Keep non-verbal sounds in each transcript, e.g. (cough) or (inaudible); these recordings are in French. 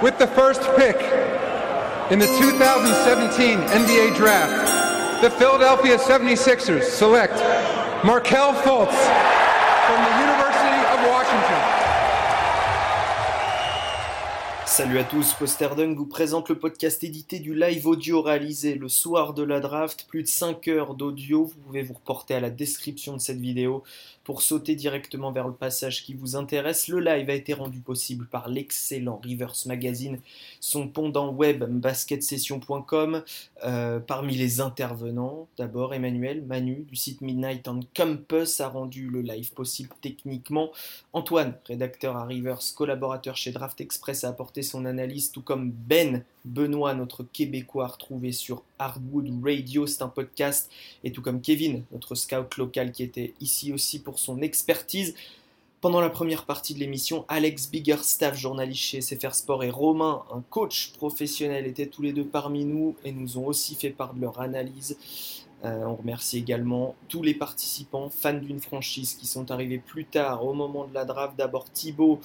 With the first pick in the 2017 NBA Draft, the Philadelphia 76ers select Markel Fultz from the University of Washington. Salut à tous, Posterdunk vous présente le podcast édité du live audio réalisé le soir de la draft. Plus de 5 heures d'audio, vous pouvez vous reporter à la description de cette vidéo pour sauter directement vers le passage qui vous intéresse. Le live a été rendu possible par l'excellent Reverse Magazine, son pendant web basketsession.com. Euh, parmi les intervenants, d'abord Emmanuel Manu du site Midnight on Campus a rendu le live possible techniquement. Antoine, rédacteur à Reverse, collaborateur chez Draft Express, a apporté son analyse, tout comme Ben Benoît, notre Québécois retrouvé sur Hardwood Radio, c'est un podcast, et tout comme Kevin, notre scout local qui était ici aussi pour son expertise. Pendant la première partie de l'émission, Alex Biggerstaff, journaliste chez SFR Sport, et Romain, un coach professionnel, étaient tous les deux parmi nous et nous ont aussi fait part de leur analyse. Euh, on remercie également tous les participants, fans d'une franchise qui sont arrivés plus tard au moment de la draft. D'abord Thibaut,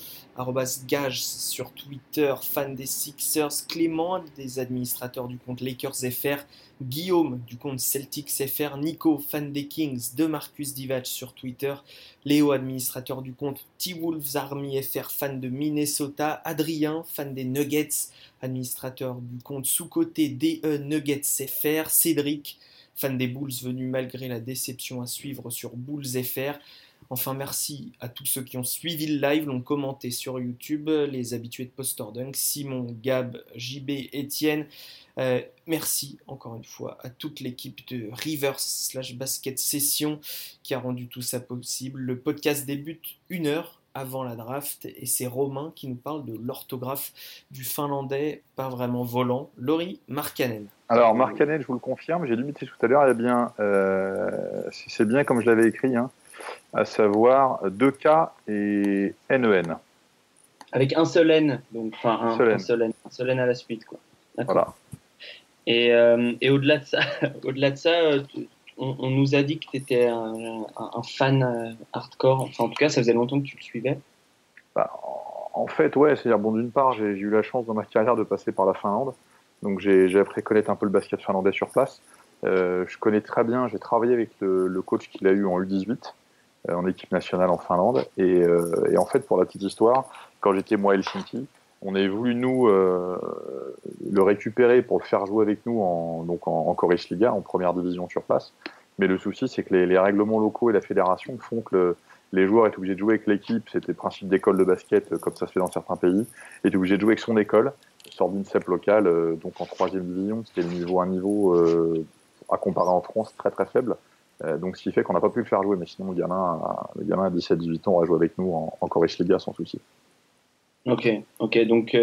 gage sur Twitter, fan des Sixers, Clément, des administrateurs du compte Lakers FR, Guillaume du compte Celtics FR, Nico, fan des Kings, de Marcus Divac sur Twitter, Léo, administrateur du compte T-Wolves Army FR, fan de Minnesota, Adrien, fan des Nuggets, administrateur du compte sous-côté DE Nuggets FR, Cédric, fan des Bulls venus malgré la déception à suivre sur Bulls FR. Enfin, merci à tous ceux qui ont suivi le live, l'ont commenté sur YouTube, les habitués de Poster Dunk, Simon, Gab, JB, Etienne. Euh, merci encore une fois à toute l'équipe de Rivers slash Basket Session qui a rendu tout ça possible. Le podcast débute une heure avant la draft et c'est Romain qui nous parle de l'orthographe du finlandais pas vraiment volant, Lori Markkanen. Alors Markkanen, je vous le confirme, j'ai limité tout à l'heure, eh bien, euh, c'est bien comme je l'avais écrit, hein, à savoir 2K et NEN. Avec un seul N, donc enfin un, seul N. un seul N à la suite. Quoi. Voilà. Et, euh, et au-delà de ça, (laughs) au-delà de ça on, nous a dit que tu étais un, fan euh, hardcore. Enfin, en tout cas, ça faisait longtemps que tu le suivais. Bah, en fait, ouais. C'est-à-dire, bon, d'une part, j'ai eu la chance dans ma carrière de passer par la Finlande. Donc, j'ai appris à connaître un peu le basket finlandais sur place. Euh, je connais très bien, j'ai travaillé avec le, coach qu'il a eu en U18, euh, en équipe nationale en Finlande. Et, et, en fait, pour la petite histoire, quand j'étais moi à Helsinki, on a voulu nous le récupérer pour le faire jouer avec nous en, donc en, Liga, en première division sur place. Mais le souci, c'est que les, règlements locaux et la fédération font que les joueurs est obligés de jouer avec l'équipe. C'était le principe d'école de basket, euh, comme ça se fait dans certains pays. est obligé de jouer avec son école, sort d'une CEP locale, euh, donc en troisième division, c'était le niveau, un niveau euh, à comparer en France très très faible. donc ce qui fait qu'on n'a pas pu le faire jouer, mais sinon le gamin, le gamin à 17-18 ans aurait joué avec nous en, en Liga sans souci. Ok, ok, donc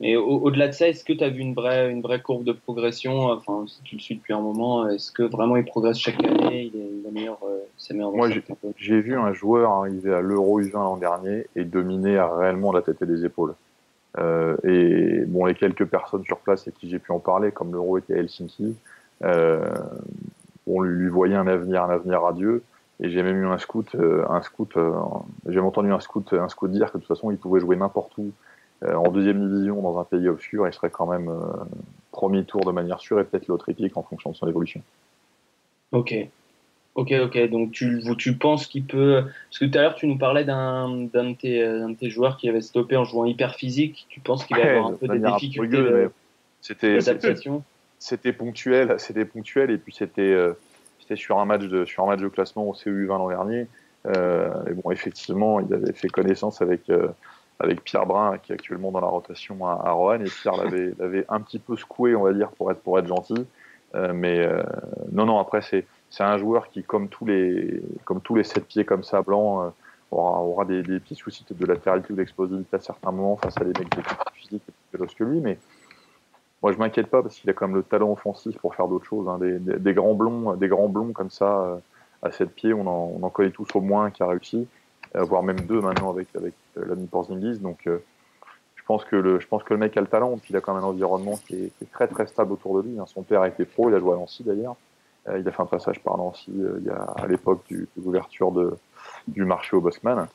mais au-delà de ça, est-ce que tu as vu une vraie, une vraie courbe de progression Enfin, si tu le suis depuis un moment, est-ce que vraiment il progresse chaque année Il est, meilleur, c'est meilleur Moi, j'ai vu un joueur arriver à l'Euro U20 l'an dernier et dominer réellement la tête et les épaules. Euh, et bon, les quelques personnes sur place avec qui j'ai pu en parler, comme l'Euro était à Helsinki, euh, on lui, voyait un avenir, un avenir radieux. Et j'ai même eu un scout, euh, un scout, euh, j'ai entendu un scout, un scout dire que de toute façon il pouvait jouer n'importe où euh, en deuxième division dans un pays obscur, il serait quand même euh, premier tour de manière sûre et peut-être l'autre épique en fonction de son évolution. Ok. Ok, ok. Donc tu, tu penses qu'il peut. Parce que tout à l'heure, tu nous parlais d'un de, tes, de tes joueurs qui avait stoppé en jouant hyper physique. Tu penses qu'il va avoir un peu des difficultés C'était C'était ponctuel, c'était ponctuel et puis c'était euh, c'était sur un match de sur un match de classement au CU20 l'an dernier. et bon, effectivement, il avait fait connaissance avec avec Pierre Brun qui est actuellement dans la rotation à, à Roanne et Pierre (laughs) l'avait un petit peu secoué on va dire pour être pour être gentil euh, mais euh, non non après c'est c'est un joueur qui comme tous les comme tous les sept pieds comme ça blanc euh, aura, aura des, des, petits soucis de latéralité ou d'explosivité à certains moments face à des mecs plus physiques et plus véloces que lui mais moi je m'inquiète pas parce qu'il a quand même le talent offensif pour faire d'autres choses hein. des, des, grands blonds des grands blonds comme ça à sept pieds on en, on en connaît tous au moins qui a réussi voire même deux maintenant avec avec euh, l'ami Porzingis. Donc euh, je pense que le je pense que le mec a le talent, puis il a quand même un environnement qui est, qui est très très stable autour de lui. Hein. Son père a été pro, il a joué à Nancy d'ailleurs. Euh, il a fait un passage par Nancy il y a, à l'époque de l'ouverture de, du marché au Bosman.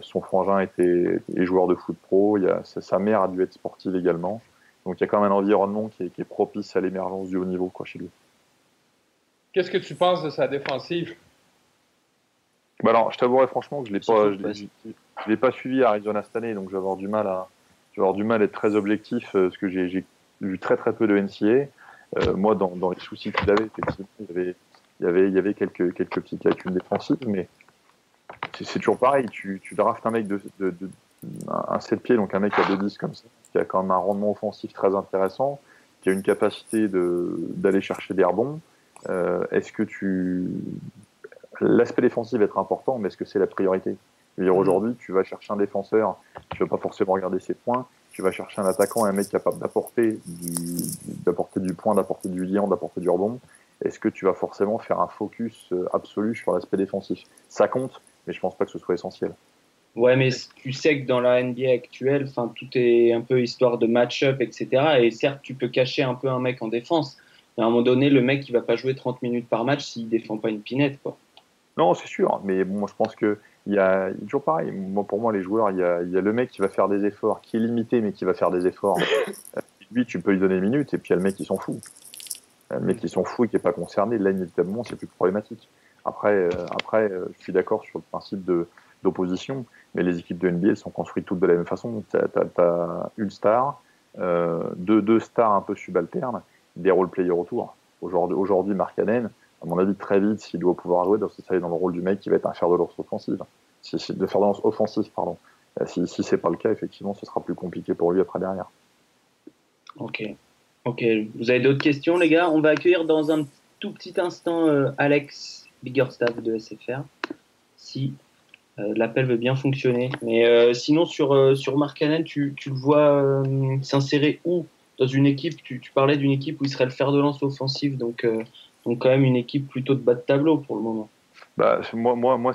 son frangin était joueur de foot pro. Il y a, sa mère a dû être sportive également. Donc il y a quand même un environnement qui est, propice à l'émergence du haut niveau quoi, chez lui. Qu'est-ce que tu penses de sa défensive? Bah alors, je t'avouerai franchement que je ne l'ai pas, suivi à Arizona cette année, donc je vais avoir du mal à, avoir du mal à être très objectif, euh, parce que j'ai vu très très peu de NCA. Euh, moi, dans, les soucis qu'il avait, effectivement, il y avait, il y avait, il y avait quelques, quelques petites lacunes défensives, mais c'est toujours pareil. Tu, tu draftes un mec de, de, un 7 pieds, donc un mec à 2-10 comme ça, qui a quand même un rendement offensif très intéressant, qui a une capacité d'aller chercher des rebonds. Euh, est-ce que tu l'aspect défensif va être important, mais est-ce que c'est la priorité? Mm. Aujourd'hui, tu vas chercher un défenseur, tu vas pas forcément regarder ses points, tu vas chercher un attaquant, un mec capable d'apporter du, d'apporter du point, d'apporter du lien, d'apporter du rebond. Est-ce que tu vas forcément faire un focus euh, absolu sur l'aspect défensif? Ça compte, mais je pense pas que ce soit essentiel. Ouais, mais tu sais que dans la NBA actuelle, enfin, tout est un peu histoire de match-up, etc. Et certes, tu peux cacher un peu un mec en défense. Mais à un moment donné, le mec, il va pas jouer 30 minutes par match s'il défend pas une pinette, quoi. Non, c'est sûr, mais bon, je pense que il y a toujours pareil. Moi, pour moi, les joueurs, il y, a, il y, a, le mec qui va faire des efforts, qui est limité, mais qui va faire des efforts. (laughs) Euh, lui, tu peux lui donner une minute, et puis il y a le mec qui s'en fout. Le mec qui s'en fout et qui n'est pas concerné, là, inévitablement, c'est plus problématique. Après, euh, après euh, je suis d'accord sur le principe de, d'opposition, mais les équipes de NBA sont construites toutes de la même façon. Tu as, une star, deux, deux stars un peu subalternes, des role-players autour. Aujourd'hui, aujourd'hui Mark à mon avis, très vite, s'il doit pouvoir jouer, c'est dans le rôle du mec qui va être un fer de lance offensive. Si, de faire de lance offensive, pardon. Euh, si, si c'est pas le cas, effectivement, ce sera plus compliqué pour lui après derrière. Ok. Ok. Vous avez d'autres questions, les gars? On va accueillir dans un tout petit instant euh, Alex Biggerstaff de SFR, si euh, l'appel veut bien fonctionner. Mais sinon, sur, sur Mark Cannon, tu, tu, le vois s'insérer où? Dans une équipe, tu, parlais d'une équipe où il serait le fer de lance offensif, donc donc quand même une équipe plutôt de bas de tableau pour le moment. Bah, moi, moi, moi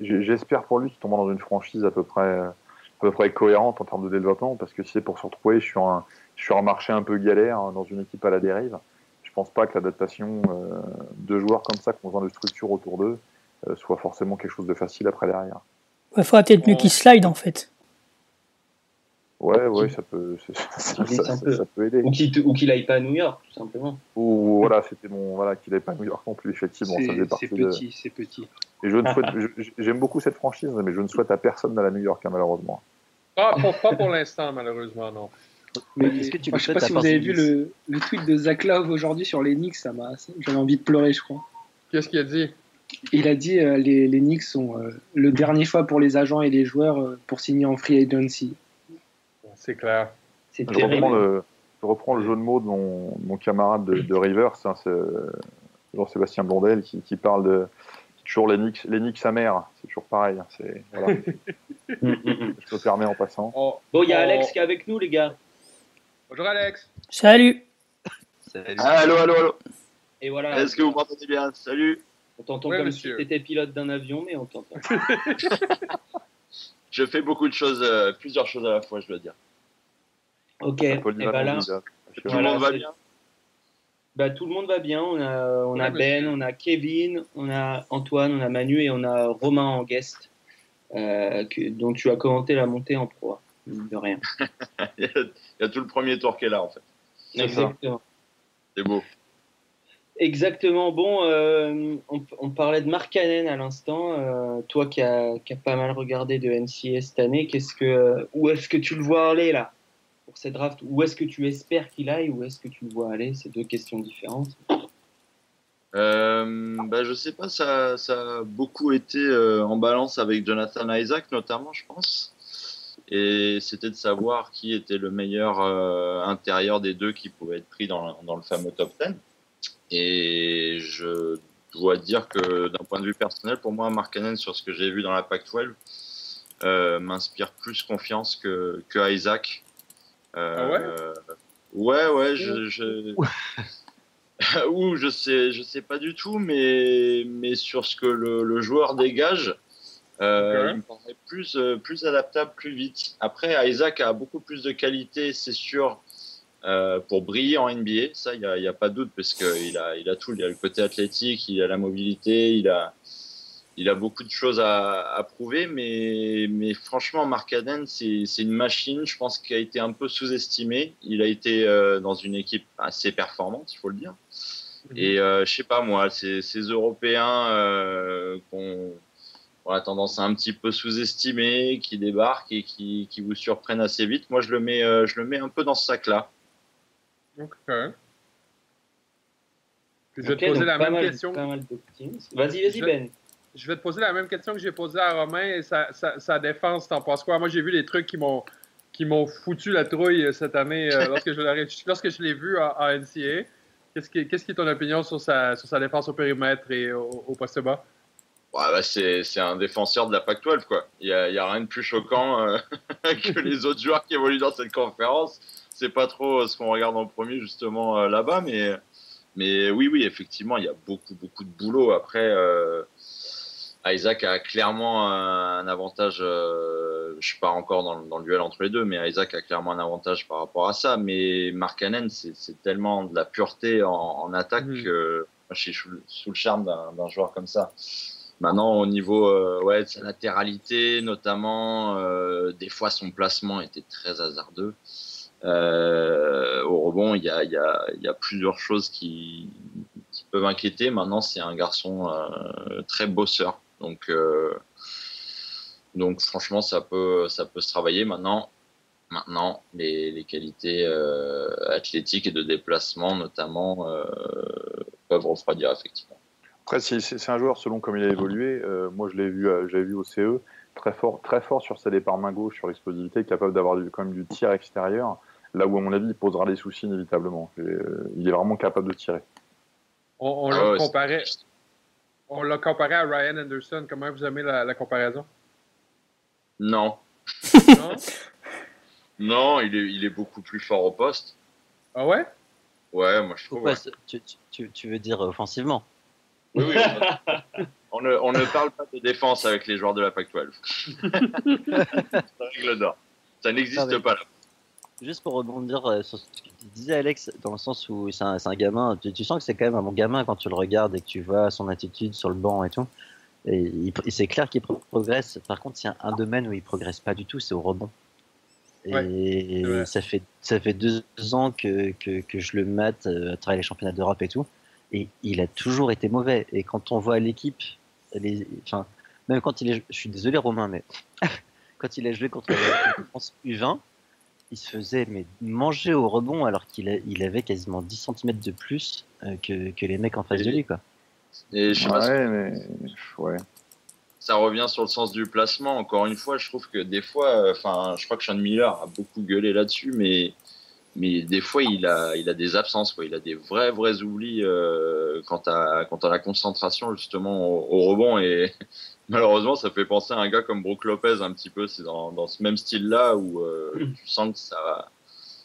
j'espère pour lui qu'il tombera dans une franchise à peu près, à peu près cohérente en termes de développement, parce que si c'est pour se retrouver sur un, sur un marché un peu galère, hein, dans une équipe à la dérive, je pense pas que l'adaptation euh, de joueurs comme ça, qui ont besoin de structure autour d'eux, euh, soit forcément quelque chose de facile après derrière. Il faudra peut-être mieux qu'il slide en fait. Ouais, ouais, ça peut, (laughs) ça, peut aider. Ou qu'il n'aille pas à New York, tout simplement. Ou voilà, c'était mon, voilà, qu'il n'aille pas à New York non plus, effectivement. C'est petit, c'est petit. Et je ne souhaite, (laughs) j'aime beaucoup cette franchise, mais je ne souhaite à personne d'aller à New York, hein, malheureusement. Ah, pas pour l'instant, malheureusement, non. Mais est-ce que tu je sais pas si vous avez vu le, le, tweet de Zach Love aujourd'hui sur les Knicks, ça m'a, j'avais envie de pleurer, je crois. Qu'est-ce qu'il a dit? Il a dit euh, les, les Knicks sont euh, le dernier choix pour les agents et les joueurs euh, pour signer en free agency. C'est clair. Je reprends, le, je reprends, le, jeu de mots de mon, mon camarade de, de Rivers, hein, Jean-Sébastien Blondel, qui, qui, parle de toujours l'Enix sa mère. C'est toujours pareil. Hein, c'est, voilà. (laughs) je me permets en passant. Oh, bon, il y a Alex qui est avec nous, les gars. Bonjour, Alex. Salut. Salut. allô, allô, allô. Et voilà. Est-ce que vous m'entendez bien? Salut. On t'entend comme si tu étais pilote d'un avion, mais on t'entend. (laughs) je fais beaucoup de choses, euh, plusieurs choses à la fois, je dois dire. Ok, et bah là, tout le monde va bien bah, tout le monde va bien. On a, on a Ben, on a Kevin, on a Antoine, on a Manu et on a Romain en guest, euh, dont tu as commenté la montée en pro. De rien. (laughs) il, y a, tout le premier tour qui est là, en fait. Exactement. C'est beau. Exactement. Bon, euh, on, parlait de Mark Cannon à l'instant. Euh, toi qui as pas mal regardé de NCS cette année, qu'est-ce que, où est-ce que tu le vois aller là pour cette draft? Où est-ce que tu espères qu'il aille? Où est-ce que tu le vois aller? C'est deux questions différentes. Euh, bah, je sais pas, ça, a beaucoup été euh, en balance avec Jonathan Isaac notamment, je pense. Et c'était de savoir qui était le meilleur intérieur des deux qui pouvait être pris dans, dans, le fameux top 10. Et je dois dire que d'un point de vue personnel, pour moi, Mark Cannon, sur ce que j'ai vu dans la Pac-12, euh, m'inspire plus confiance que, que Isaac. Euh, ah ouais, ouais, je, je... (laughs) Ou je sais, je sais pas du tout, mais, mais sur ce que le, le joueur dégage, euh, il me paraît plus, plus adaptable plus vite. Après, Isaac a beaucoup plus de qualité, c'est sûr, euh, pour briller en NBA. Ça, il n'y a, a, pas de doute, parce qu'il a, il a tout. Il a le côté athlétique, il a la mobilité, il a, il a beaucoup de choses à, prouver, mais, mais franchement, Mark Allen, c'est une machine, je pense, qui a été un peu sous-estimé. Il a été dans une équipe assez performante, il faut le dire. Mhm. Et je sais pas moi, ces, ces Européens qu'on on a tendance à un petit peu sous-estimer, qui débarquent et qui, qui, vous surprennent assez vite. Moi, je le mets, je le mets un peu dans ce sac-là. Ok. Je vais te poser la même question. Vas-y, vas-y, Ben. Je vais te poser la même question que j'ai posée à Romain et sa, sa, défense, t'en penses quoi? Moi, j'ai vu des trucs qui m'ont qui m'ont foutu la trouille euh, cette année euh, (laughs) lorsque je, lorsque je l'ai vu à, NCA. Qu'est-ce qui, est ton opinion sur sa, sur sa défense au périmètre et au, poste bas? Ouais, c'est, c'est un défenseur de la PAC-12, quoi. Il n'y a, rien de plus choquant euh, (laughs) que (laughs) les autres joueurs qui évoluent dans cette conférence. C'est pas trop ce qu'on regarde en premier, justement, là-bas, mais mais oui, oui, effectivement, il y a beaucoup, beaucoup de boulot. Après, euh, Isaac a clairement un, avantage. Euh, je suis pas encore dans, le duel entre les deux, mais Isaac a clairement un avantage par rapport à ça. Mais Mark c'est tellement de la pureté en, attaque mm. que je suis sous, le charme d'un joueur comme ça. Maintenant, au niveau euh, ouais, de sa latéralité, notamment, euh, des fois son placement était très hasardeux. Euh, au rebond, il y a, plusieurs choses qui, peuvent inquiéter. Maintenant, c'est un garçon euh, très bosseur. Donc, euh, franchement, ça peut, se travailler. Maintenant, les, qualités athlétiques et de déplacement, notamment, peuvent refroidir effectivement. Après, c'est un joueur selon comme il a évolué. moi, je l'ai vu au CE très fort, très fort sur ses départs main gauche, sur l'explosivité, capable d'avoir quand même du tir extérieur. Là où, à mon avis, il posera des soucis inévitablement. Euh, il est vraiment capable de tirer. On, l'a comparé, on l'a comparé à Ryan Anderson. Comment vous aimez la, comparaison? Non. non? (laughs) non, il est, il est beaucoup plus fort au poste. Ah ouais? Ouais, moi je trouve. Tu, tu, tu, veux dire offensivement? Oui, oui. (laughs) On ne, on ne, parle pas de défense avec les joueurs de la PAC-12. C'est (laughs) règle d'or. Ça n'existe pas là juste pour rebondir euh, sur ce que tu disais, Alex, dans le sens où c'est un, un, gamin, tu, sens que c'est quand même un bon gamin quand tu le regardes et que tu vois son attitude sur le banc et tout. Et, c'est clair qu'il progresse. Par contre, il y a un domaine où il progresse pas du tout, c'est au rebond. Et ça fait ça fait deux ans que, que, que je le mate euh, à travers les championnats d'Europe et tout. Et il a toujours été mauvais. Et quand on voit l'équipe, enfin, même quand il est, je suis désolé Romain, mais (laughs) quand il a joué contre la France U20, il se faisait mais manger au rebond alors qu'il il avait quasiment 10 cm de plus euh, que, que, les mecs en face de lui. Quoi. Et je sais ouais, mais... ouais. Ça revient sur le sens du placement. Encore une fois, je trouve que des fois, enfin, je crois que Sean Miller a beaucoup gueulé là-dessus, mais, mais des fois, il a, il a des absences, quoi. il a des vrais, vrais oublis euh, quant, à, quant à la concentration justement au, au rebond. Et malheureusement, ça fait penser à un gars comme Brook Lopez un petit peu. C'est dans, dans, ce même style-là où euh, hmm. tu sens que ça,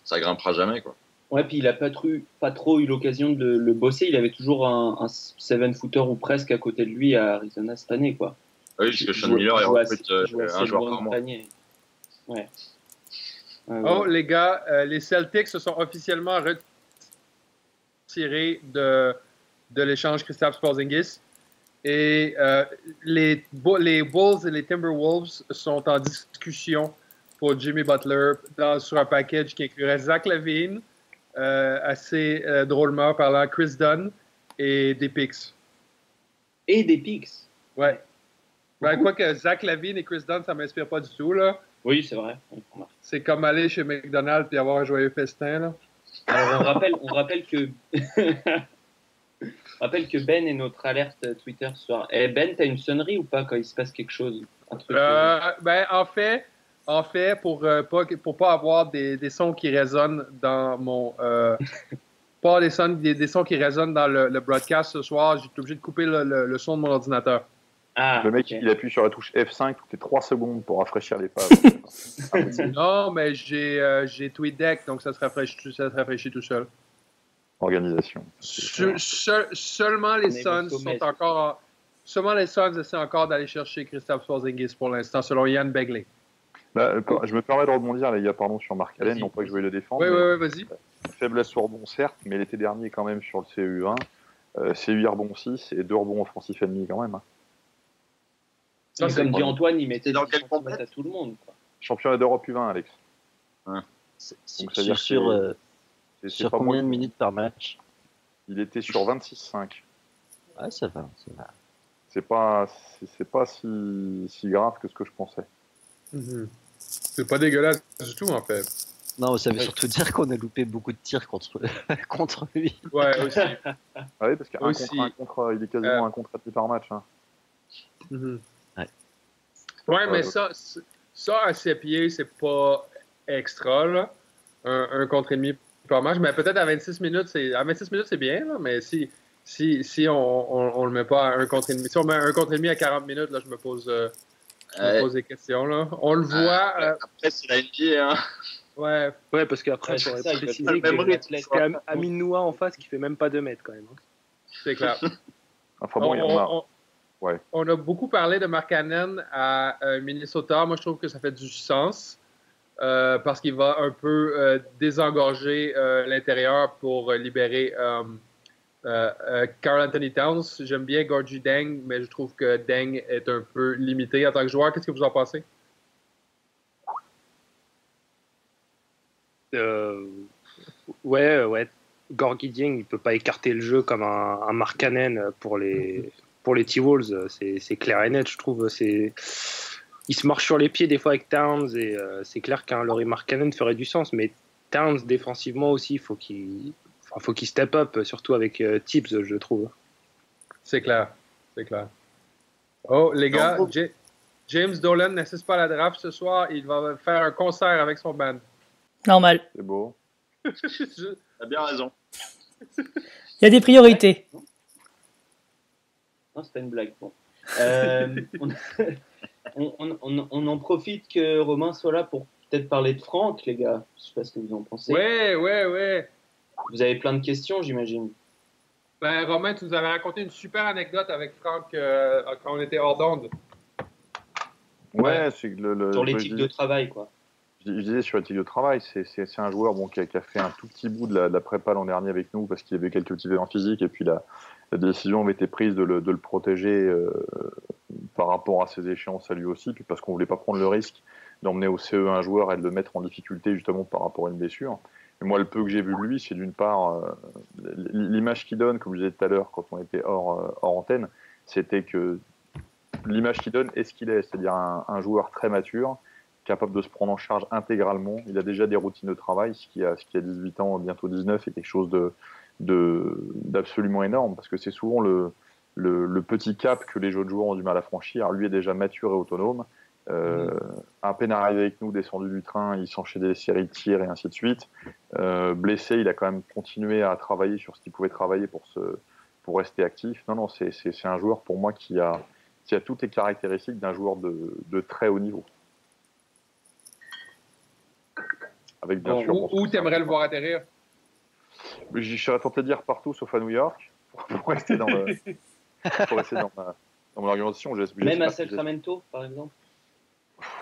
ça grimpera jamais. Quoi. Ouais, puis il a pas, trop, pas trop eu l'occasion de le bosser. Il avait toujours un, un seven footer ou presque à côté de lui à Arizona cette année, quoi. Oui, parce que Sean Miller est en fait euh, un joueur par mois. Ouais. oh, les gars, euh, les Celtics se sont officiellement retirés de, de l'échange Christophe Porzingis. Et euh, les, les Bulls et les Timberwolves sont en discussion pour Jimmy Butler dans, sur un package qui inclurait Zach Levine, euh, assez euh, drôlement parlant, Chris Dunn et des picks. Et des picks? Ouais. Ben, quoi que Zach Levine et Chris Dunn, ça ne m'inspire pas du tout. Là. Oui, c'est vrai. C'est comme aller chez McDonald's et avoir un joyeux festin. Là. Alors, on rappelle, on rappelle que (laughs) rappelle que Ben est notre alerte Twitter ce soir. Eh ben, t'as une sonnerie ou pas quand il se passe quelque chose? Euh, ben, En fait, en fait pour ne euh, pas, pour pas avoir des, des, sons qui résonnent dans mon. Euh, (laughs) pas des sons, des, sons qui résonnent dans le, broadcast ce soir, j'ai été obligé de couper le, le, son de mon ordinateur. Ah, le mec, il appuie sur la touche F5 toutes les 3 secondes pour rafraîchir les pages. (laughs) non, mais j'ai j'ai TweetDeck, donc ça se, rafraîchit, ça se rafraîchit tout seul organisation. seulement les Suns sont encore. Seulement les Suns essaient encore d'aller chercher Christophe Porzingis pour l'instant, selon Yann Begley. Bah, je me permets de rebondir, les gars, pardon, sur Marc Allen, non pas que je voulais le défendre. Oui, oui, oui, vas-y. Faiblesse sur rebond, certes, mais l'été dernier, quand même, sur le CU1, euh, CU rebond 6 et deux rebonds offensifs ennemis, quand même. Hein. comme dit Antoine, il mettait dans quel à tout le monde. Quoi. Championnat d'Europe U20, Alex. C'est sur, euh, sur combien de minutes par match Il était sur 26-5. Ouais, ça va. Ça va. C'est pas, c'est pas si, si, grave que ce que je pensais. Mhm. C'est pas dégueulasse du tout, en fait. Non, ça veut surtout dire qu'on a loupé beaucoup de tirs contre, (laughs) contre lui. Ouais, aussi. ah oui, parce qu'il contre, il est quasiment euh... un contre par match. Hein. Mhm. Ouais. ouais, mais ça, ça, à ses pieds, c'est pas extra, là. Un, un contre et demi par match. Mais peut-être à 26 minutes, c'est à 26 minutes, c'est bien, là, mais si, si, si on, on, le met pas à un contre et demi, si on met un contre et demi à 40 minutes, là, je me pose, euh, je me pose des questions, là. On le voit. Euh, après, c'est la NBA, hein. Ouais. ouais, parce qu'après, j'aurais précisé que c'est Amine Noah en face qui fait même pas 2 mètres quand même. Hein. C'est clair. (laughs) enfin bon, on, il y en a. Ouais. On a beaucoup parlé de Mark Cannon à euh, Minnesota. Moi, je trouve que ça fait du sens euh, parce qu'il va un peu euh, désengorger l'intérieur pour libérer Carl Anthony Towns. J'aime bien Gorgie Deng, mais je trouve que Deng est un peu limité en tant que joueur. Qu'est-ce que vous en pensez? ouais, ouais. Gorgie Deng, il peut pas écarter le jeu comme un, un Mark Cannon pour les, pour les T-Wolves, c'est clair et net, je trouve. C'est il se marche sur les pieds des fois avec Towns et euh, c'est clair qu'un Laurie Markkanen ferait du sens, mais Towns défensivement aussi, faut qu'il faut qu'il step up, surtout avec euh, Tibbs, je trouve. C'est clair, c'est clair. Oh les gars, James Dolan n'assiste pas à la draft ce soir, il va faire un concert avec son band. Normal. C'est beau. (laughs) T'as bien raison. Il y a des priorités. Non, c'était une blague. Euh, (laughs) on, en profite que Romain soit là pour peut-être parler de Franck, les gars. Je sais pas ce que vous en pensez. Ouais, ouais, ouais. Vous avez plein de questions, j'imagine. Ben, Romain, tu nous avais raconté une super anecdote avec Franck euh, quand on était hors d'onde. Ouais, c'est le, Sur l'éthique de travail, quoi. Je, disais sur l'éthique de travail, c'est un joueur bon, qui, a, fait un tout petit bout de la, prépa l'an dernier avec nous parce qu'il avait quelques petits en physique et puis la, la décision avait été prise de le, protéger euh, par rapport à ses échéances à lui aussi, puis parce qu'on voulait pas prendre le risque d'emmener au CE un joueur et de le mettre en difficulté justement par rapport à une blessure. Et moi, le peu que j'ai vu de lui, c'est d'une part euh, l'image qu'il donne, comme je disais tout à l'heure quand on était hors, euh, antenne, c'était que l'image qu'il donne est ce qu'il est, c'est-à-dire un, joueur très mature, capable de se prendre en charge intégralement. Il a déjà des routines de travail, ce qui a 18 ans, bientôt 19, est quelque chose de, d'absolument énorme, parce que c'est souvent le, le, petit cap que les jeunes joueurs ont du mal à franchir. Lui est déjà mature et autonome. Euh, à peine arrivé avec nous, descendu du train, il s'enchaînait des séries de tirs et ainsi de suite. Euh, blessé, il a quand même continué à travailler sur ce qu'il pouvait travailler pour, se, pour rester actif. Non, non, c'est un joueur pour moi qui a, qui a toutes les caractéristiques d'un joueur de, de, très haut niveau. Avec bien sûr. Où, où t'aimerais le voir atterrir? Je serais tenté de dire partout sauf à New York pour, rester dans, le, (laughs) pour rester dans, ma, dans mon argumentation. Même à Sacramento, par exemple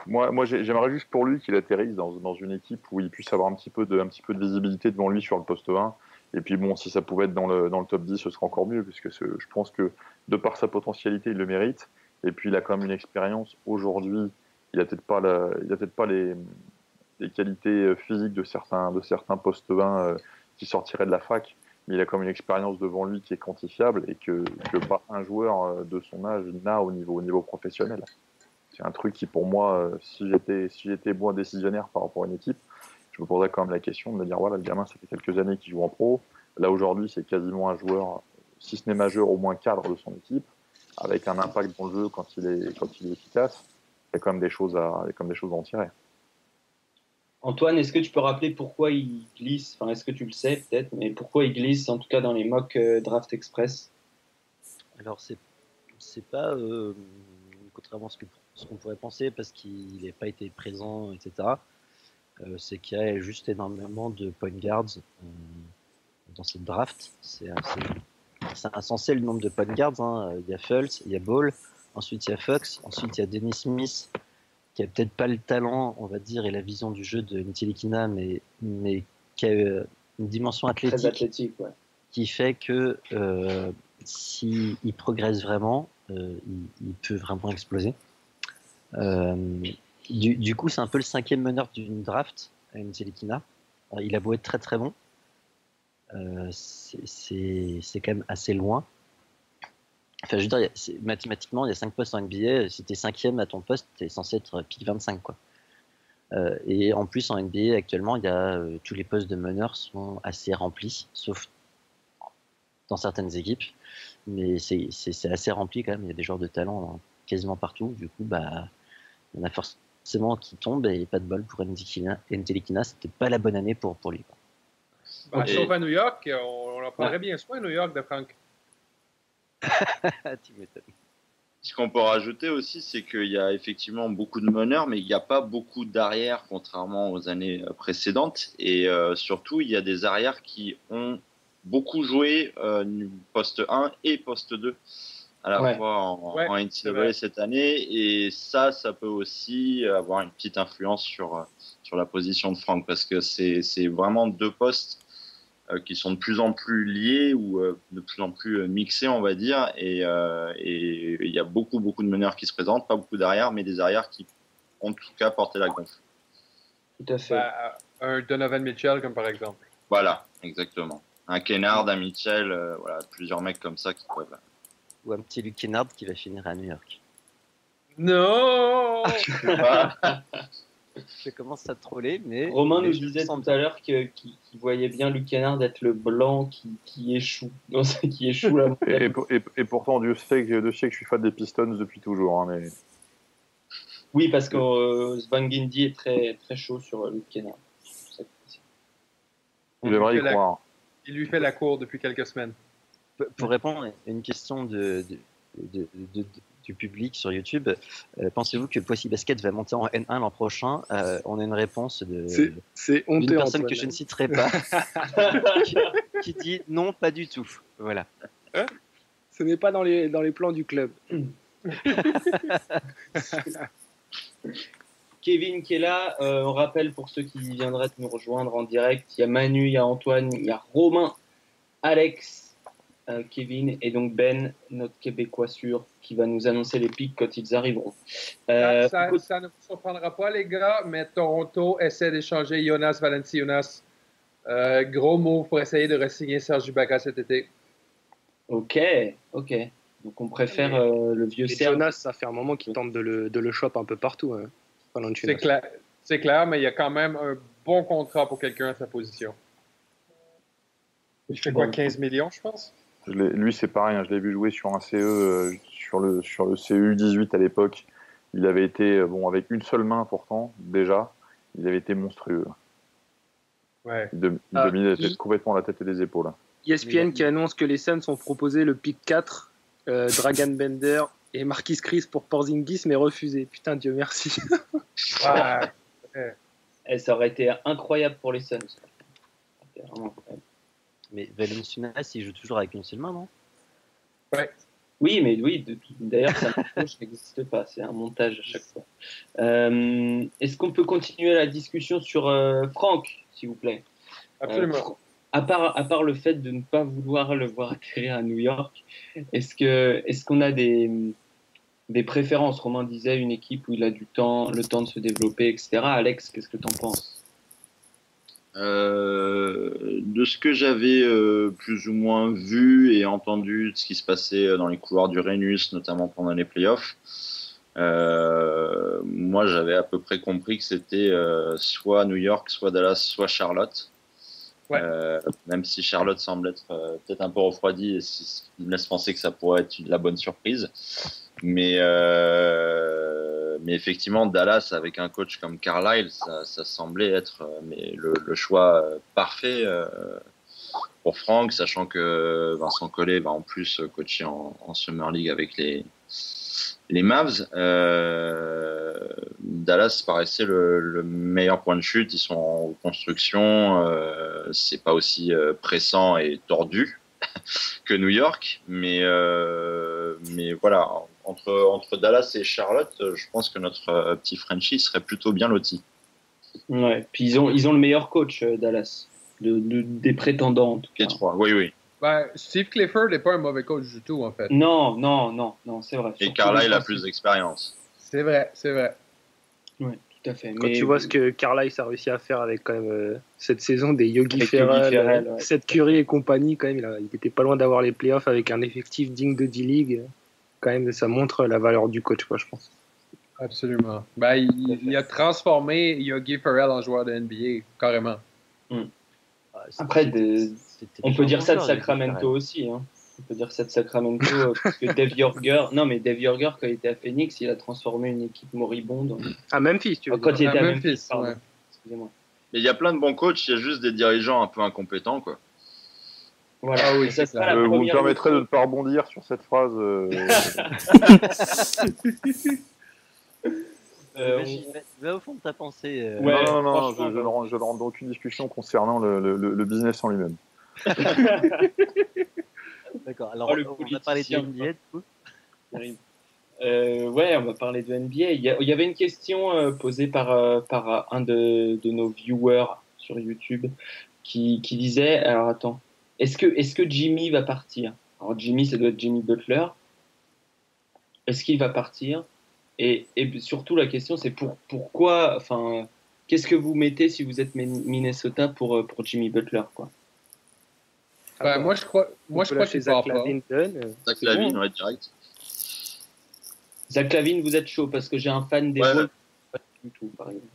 moi, moi j'aimerais juste pour lui qu'il atterrisse dans, dans, une équipe où il puisse avoir un petit, peu de, un petit peu de visibilité devant lui sur le poste 1. Et puis bon, si ça pouvait être dans le, dans le top 10, ce serait encore mieux, puisque je pense que de par sa potentialité, il le mérite. Et puis il a quand même une expérience. Aujourd'hui, il n'a peut-être pas, la, il a peut-être pas les, les, qualités physiques de certains, de certains postes 1 qui sortirait de la fac, mais il a comme une expérience devant lui qui est quantifiable et que, pas un joueur euh, de son âge n'a au niveau, au niveau professionnel. C'est un truc qui, pour moi, euh, si j'étais si j'étais bon décisionnaire par rapport à une équipe, je me poserais quand même la question de me dire voilà, le gamin, ça fait quelques années qu'il joue en pro. Là, aujourd'hui, c'est quasiment un joueur, si ce n'est majeur, au moins cadre de son équipe, avec un impact dans le jeu quand il est, quand il est efficace. Il y a quand même des choses à, il y a quand même des choses à en tirer. Antoine, est-ce que tu peux rappeler pourquoi il glisse? Enfin, est-ce que tu le sais peut-être, mais pourquoi il glisse en tout cas dans les mock euh, draft express? Alors c'est c'est pas euh, contrairement à ce qu'on pourrait penser parce qu'il n'a pas été présent, etc. Euh, c'est qu'il y a juste énormément de point guards dans cette draft. C'est insensé le nombre de point guards. Hein. Il y a Fultz, il y a Ball, ensuite il y a Fox, ensuite il y a Dennis Smith, qui a peut-être pas le talent, on va dire, et la vision du jeu de Ntilikina, mais, mais qui a euh, une dimension athlétique, athlétique qui fait que euh, s'il progresse vraiment, euh, il, peut vraiment exploser. Euh, du, du coup, c'est un peu le cinquième meneur d'une draft, Nzelikina. Alors, Il a beau être très très bon, c'est quand même assez loin. Enfin, je veux dire, mathématiquement, il y a 5 postes en NBA. Si t'es cinquième à ton poste, t'es censé être pick 25, quoi. Euh, et en plus, en NBA, actuellement, il y a, euh, tous les postes de meneur sont assez remplis, sauf dans certaines équipes. Mais c'est c'est- c'est assez rempli quand même. Il y a des joueurs de talent dans- quasiment partout. Du coup, bah, il y en a forcément qui tombent et pas de bol pour Ntelikina. C'était pas la bonne année pour, pour lui. Bah, Et- Sauf à New York, on, on en prendrait bien soin à New York de Frank. (laughs) tu m'étonnes. Ce qu'on peut rajouter aussi, c'est qu'il y a effectivement beaucoup de meneurs, mais il n'y a pas beaucoup d'arrières, contrairement aux années précédentes. Et euh, surtout, il y a des arrières qui ont beaucoup joué euh, poste 1 et poste 2 à la Ouais. fois en, Ouais, en NCAA cette année. Et ça, ça peut aussi avoir une petite influence sur, euh, sur la position de Franck, parce que c'est c'est vraiment deux postes qui sont de plus en plus liés ou euh, de plus en plus euh, mixés, on va dire. Et euh, et il y a beaucoup, beaucoup de meneurs qui se présentent, pas beaucoup d'arrières, mais des arrières qui ont en tout cas porté la gonfle. Tout à fait. Bah, un Donovan Mitchell, comme par exemple. Voilà, exactement. Un Kennard, un Mitchell, euh, voilà, plusieurs mecs comme ça qui peuvent. Ou un petit Luke Kennard qui va finir à New York. Non (laughs) Je commence à troller, mais. Romain mais nous disait tout à l'heure que- qu'il voyait bien Luke Kennard être le blanc qui, qui échoue. (laughs) Non, qui échoue la Et, et, pour- et- pourtant, Dieu sait, que, Dieu sait que je suis fan des Pistons depuis toujours. hein, mais... Oui, parce que euh, Svan Gindy est très, très chaud sur euh, Luke Kennard. C'est. J'aimerais y croire. Il lui fait la cour depuis quelques semaines. Pour répondre à une question de- de- de- du public sur YouTube, euh, pensez-vous que Poissy Basket va monter en N1 l'an prochain? Euh, On a une réponse de d'une honteux. personne que je ne citerai pas qui, (laughs) qui dit non, pas du tout. Voilà. Ce n'est pas dans les, dans les plans du club. (laughs) Kevin qui est là, euh, on rappelle pour ceux qui viendraient de nous rejoindre en direct, il y a Manu, il y a Antoine, il y a Romain, Alex, Kevin et donc Ben, notre Québécois sûr, qui va nous annoncer les pics quand ils arriveront. Euh, ça, ça- ça ne vous surprendra pas, les gars, mais Toronto essaie d'échanger Jonas Valanciunas. Euh, gros move pour essayer de re-signer Serge Ibaka cet été. ok, ok. Donc on préfère euh, le vieux Et Serge. Jonas, ça fait un moment qu'il tente de le, de le shop un peu partout. Hein. C'est clair, c'est clair, mais il y a quand même un bon contrat pour quelqu'un à sa position. Il fait quoi, Bon. 15 millions, je pense? Je lui, c'est pareil. hein, je l'ai vu jouer sur un CE, euh, sur, le, sur le CU 18 à l'époque. Il avait été, euh, bon, avec une seule main pourtant, déjà, il avait été monstrueux. Ouais. Il, il Ah, dominait tête- je- complètement la tête et les épaules. ESPN qui annonce que les Suns ont proposé le pick 4, euh, Dragan (laughs) Bender et Marquis Chris pour Porzingis, mais refusé. Putain, Dieu merci. (laughs) Ouais. Eh, ça aurait été incroyable pour les Suns. C'était vraiment incroyable. Mais Valanciunas, il joue toujours avec une seule main, non? Oui, mais oui, d'ailleurs, ça n'existe pas. C'est un montage à chaque fois. Euh, Est-ce qu'on peut continuer la discussion sur euh, Franck, s'il vous plaît? Absolument. Euh, Fr- à, part, à part le fait de ne pas vouloir le voir atterrir à New York, est-ce que est-ce qu'on a des, des préférences? Romain disait une équipe où il a du temps, le temps de se développer, etc. Alex, qu'est-ce que tu en penses? Euh, de ce que j'avais euh, plus ou moins vu et entendu de ce qui se passait euh, dans les couloirs du Rhenus, notamment pendant les playoffs, euh, moi j'avais à peu près compris que c'était euh, soit New York, soit Dallas, soit Charlotte. Ouais. Euh, même si Charlotte semble être euh, peut-être un peu refroidie et ce qui me laisse penser que ça pourrait être de la bonne surprise. Mais, euh, mais effectivement, Dallas, avec un coach comme Carlisle, ça, ça semblait être euh, mais le, le choix euh, parfait euh, pour Franck, sachant que Vincent Collet va en plus coacher en, en Summer League avec les, les Mavs. Euh, Dallas paraissait le, le meilleur point de chute. Ils sont en construction. Euh, c'est pas aussi pressant et tordu (laughs) que New York, mais euh, mais voilà, entre entre Dallas et Charlotte, je pense que notre euh, petit Frenchie serait plutôt bien loti. Ouais. Puis ils ont ils ont le meilleur coach euh, Dallas, de, de- des prétendants en tout cas. Les trois, oui oui. Ben, Steve Clifford n'est pas un mauvais coach du tout, en fait. Non, non, non, non, c'est vrai. Et Carlisle a plus d'expérience. C'est vrai, c'est vrai. Ouais, tout à fait. Quand Mais tu vois ce que Carlisle a réussi à faire avec quand même euh, cette saison des Yogi Ferrell, euh. Seth Curry et compagnie, quand même, il, a- il était pas loin d'avoir les playoffs avec un effectif digne de D-League. Quand même, ça montre la valeur du coach, quoi, je pense. Absolument. Ben, il, il a transformé Yogi Ferrell en joueur de NBA, carrément. Ah, c'est- Après, des- on peut dire ça de Sacramento aussi. Hein. On peut dire ça de Sacramento parce que Dave (laughs) Yorger, non mais Dave Yorger quand il était à Phoenix, il a transformé une équipe moribonde. À Memphis, tu veux Quand dire. il était à À Memphis, Memphis, ouais. Excusez-moi. Mais il y a plein de bons coachs, il y a juste des dirigeants un peu incompétents, quoi. Voilà. Ah oui, ça ça. Euh, vous me permettrez de ne pas rebondir sur cette phrase. euh, (laughs) Euh, va- va au fond de ta pensée. euh, Ouais, non, non, non, je, je ne rentre, je ne rentre dans aucune discussion concernant le, le- le- le business en lui-même. (laughs) D'accord. Alors, Oh, le on va parler de NBA, du coup. Euh, ouais, on va parler de NBA. Il y, a- il y avait une question euh, posée par, euh, par euh, un de, de nos viewers sur YouTube qui, qui disait alors attends, est-ce que, est que Jimmy va partir? Alors Jimmy, ça doit être Jimmy Butler. Est-ce qu'il va partir? Et, et surtout, la question c'est pour, pourquoi, enfin, qu'est-ce que vous mettez si vous êtes Min- Minnesota pour, euh, pour Jimmy Butler quoi? Ben, moi, je crois, moi, On je crois lâcher qu'il part Zach euh, Zach c'est Lavine, bon. ouais, direct. Zach Lavine, vous êtes chaud parce que j'ai un fan des Ouais. Wolves, pas du tout, par exemple.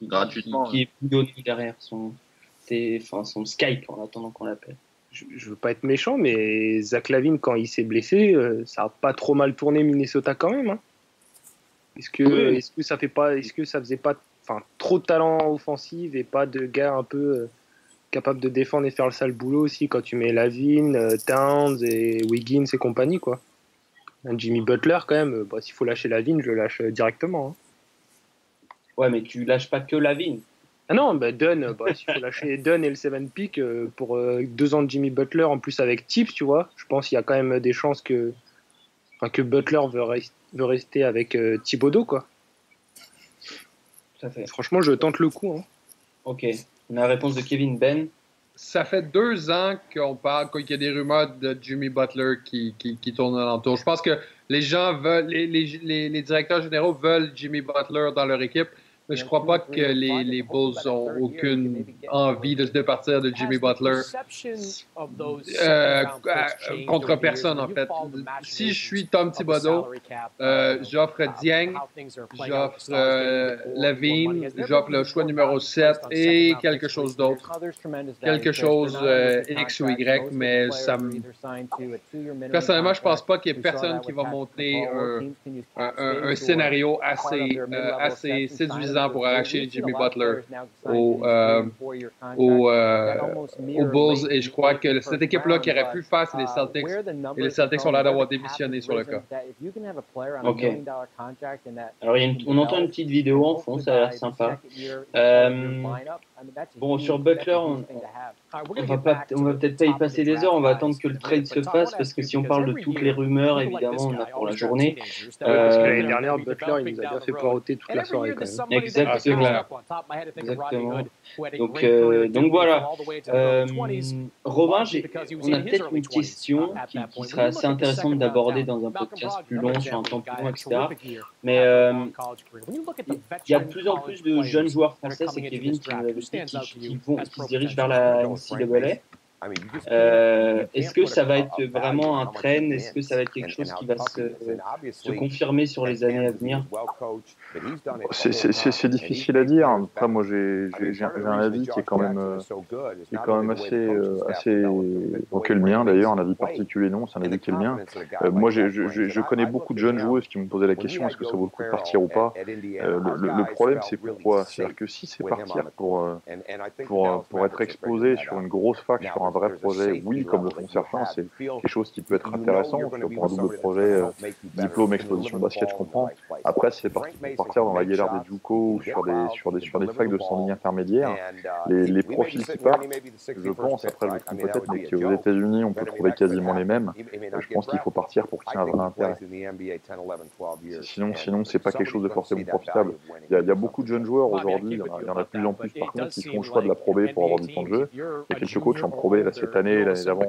Qui- Gratuitement, Qui, qui est bouillonné derrière son, c'est- enfin, son Skype en attendant qu'on l'appelle. Je, veux pas être méchant, mais Zach Lavine, quand il s'est blessé, euh, ça a pas trop mal tourné Minnesota quand même. hein. Est-ce que, Oui. est-ce que ça fait pas, est-ce que ça faisait pas, enfin, trop de talent offensif et pas de gars un peu euh, capables de défendre et faire le sale boulot aussi quand tu mets Lavine, euh, Towns et Wiggins et compagnie quoi. Un Jimmy Butler quand même, bah, s'il faut lâcher Lavine, je le lâche directement. hein. Ouais, mais tu lâches pas que Lavine. Ah non, bah Dunn, euh, bah, s'il faut lâcher (laughs) Dunn et le 7 pick euh, pour euh, deux ans de Jimmy Butler en plus avec Tips, tu vois, je pense qu'il y a quand même des chances que, enfin, que Butler veut, veut rester avec euh, Thibodeau, quoi. Fait. Franchement, je tente le coup. hein. Ok. On a la réponse de Kevin Ben. Ça fait deux ans qu'on parle, qu'il y a des rumeurs de Jimmy Butler qui, qui, qui tournent alentour. Je pense que les gens veulent, les, les, les, les directeurs généraux veulent Jimmy Butler dans leur équipe, mais je crois pas que les, les Bulls ont aucune envie de, de partir de Jimmy Butler. euh, euh, contre personne, en fait. Si je suis Tom Thibodeau, euh, j'offre Dieng, j'offre euh, Levine, j'offre le choix numéro 7 et quelque chose d'autre. Quelque chose X ou Y, mais ça me... Personnellement, je pense pas qu'il y ait personne qui va monter un, un, un- un scénario assez, assez séduisant pour arracher Jimmy Butler au, euh, au, euh, aux Bulls. Et je crois que cette équipe-là qui aurait pu faire, c'est les Celtics. Et les Celtics ont l'air d'avoir démissionné sur le cas. Ok. Alors, il y a une- on entend une petite vidéo en fond, ça a l'air sympa. Euh, bon, sur Butler, on, on va pas, on va peut-être pas y passer des heures. On va attendre que le trade se fasse parce que si on parle de toutes les rumeurs, évidemment, on a pour la journée. Parce que Euh, l'année dernière, Butler, il nous a bien fait poiroter toute la soirée quand même. Exactement. Exactement. Donc, euh, donc voilà. Euh, Romain, on a peut-être une question qui, qui serait assez intéressante d'aborder dans un podcast plus long, sur un temps plus long, etc. Mais euh, il y a de plus en plus de jeunes joueurs français, c'est Kevin qui nous dit, qui, qui vont, qui se dirigent vers la NCAA. Euh, Est-ce que ça va être vraiment un trend? Est-ce que ça va être quelque chose qui va se, se confirmer sur les années à venir? C'est- difficile à dire. Après, moi, j'ai un avis qui est quand même, euh, qui est quand même assez, euh, assez que le mien d'ailleurs, un avis particulier non, c'est un avis qui est le mien. Euh, moi, je, je- je connais beaucoup de jeunes joueuses qui me posaient la question est-ce que ça vaut le coup de partir ou pas? Euh, le, le- problème, c'est pourquoi? C'est-à-dire que si c'est partir pour, pour, euh, pour être exposé sur une grosse fac, sur un vrai projet, oui, comme le font certains, c'est quelque chose qui peut être intéressant. Pour un double projet, euh, diplôme, exposition basket, je comprends. Après, c'est parti pour partir dans la galère des JUCO ou sur des, sur des, sur des facs de ligne intermédiaire. Les, les profils qui partent, je pense, après je me peut-être, mais qu'aux États-Unis, on peut trouver quasiment les mêmes. Euh, Je pense qu'il faut partir pour qu'il y ait un vrai intérêt. Sinon, sinon c'est pas quelque chose de forcément profitable. Il y, a, il y a beaucoup de jeunes joueurs aujourd'hui, il y en a- il y en a de plus en plus par contre, qui font le choix de la Pro B pour avoir du temps de jeu. Il y a quelques coachs en Pro B là, cette année, l'année d'avant,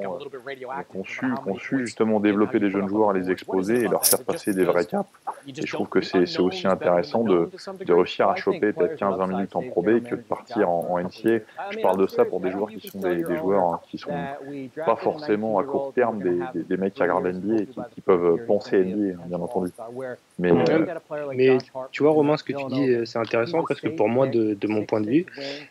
conçu, conçu justement développer les jeunes joueurs, les exposer et leur faire passer des vrais caps. Et je trouve que c'est aussi intéressant de, de réussir à choper peut-être 15-20 minutes en Pro B que de partir en, en NCA. Je parle de ça pour des joueurs qui sont des, des joueurs hein, qui sont pas forcément à court terme des, des, des mecs qui regardent NBA et qui, qui peuvent penser NBA, hein, bien entendu. Mais, euh, mais tu vois, Romain, ce que tu dis, c'est intéressant parce que pour moi, de, de mon point de vue,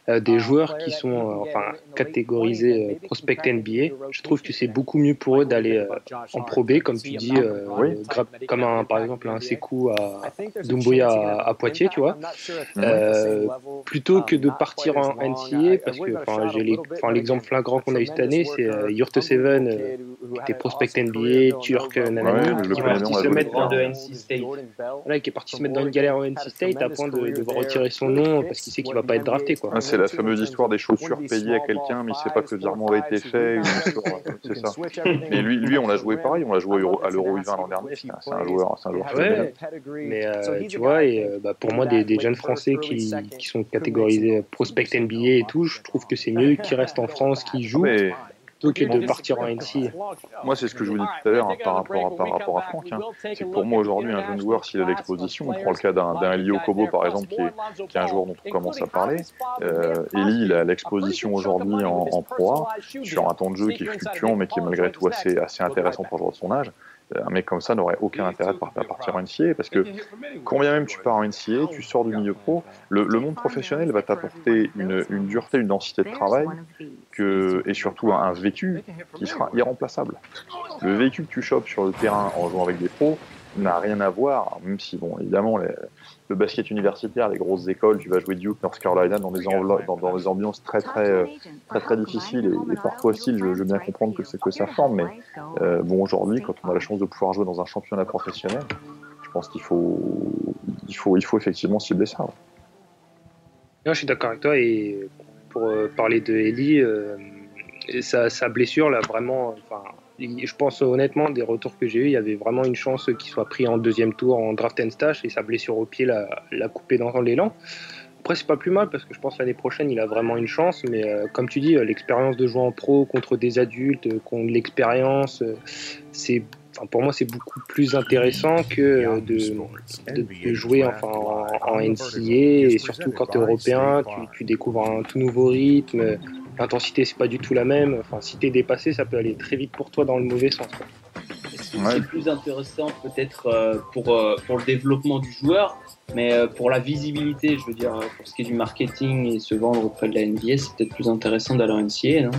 euh, des joueurs qui sont euh, enfin, catégorisés euh, prospect NBA, je trouve que c'est beaucoup mieux pour eux d'aller euh, en Pro B, comme tu dis, euh, comme un, par exemple un Sekou à Dumbuya à, à, Poitiers, tu vois, plutôt que de partir en NCA, parce que l'exemple flagrant qu'on a eu cette année, c'est euh, Yurte Seven, qui était prospect NBA, turc, nanani, qui est parti se mettre dans de NC State. Voilà, qui est parti se mettre dans une galère au NC State. À point de, de retirer son nom parce qu'il sait qu'il va pas être drafté. quoi. Ah, c'est la fameuse histoire des chaussures payées à quelqu'un, mais il sait pas que le virement a été fait. C'est ça. Mais lui, lui on l'a joué pareil, on l'a joué à l'Euro U20 l'an dernier. C'est un joueur, c'est un joueur ouais, Mais euh, tu vois, et, euh, bah, pour moi, des, des, jeunes Français qui, qui, sont catégorisés prospect NBA et tout, je trouve que c'est mieux qu'ils restent en France, qu'ils jouent. Mais que de partir en NC. Moi, c'est ce que je vous dis tout à l'heure hein, par, rapport à, par rapport à Franck. Hein. C'est que pour moi, aujourd'hui, un jeune joueur, s'il a l'exposition, on prend le cas d'un Elio Kobo, par exemple, qui est, qui est, un joueur dont on commence à parler. Euh, Eli, il a l'exposition aujourd'hui en, en Pro A, sur un temps de jeu qui est fluctuant, mais qui est malgré tout assez, assez intéressant pour un joueur de son âge un mec comme ça n'aurait aucun intérêt de partir en NCA parce que combien même tu pars en NCA, tu sors du milieu pro, le, le monde professionnel va t'apporter une, une, dureté, une densité de travail que, et surtout un, un, vécu qui sera irremplaçable. Le vécu que tu chopes sur le terrain en jouant avec des pros n'a rien à voir, même si, bon, évidemment, les, le basket universitaire, les grosses écoles, tu vas jouer Duke, North Carolina dans des, ambiances très très très très, très difficiles et, parfois hostiles. Je, je, veux bien comprendre que c'est que ça forme, mais euh, bon aujourd'hui, quand on a la chance de pouvoir jouer dans un championnat professionnel, je pense qu'il faut il faut il faut effectivement cibler ça. Ouais. Je suis d'accord avec toi et pour euh, parler de Ellie, euh, sa, blessure là vraiment, je pense honnêtement, des retours que j'ai eu, il y avait vraiment une chance qu'il soit pris en deuxième tour en draft and stash et sa blessure au pied l'a coupé dans l'élan. Après, c'est pas plus mal parce que je pense l'année prochaine, il a vraiment une chance. Mais euh, comme tu dis, l'expérience de jouer en pro contre des adultes, contre l'expérience, c'est Enfin, pour moi, c'est beaucoup plus intéressant que de, de, de jouer enfin, en, en, NCA et surtout quand tu es européen, tu, tu, découvres un tout nouveau rythme. L'intensité, c'est pas du tout la même. Enfin, si tu es dépassé, ça peut aller très vite pour toi dans le mauvais sens. C'est ouais. plus intéressant peut-être euh, pour, euh, pour le développement du joueur, mais euh, pour la visibilité, je veux dire, pour ce qui est du marketing et se vendre auprès de la NBA, c'est peut-être plus intéressant d'aller en NCA, non?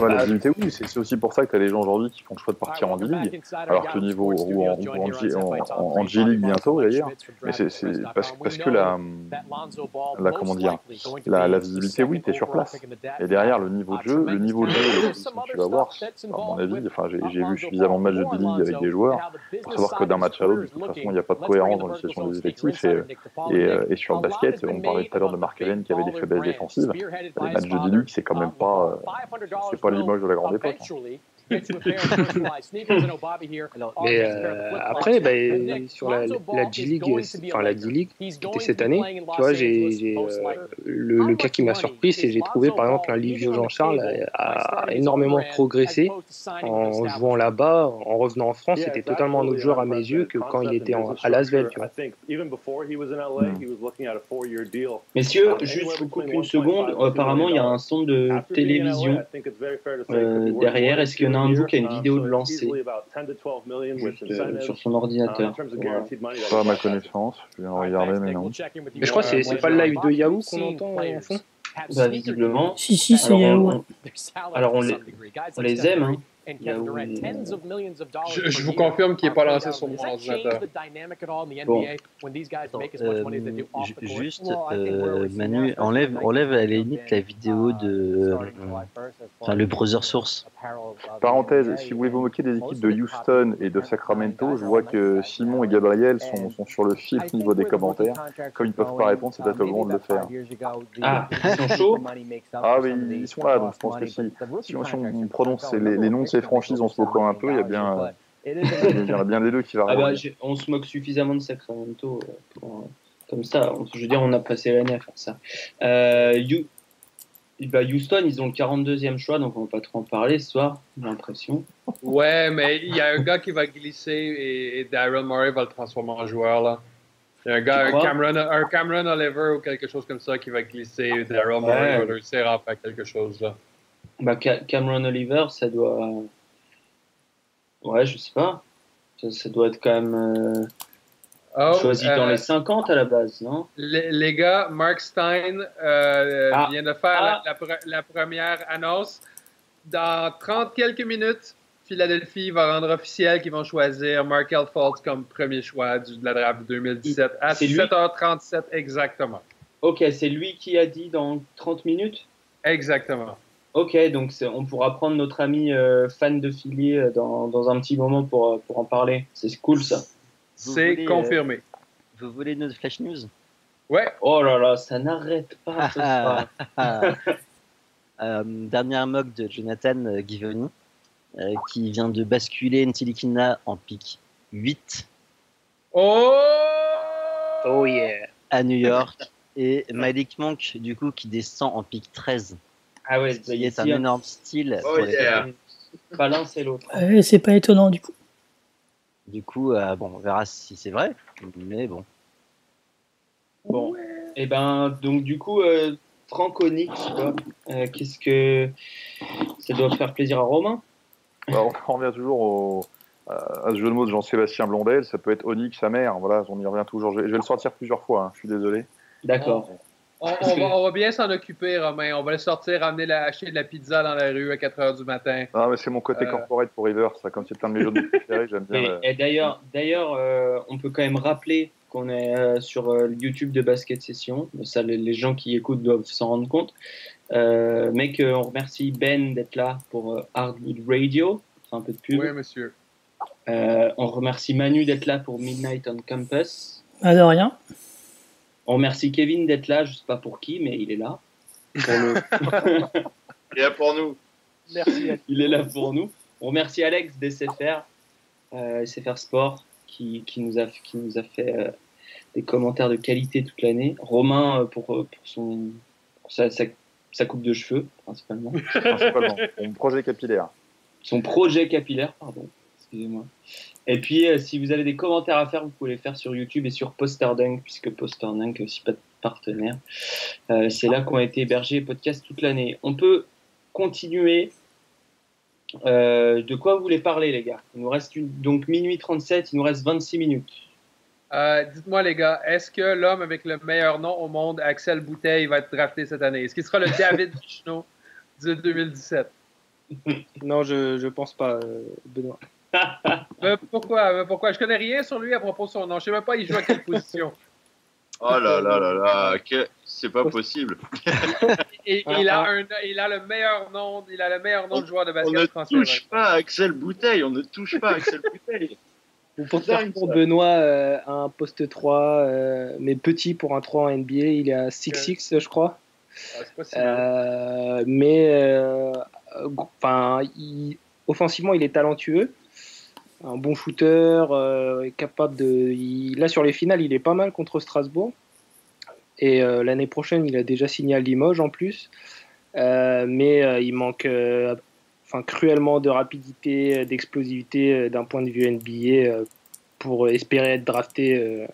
Ah bah, la visibilité, oui, c'est aussi pour ça que tu as des gens aujourd'hui qui font le choix de partir en D-League, alors que niveau ou en, ou en, en, G-League bientôt d'ailleurs, mais c'est parce, parce, que la, la, comment dire, la, la visibilité, oui, tu es sur place. Et derrière, le niveau de jeu, le niveau de jeu que tu vas voir, à mon avis, enfin, j'ai vu suffisamment de matchs de D-League avec des joueurs pour savoir que d'un match à l'autre, de toute façon, il n'y a pas de cohérence dans l'utilisation des effectifs. Et, et, et, sur le basket, on parlait tout à l'heure de Mark Allen qui avait des faiblesses défensives. Les matchs de D-League, c'est quand même pas, c'est pas l'image de la grande époque. Hein. Mais euh, après, bah, sur la, la G-League, enfin la D-League qui était cette année, tu vois, j'ai, euh, le, le, cas qui m'a surpris, c'est j'ai trouvé par exemple un Livio Jean-Charles a, a, énormément progressé en jouant là-bas, en revenant en France, c'était totalement un autre joueur à mes yeux que quand il était en, à Lasvel, tu vois. Messieurs, juste je vous coupe une seconde, apparemment il y a un son de télévision euh, derrière, est-ce qu'il y en a un qui a une vidéo de lancer euh, sur son ordinateur. Pas à ma connaissance, je viens regarder, mais non. Mais je crois que c'est pas le live de Yahoo qu'on entend en fond bah, visiblement. Si, si, c'est Yahoo. Alors on les, on les aime, hein. Je, je, vous confirme qu'il n'est pas lancé sur mon ordinateur. Bon. Euh, juste, euh, Manu, enlève, enlève à la limite la vidéo de. Enfin, le browser source. Parenthèse, si vous voulez vous moquer des équipes de Houston et de Sacramento, je vois que Simon et Gabriel sont, sont sur le fil au niveau des commentaires. Comme ils ne peuvent pas répondre, c'est peut-être au moment de le faire. Ah, (laughs) ils sont chauds Ah oui, ils sont là, donc je pense que si, si, on, si on prononce les, les noms ces franchises en se moquant un peu, il y a bien, il (laughs) y en a bien (laughs) des deux qui va ah bah, On se moque suffisamment de Sacramento pour, comme ça. Je veux dire, on a passé l'année à faire ça. Euh, you, bah, Houston, ils ont le 42e choix, donc on va pas trop en parler ce soir, j'ai l'impression. Ouais, mais il y a un gars qui va glisser et, et Daryl Murray va le transformer en joueur. Là. Il y a un gars, un Cameron, un Cameron, Oliver ou quelque chose comme ça qui va glisser. Daryl Murray va réussir à faire quelque chose. Là. Bah, Cameron Oliver, ça doit. Ouais, je sais pas. Ça, ça doit être quand même. Euh... Oh, choisi dans euh, les 50 à la base, non? Les, les, gars, Mark Stein euh, ah. vient de faire la, ah. la, la, première annonce. Dans 30 quelques minutes, Philadelphie va rendre officiel qu'ils vont choisir Markel Fultz comme premier choix du, de la draft 2017 à 7h37 exactement. Ok, c'est lui qui a dit dans 30 minutes? Exactement. Ok, donc on pourra prendre notre ami euh, fan de Philly dans, dans, un petit moment pour, pour en parler. C'est cool ça. C'est confirmé. vous voulez une flash news? Ouais. Oh là là, ça n'arrête pas (laughs) ce soir. euh, dernière mock de Jonathan Givoni, euh, qui vient de basculer Ntilikina en pic 8. Oh Oh yeah À New York. et Malik Monk, du coup, qui descend en pic 13. Ah ouais, c'est un énorme style. Oh yeah Pas l'un, c'est l'autre. c'est pas étonnant, du coup. Du coup, euh, bon, on verra si c'est vrai, mais bon. Bon, et eh ben, donc du coup, euh, Franconix, euh, qu'est-ce que ça doit faire plaisir à Romain? Bah, On revient toujours au, à ce jeu de mots de Jean-Sébastien Blondel, ça peut être Onyx, sa mère, voilà, on y revient toujours. Je vais, le sortir plusieurs fois, hein, je suis désolé. D'accord. On, va, bien s'en occuper, Romain. On va le sortir, amener la, acheter de la pizza dans la rue à 4 h du matin. Non, mais c'est mon côté euh... corporate pour River, ça, comme c'est un de mes jeux de (laughs) préférés, j'aime bien. Et, d'ailleurs, d'ailleurs euh, on peut quand même rappeler qu'on est euh, sur euh, YouTube de Basket Session. Ça, les, gens qui écoutent doivent s'en rendre compte. mais qu'on remercie Ben d'être là pour Hardwood Radio. C'est un peu de pub. Oui, monsieur. on remercie Manu d'être là pour Midnight on Campus. Pas de rien. On remercie Kevin d'être là, je ne sais pas pour qui, mais il est là. il est là pour nous. Merci. Il est là pour nous. On remercie Alex d'SFR, euh, SFR Sport, qui, nous a, qui nous a fait euh, des commentaires de qualité toute l'année. Romain euh, pour, pour, son, sa, sa, coupe de cheveux, principalement. principalement. Son projet capillaire. Son projet capillaire, pardon. Excusez-moi. Et puis, euh, si vous avez des commentaires à faire, vous pouvez les faire sur YouTube et sur Posterdunk, puisque Posterdunk est aussi pas de partenaire. Euh, c'est là qu'ont été hébergés les podcasts toute l'année. On peut continuer. Euh, de quoi vous voulez parler, les gars? Il nous reste donc minuit 37, il nous reste 26 minutes. Dites-moi, les gars, est-ce que l'homme avec le meilleur nom au monde, Axel Bouteille, va être drafté cette année? Est-ce qu'il sera le (laughs) David Duchenot de 2017 Non, je ne pense pas, Benoît mais pourquoi? Mais Pourquoi? Je connais rien sur lui à propos de son nom. Je sais même pas il joue à quelle position. (laughs) Oh là là là là, c'est pas possible. (laughs) il, a (laughs) un, il a le meilleur nom, il a le meilleur nom de joueur de basket français. On ne touche pas Axel Bouteille, on ne touche pas Axel Bouteille. Pour faire pour Benoît, euh, un poste 3, euh, mais petit pour un 3 en NBA, il est à 6-6, je crois. Ah, euh, mais enfin, offensivement, il est talentueux un bon shooter, euh, capable de. là sur les finales, il est pas mal contre Strasbourg. Et euh, l'année prochaine, il a déjà signé à Limoges en plus. Euh, mais il manque enfin, cruellement de rapidité, d'explosivité d'un point de vue NBA pour espérer être drafté.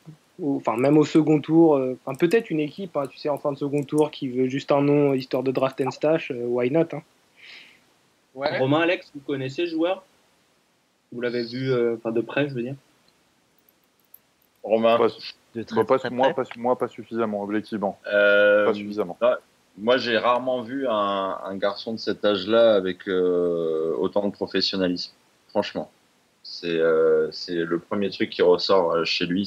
enfin, même au second tour, enfin, peut-être une équipe, hein, tu sais, en fin de second tour qui veut juste un nom histoire de draft and stash, why not hein. Romain, Alex, vous connaissez le joueur? Vous l'avez vu euh, enfin de près, je veux dire Romain pas, de très, pas, moi, pas, moi, pas suffisamment, objectivement. Euh, pas suffisamment. moi, j'ai rarement vu un, un, garçon de cet âge-là avec euh, autant de professionnalisme. Franchement, c'est le premier truc qui ressort chez lui.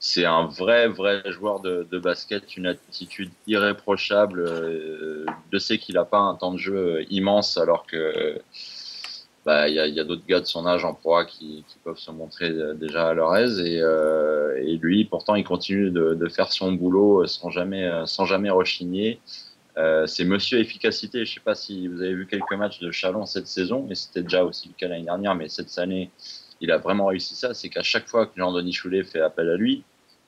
C'est un vrai, vrai joueur de, de, basket, une attitude irréprochable. je sais qu'il n'a pas un temps de jeu immense, alors que bah, il y a, d'autres gars de son âge en proie qui, peuvent se montrer euh, déjà à leur aise et, euh, et lui pourtant il continue de, faire son boulot sans jamais euh, sans jamais rechigner. C'est monsieur efficacité. Je sais pas si vous avez vu quelques matchs de Chalon cette saison et c'était déjà aussi le cas l'année dernière mais cette année il a vraiment réussi ça. C'est qu'à chaque fois que Jean-Denis Choulet fait appel à lui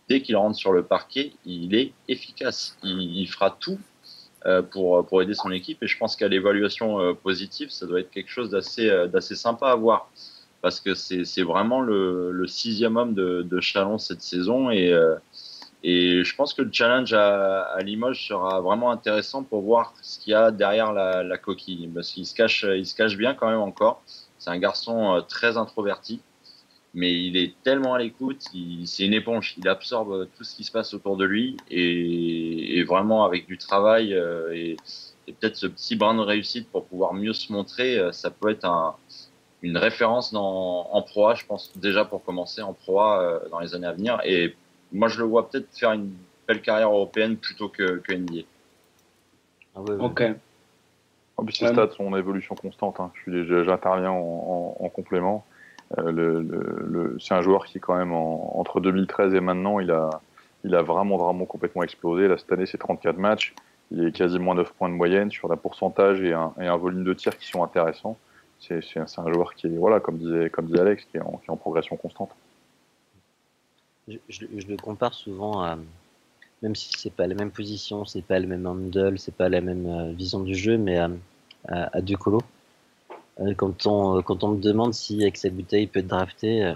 dès qu'il rentre sur le parquet il est efficace. Il, il fera tout pour, pour aider son équipe. Et je pense qu'à l'évaluation positive, ça doit être quelque chose d'assez sympa à voir. Parce que c'est vraiment le, le, sixième homme de, de Chalon cette saison. Et, et je pense que le challenge à, à, Limoges sera vraiment intéressant pour voir ce qu'il y a derrière la, la coquille. Parce qu'il se, cache, il se cache bien quand même encore. C'est un garçon euh, très introverti, mais il est tellement à l'écoute, c'est une éponge. Il absorbe tout ce qui se passe autour de lui et, et vraiment avec du travail euh, et, et peut-être ce petit brin de réussite pour pouvoir mieux se montrer, euh, ça peut être un, une référence dans, en proie, je pense déjà pour commencer en proie dans les années à venir. Et moi, je le vois peut-être faire une belle carrière européenne plutôt que, que NBA. Ah ouais, Ok. En plus, ces stats sont en évolution constante. Hein. J'interviens en, en, en, complément. Euh, c'est un joueur qui, quand même, en, entre 2013 et maintenant, il a, vraiment, vraiment complètement explosé. Là, cette année, c'est 34 matchs. Il est quasiment 9 points de moyenne sur un pourcentage et un, volume de tir qui sont intéressants. C'est un, joueur qui est, voilà, comme disait, Alex, qui est en, progression constante je, je, le compare souvent à, même si c'est pas la même position, c'est pas le même handle, c'est pas la même euh, vision du jeu, mais à, à, à Ducolo. Euh, quand, on, quand on me demande si Axel Bouteille peut être drafté, euh,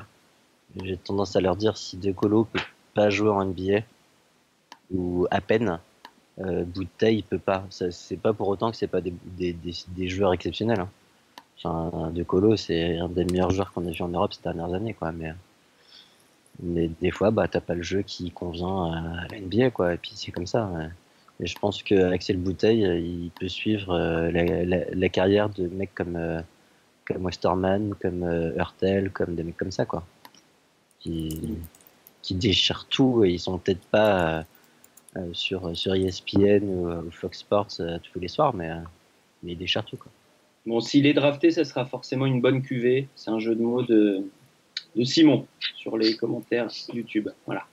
j'ai tendance à leur dire si Ducolo peut pas jouer en NBA, ou à peine, euh, Bouteille peut pas. C'est pas pour autant que c'est pas des, des, des, joueurs exceptionnels. Hein. Enfin, De Colo, c'est un des meilleurs joueurs qu'on a vu en Europe ces dernières années, quoi. Mais mais des fois, bah, t'as pas le jeu qui convient à la NBA, quoi. Et puis c'est comme ça. Et je pense que Axel Bouteille, il peut suivre euh, la, la, la, carrière de mecs comme, euh, comme Westerman, comme euh, Hurtel, comme des mecs comme ça, quoi. Qui, qui déchirent tout et ils sont peut-être pas sur, sur ESPN ou, ou Fox Sports tous les soirs, mais, mais ils déchirent tout, quoi. Bon, s'il est drafté, ça sera forcément une bonne cuvée. C'est un jeu de mots de, de Simon sur les commentaires YouTube. Voilà.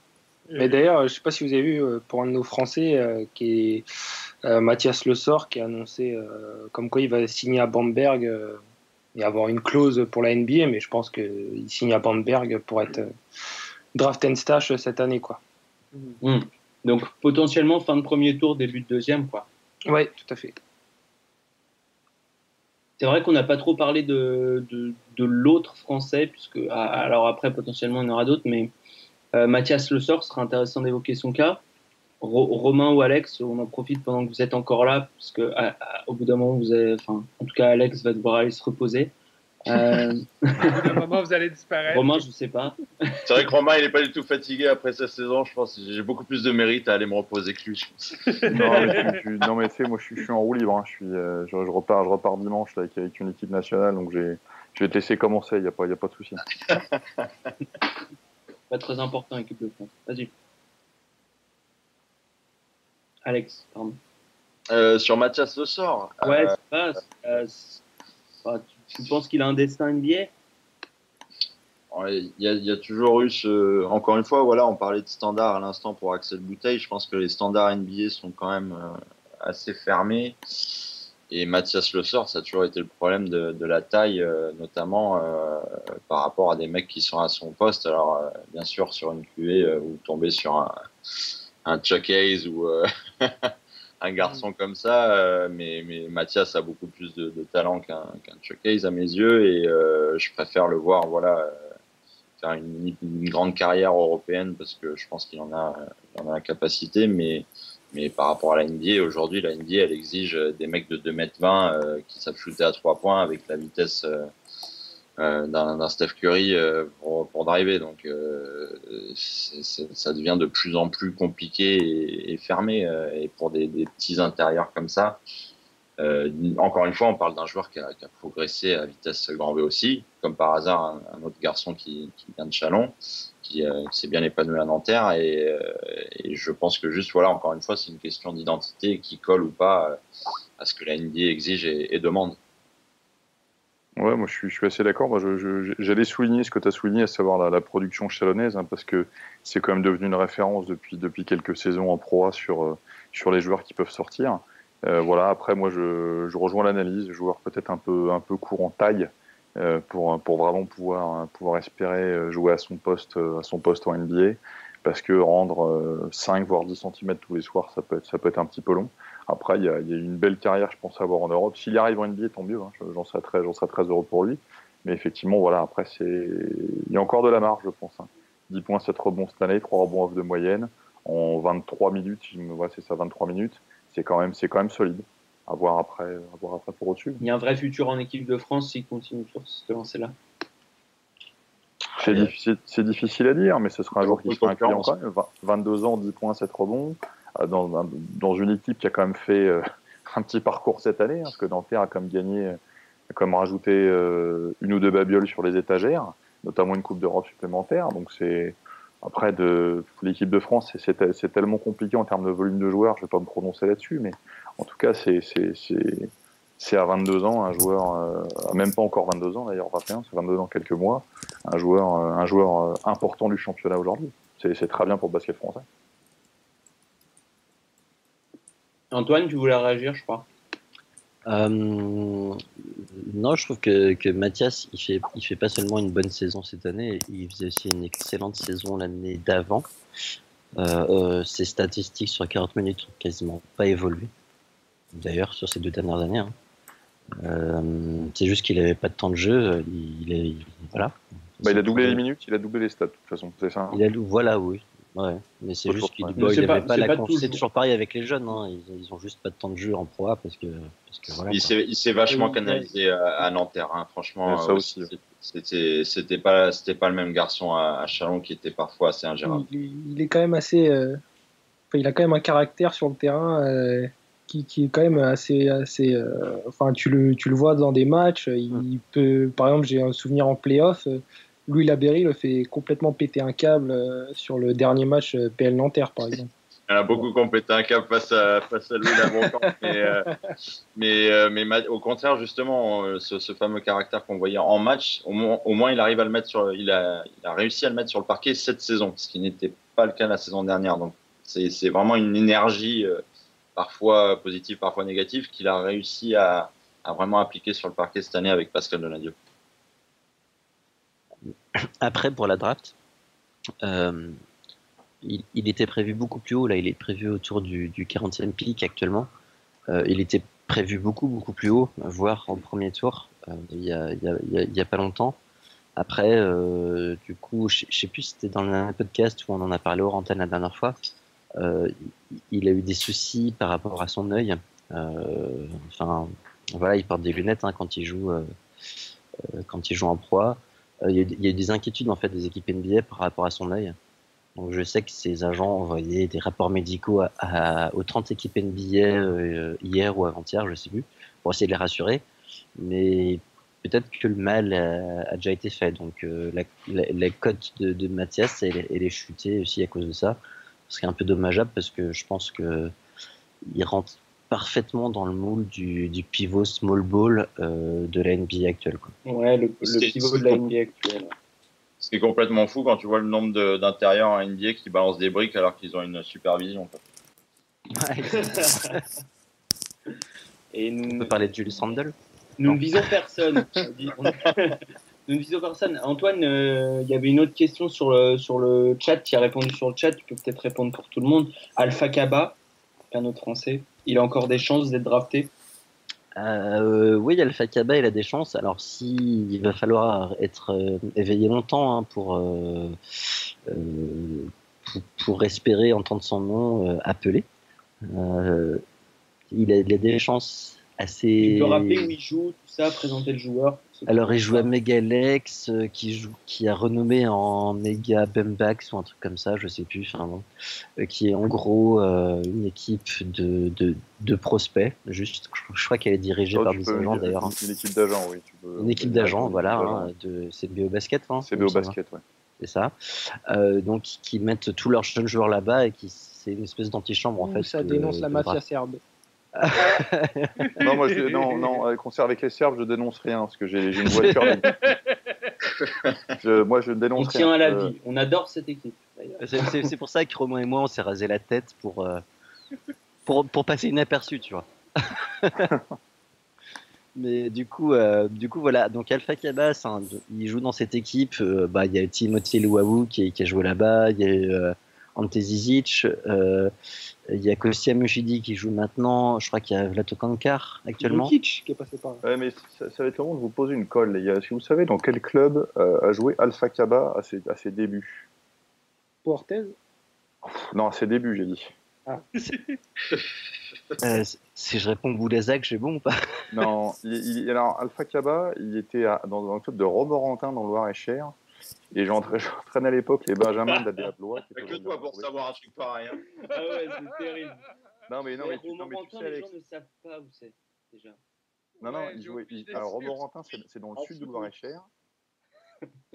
Mais d'ailleurs, je ne sais pas si vous avez vu euh, pour un de nos Français euh, qui est euh, Mathias Le Sort qui a annoncé euh, comme quoi il va signer à Bamberg euh, et avoir une clause pour la NBA, mais je pense qu'il signe à Bamberg pour être draft and stash cette année, quoi. Mmh. Donc potentiellement fin de premier tour, début de deuxième, quoi. Oui, tout à fait. C'est vrai qu'on n'a pas trop parlé de, de, de l'autre français, puisque ah, alors après potentiellement il y en aura d'autres, mais euh, Mathias Le Sort sera intéressant d'évoquer son cas. Ro Romain ou Alex, on en profite pendant que vous êtes encore là, parce que à, à, au bout d'un moment vous avez, enfin, en tout cas Alex va devoir aller se reposer. Euh... à un moment, vous allez disparaître. Romain, je sais pas. C'est vrai que Romain, il n'est pas du tout fatigué après sa saison. Je pense j'ai beaucoup plus de mérite à aller me reposer que lui. Je pense. non, mais, je, je, non, mais tu sais, moi, je suis, je suis, en roue libre. Hein. Je, suis, euh, je, je, repars, je repars dimanche là, avec, avec une équipe nationale, donc j'ai, je vais te laisser commencer. Il n'y a pas, y a pas de souci. pas très important, équipe de France. Vas-y. Alex, pardon. Euh, sur Mathias Le Sort. Ouais, euh, c'est pas. Bah, tu, tu penses qu'il a un destin NBA il y, a, il y, a, toujours eu ce. Encore une fois, voilà, on parlait de standards à l'instant pour Axel Bouteille. Je pense que les standards NBA sont quand même euh, assez fermés. Et Mathias Le Sort, ça a toujours été le problème de, de la taille, euh, notamment euh, par rapport à des mecs qui sont à son poste. Alors, euh, bien sûr, sur une QV, vous tombez sur un, un Chuck Hayes ou (laughs) un garçon comme ça, euh, mais, mais Mathias a beaucoup plus de, de talent qu'un qu Chuck Hayes à mes yeux et euh, je préfère le voir voilà, faire une, une, grande carrière européenne parce que je pense qu'il en a, il en a la capacité, mais, mais par rapport à la NBA, aujourd'hui, la NBA, elle exige des mecs de 2m20 euh, qui savent shooter à 3 points avec la vitesse euh, euh, d'un Steph Curry euh, pour, driver. Donc, euh, ça devient de plus en plus compliqué et, fermé. Et pour des, petits intérieurs comme ça, encore une fois, on parle d'un joueur qui a, progressé à vitesse grand V aussi, comme par hasard un, autre garçon qui, vient de Chalon, qui, s'est bien épanoui à Nanterre. Et, je pense que juste, voilà, encore une fois, c'est une question d'identité qui colle ou pas à ce que la NBA exige et demande. Ouais, moi je suis, assez d'accord. J'allais souligner ce que tu as souligné, à savoir la, production chalonnaise, hein, parce que c'est quand même devenu une référence depuis, quelques saisons en sur, euh, sur les joueurs qui peuvent sortir. Euh, voilà. Après, moi, je, rejoins l'analyse. Joueur peut-être un peu, un court en taille euh, pour, vraiment pouvoir, espérer jouer à son poste, en NBA. parce que rendre 5 voire 10 cm tous les soirs, ça peut être un petit peu long. Après, il y, a, il y a une belle carrière, je pense, à avoir en Europe. S'il arrive en NBA, tant mieux. Hein. J'en serais très, j'en serais très heureux pour lui. Mais effectivement, voilà, après, c'est, il y a encore de la marge, je pense. Hein. 10 points, 7 rebonds cette année, 3 rebonds off de moyenne en 23 minutes. Je me vois, c'est ça, 23 minutes. C'est quand même, c'est quand même solide. À voir après, à voir après pour au-dessus. Il y a un vrai futur en équipe de France s'il continue sur ce lancer-là. C'est difficile, c'est difficile à dire, mais ce sera un jour qui sera un client quand même. 22 ans, 10 points, 7 rebonds. Euh, dans, une équipe qui a quand même fait euh, (laughs) un petit parcours cette année, hein, parce que Nanterre a comme gagné, a comme rajouté euh, une ou deux babioles sur les étagères, notamment une Coupe d'Europe supplémentaire. Donc c'est après l'équipe de France, c'est tellement compliqué en termes de volume de joueurs, je vais pas me prononcer là-dessus, mais en tout cas c'est c'est à 22 ans un joueur, même pas encore 22 ans d'ailleurs, 21, c'est 22 ans quelques mois, un joueur, un joueur important du championnat aujourd'hui. C'est très bien pour le basket français. Antoine, tu voulais réagir, je crois. Euh, non, je trouve que, que, Mathias, il fait, il fait pas seulement une bonne saison cette année, il faisait aussi une excellente saison l'année d'avant. Euh, euh, ses statistiques sur 40 minutes ont quasiment pas évolué. D'ailleurs, sur ces deux dernières années. Hein. c'est juste qu'il avait pas de temps de jeu. Il, est, voilà. Bah, il a doublé les minutes, il a doublé les stats de toute façon. C'est ça. Hein. Il a, voilà, oui. Ouais, mais c'est juste qu'il pas, la C'est toujours pareil avec les jeunes, hein. ils, ils, ont juste pas de temps de jeu en proie parce que. Parce que voilà, il s'est vachement canalisé à, à Nanterre, hein. franchement. ça aussi. C'était pas, pas le même garçon à, à, Chalon qui était parfois assez ingérable. Il, il est quand même assez. Euh... Il a quand même un caractère sur le terrain. Euh, qui, qui, est quand même assez, assez euh... enfin tu le, tu le vois dans des matchs, il hum. peut, par exemple j'ai un souvenir en playoff, euh, Louis Laberry le fait complètement péter un câble euh, sur le dernier match euh, PL Nanterre, par exemple. Il a beaucoup complété un câble face à, face à Louis Laberry. (laughs) mais, euh, mais, mais, au contraire, justement, ce, fameux caractère qu'on voyait en match, au moins, au moins, il arrive à le mettre sur, il a, il a réussi à le mettre sur le parquet cette saison, ce qui n'était pas le cas la saison dernière. Donc, c'est vraiment une énergie, parfois positive, parfois négative, qu'il a réussi à, à, vraiment appliquer sur le parquet cette année avec Pascal Donadieu. Après, pour la draft, euh, il, était prévu beaucoup plus haut. Là, il est prévu autour du, 40e pic actuellement. Euh, il était prévu beaucoup, beaucoup plus haut, voire en premier tour, euh, il n'y a, pas longtemps. Après, du coup, je ne sais plus si c'était dans un podcast où on en a parlé au antenne la dernière fois. il a eu des soucis par rapport à son œil. enfin, voilà, il porte des lunettes hein, quand il joue quand il joue en proie. Euh, il y, a eu des inquiétudes en fait des équipes NBA par rapport à son œil. Donc je sais que ces agents envoyaient des rapports médicaux aux 30 équipes NBA euh, hier ou avant-hier, je sais plus, pour essayer de les rassurer. Mais peut-être que le mal a, déjà été fait. Donc euh, la, la, cote de, Mathias, elle, elle, est chutée aussi à cause de ça. Ce qui est un peu dommageable parce que je pense que il rentre parfaitement dans le moule du, du pivot small ball euh, de la NBA actuelle. Quoi. Ouais, le, le pivot de la NBA actuelle. Ce qui est complètement fou quand tu vois le nombre d'intérieurs en NBA qui balancent des briques alors qu'ils ont une supervision. Ouais. (laughs) Et nous... On peut parler de Julius Randle? Nous ne visons personne. (laughs) nous ne visons personne. Antoine, euh, il y avait une autre question sur le, sur le chat. Tu as répondu sur le chat. Tu peux peut-être répondre pour tout le monde. Alpha Kaba, un autre français il a encore des chances d'être drafté euh, oui, Alpha Kaba, il a des chances. Alors, si il va falloir être euh, éveillé longtemps hein, pour, euh, pour, pour espérer entendre son nom appelé. il a, il, a, des chances assez. Tu peux rappeler où il joue, tout ça, présenter le joueur. Alors, il joue à Megalex, euh, qui, joue, qui a renommé en Mega Bumbax ou un truc comme ça, je sais plus, enfin, bon, euh, qui est en gros euh, une équipe de, de, de, prospects, juste, je, crois qu'elle est dirigée oh, par des agents d'ailleurs. Une, une, équipe d'agents, oui. Tu peux, une équipe d'agents, voilà, hein, de, c'est BO Basket. Hein, c'est BO Basket, ouais. C'est ça. Euh, donc, qui mettent tous leurs jeunes joueurs là-bas et qui c'est une espèce d'antichambre en fait. Ça dénonce la mafia serbe. (laughs) non, moi, je, non, non, concert avec les Serbes, je dénonce rien parce que j'ai une (laughs) voiture. je, moi, je dénonce on tient à la vie. On adore cette équipe. C'est pour ça que Romain et moi, on s'est rasé la tête pour, euh, pour, pour passer inaperçu, tu vois. (laughs) Mais du coup, euh, du coup, voilà. Donc Alpha Cabas, il joue dans cette équipe. Euh, bah, il y a Timothy Luawu qui, qui, a joué là-bas. Il y a Ante Zizic. Il y a Kostia Mushidi qui joue maintenant. Je crois qu'il y a Vlato Kankar actuellement. Lukic qui est passé par là. Ouais, mais ça, ça va être le moment de vous poser une colle, les gars. Si vous savez dans quel club euh, a joué Alpha Kaba à ses, à ses débuts? Portez Non, à ses débuts, j'ai dit. Ah. (laughs) Euh, si je réponds Boulazac, j'ai bon ou pas? Non, il, il- alors Alpha Kaba, il était à- dans, dans le club de Romorantin dans le Loir-et-Cher. Et j'entra- j'entraînais (laughs) à l'époque les Benjamins d'Adéa Blois. qui Pas que toi pour savoir un truc pareil. hein. Ah ouais, c'est terrible. Non, mais non, mais, tu, non, mais tu sais, les Alex. gens ne savent pas où c'est, déjà. Non, non, Ouais, il j'ai jouait. aucune il- idée. alors, Romorantin, c'est c'est dans le En sud du foot. Loir-et-Cher.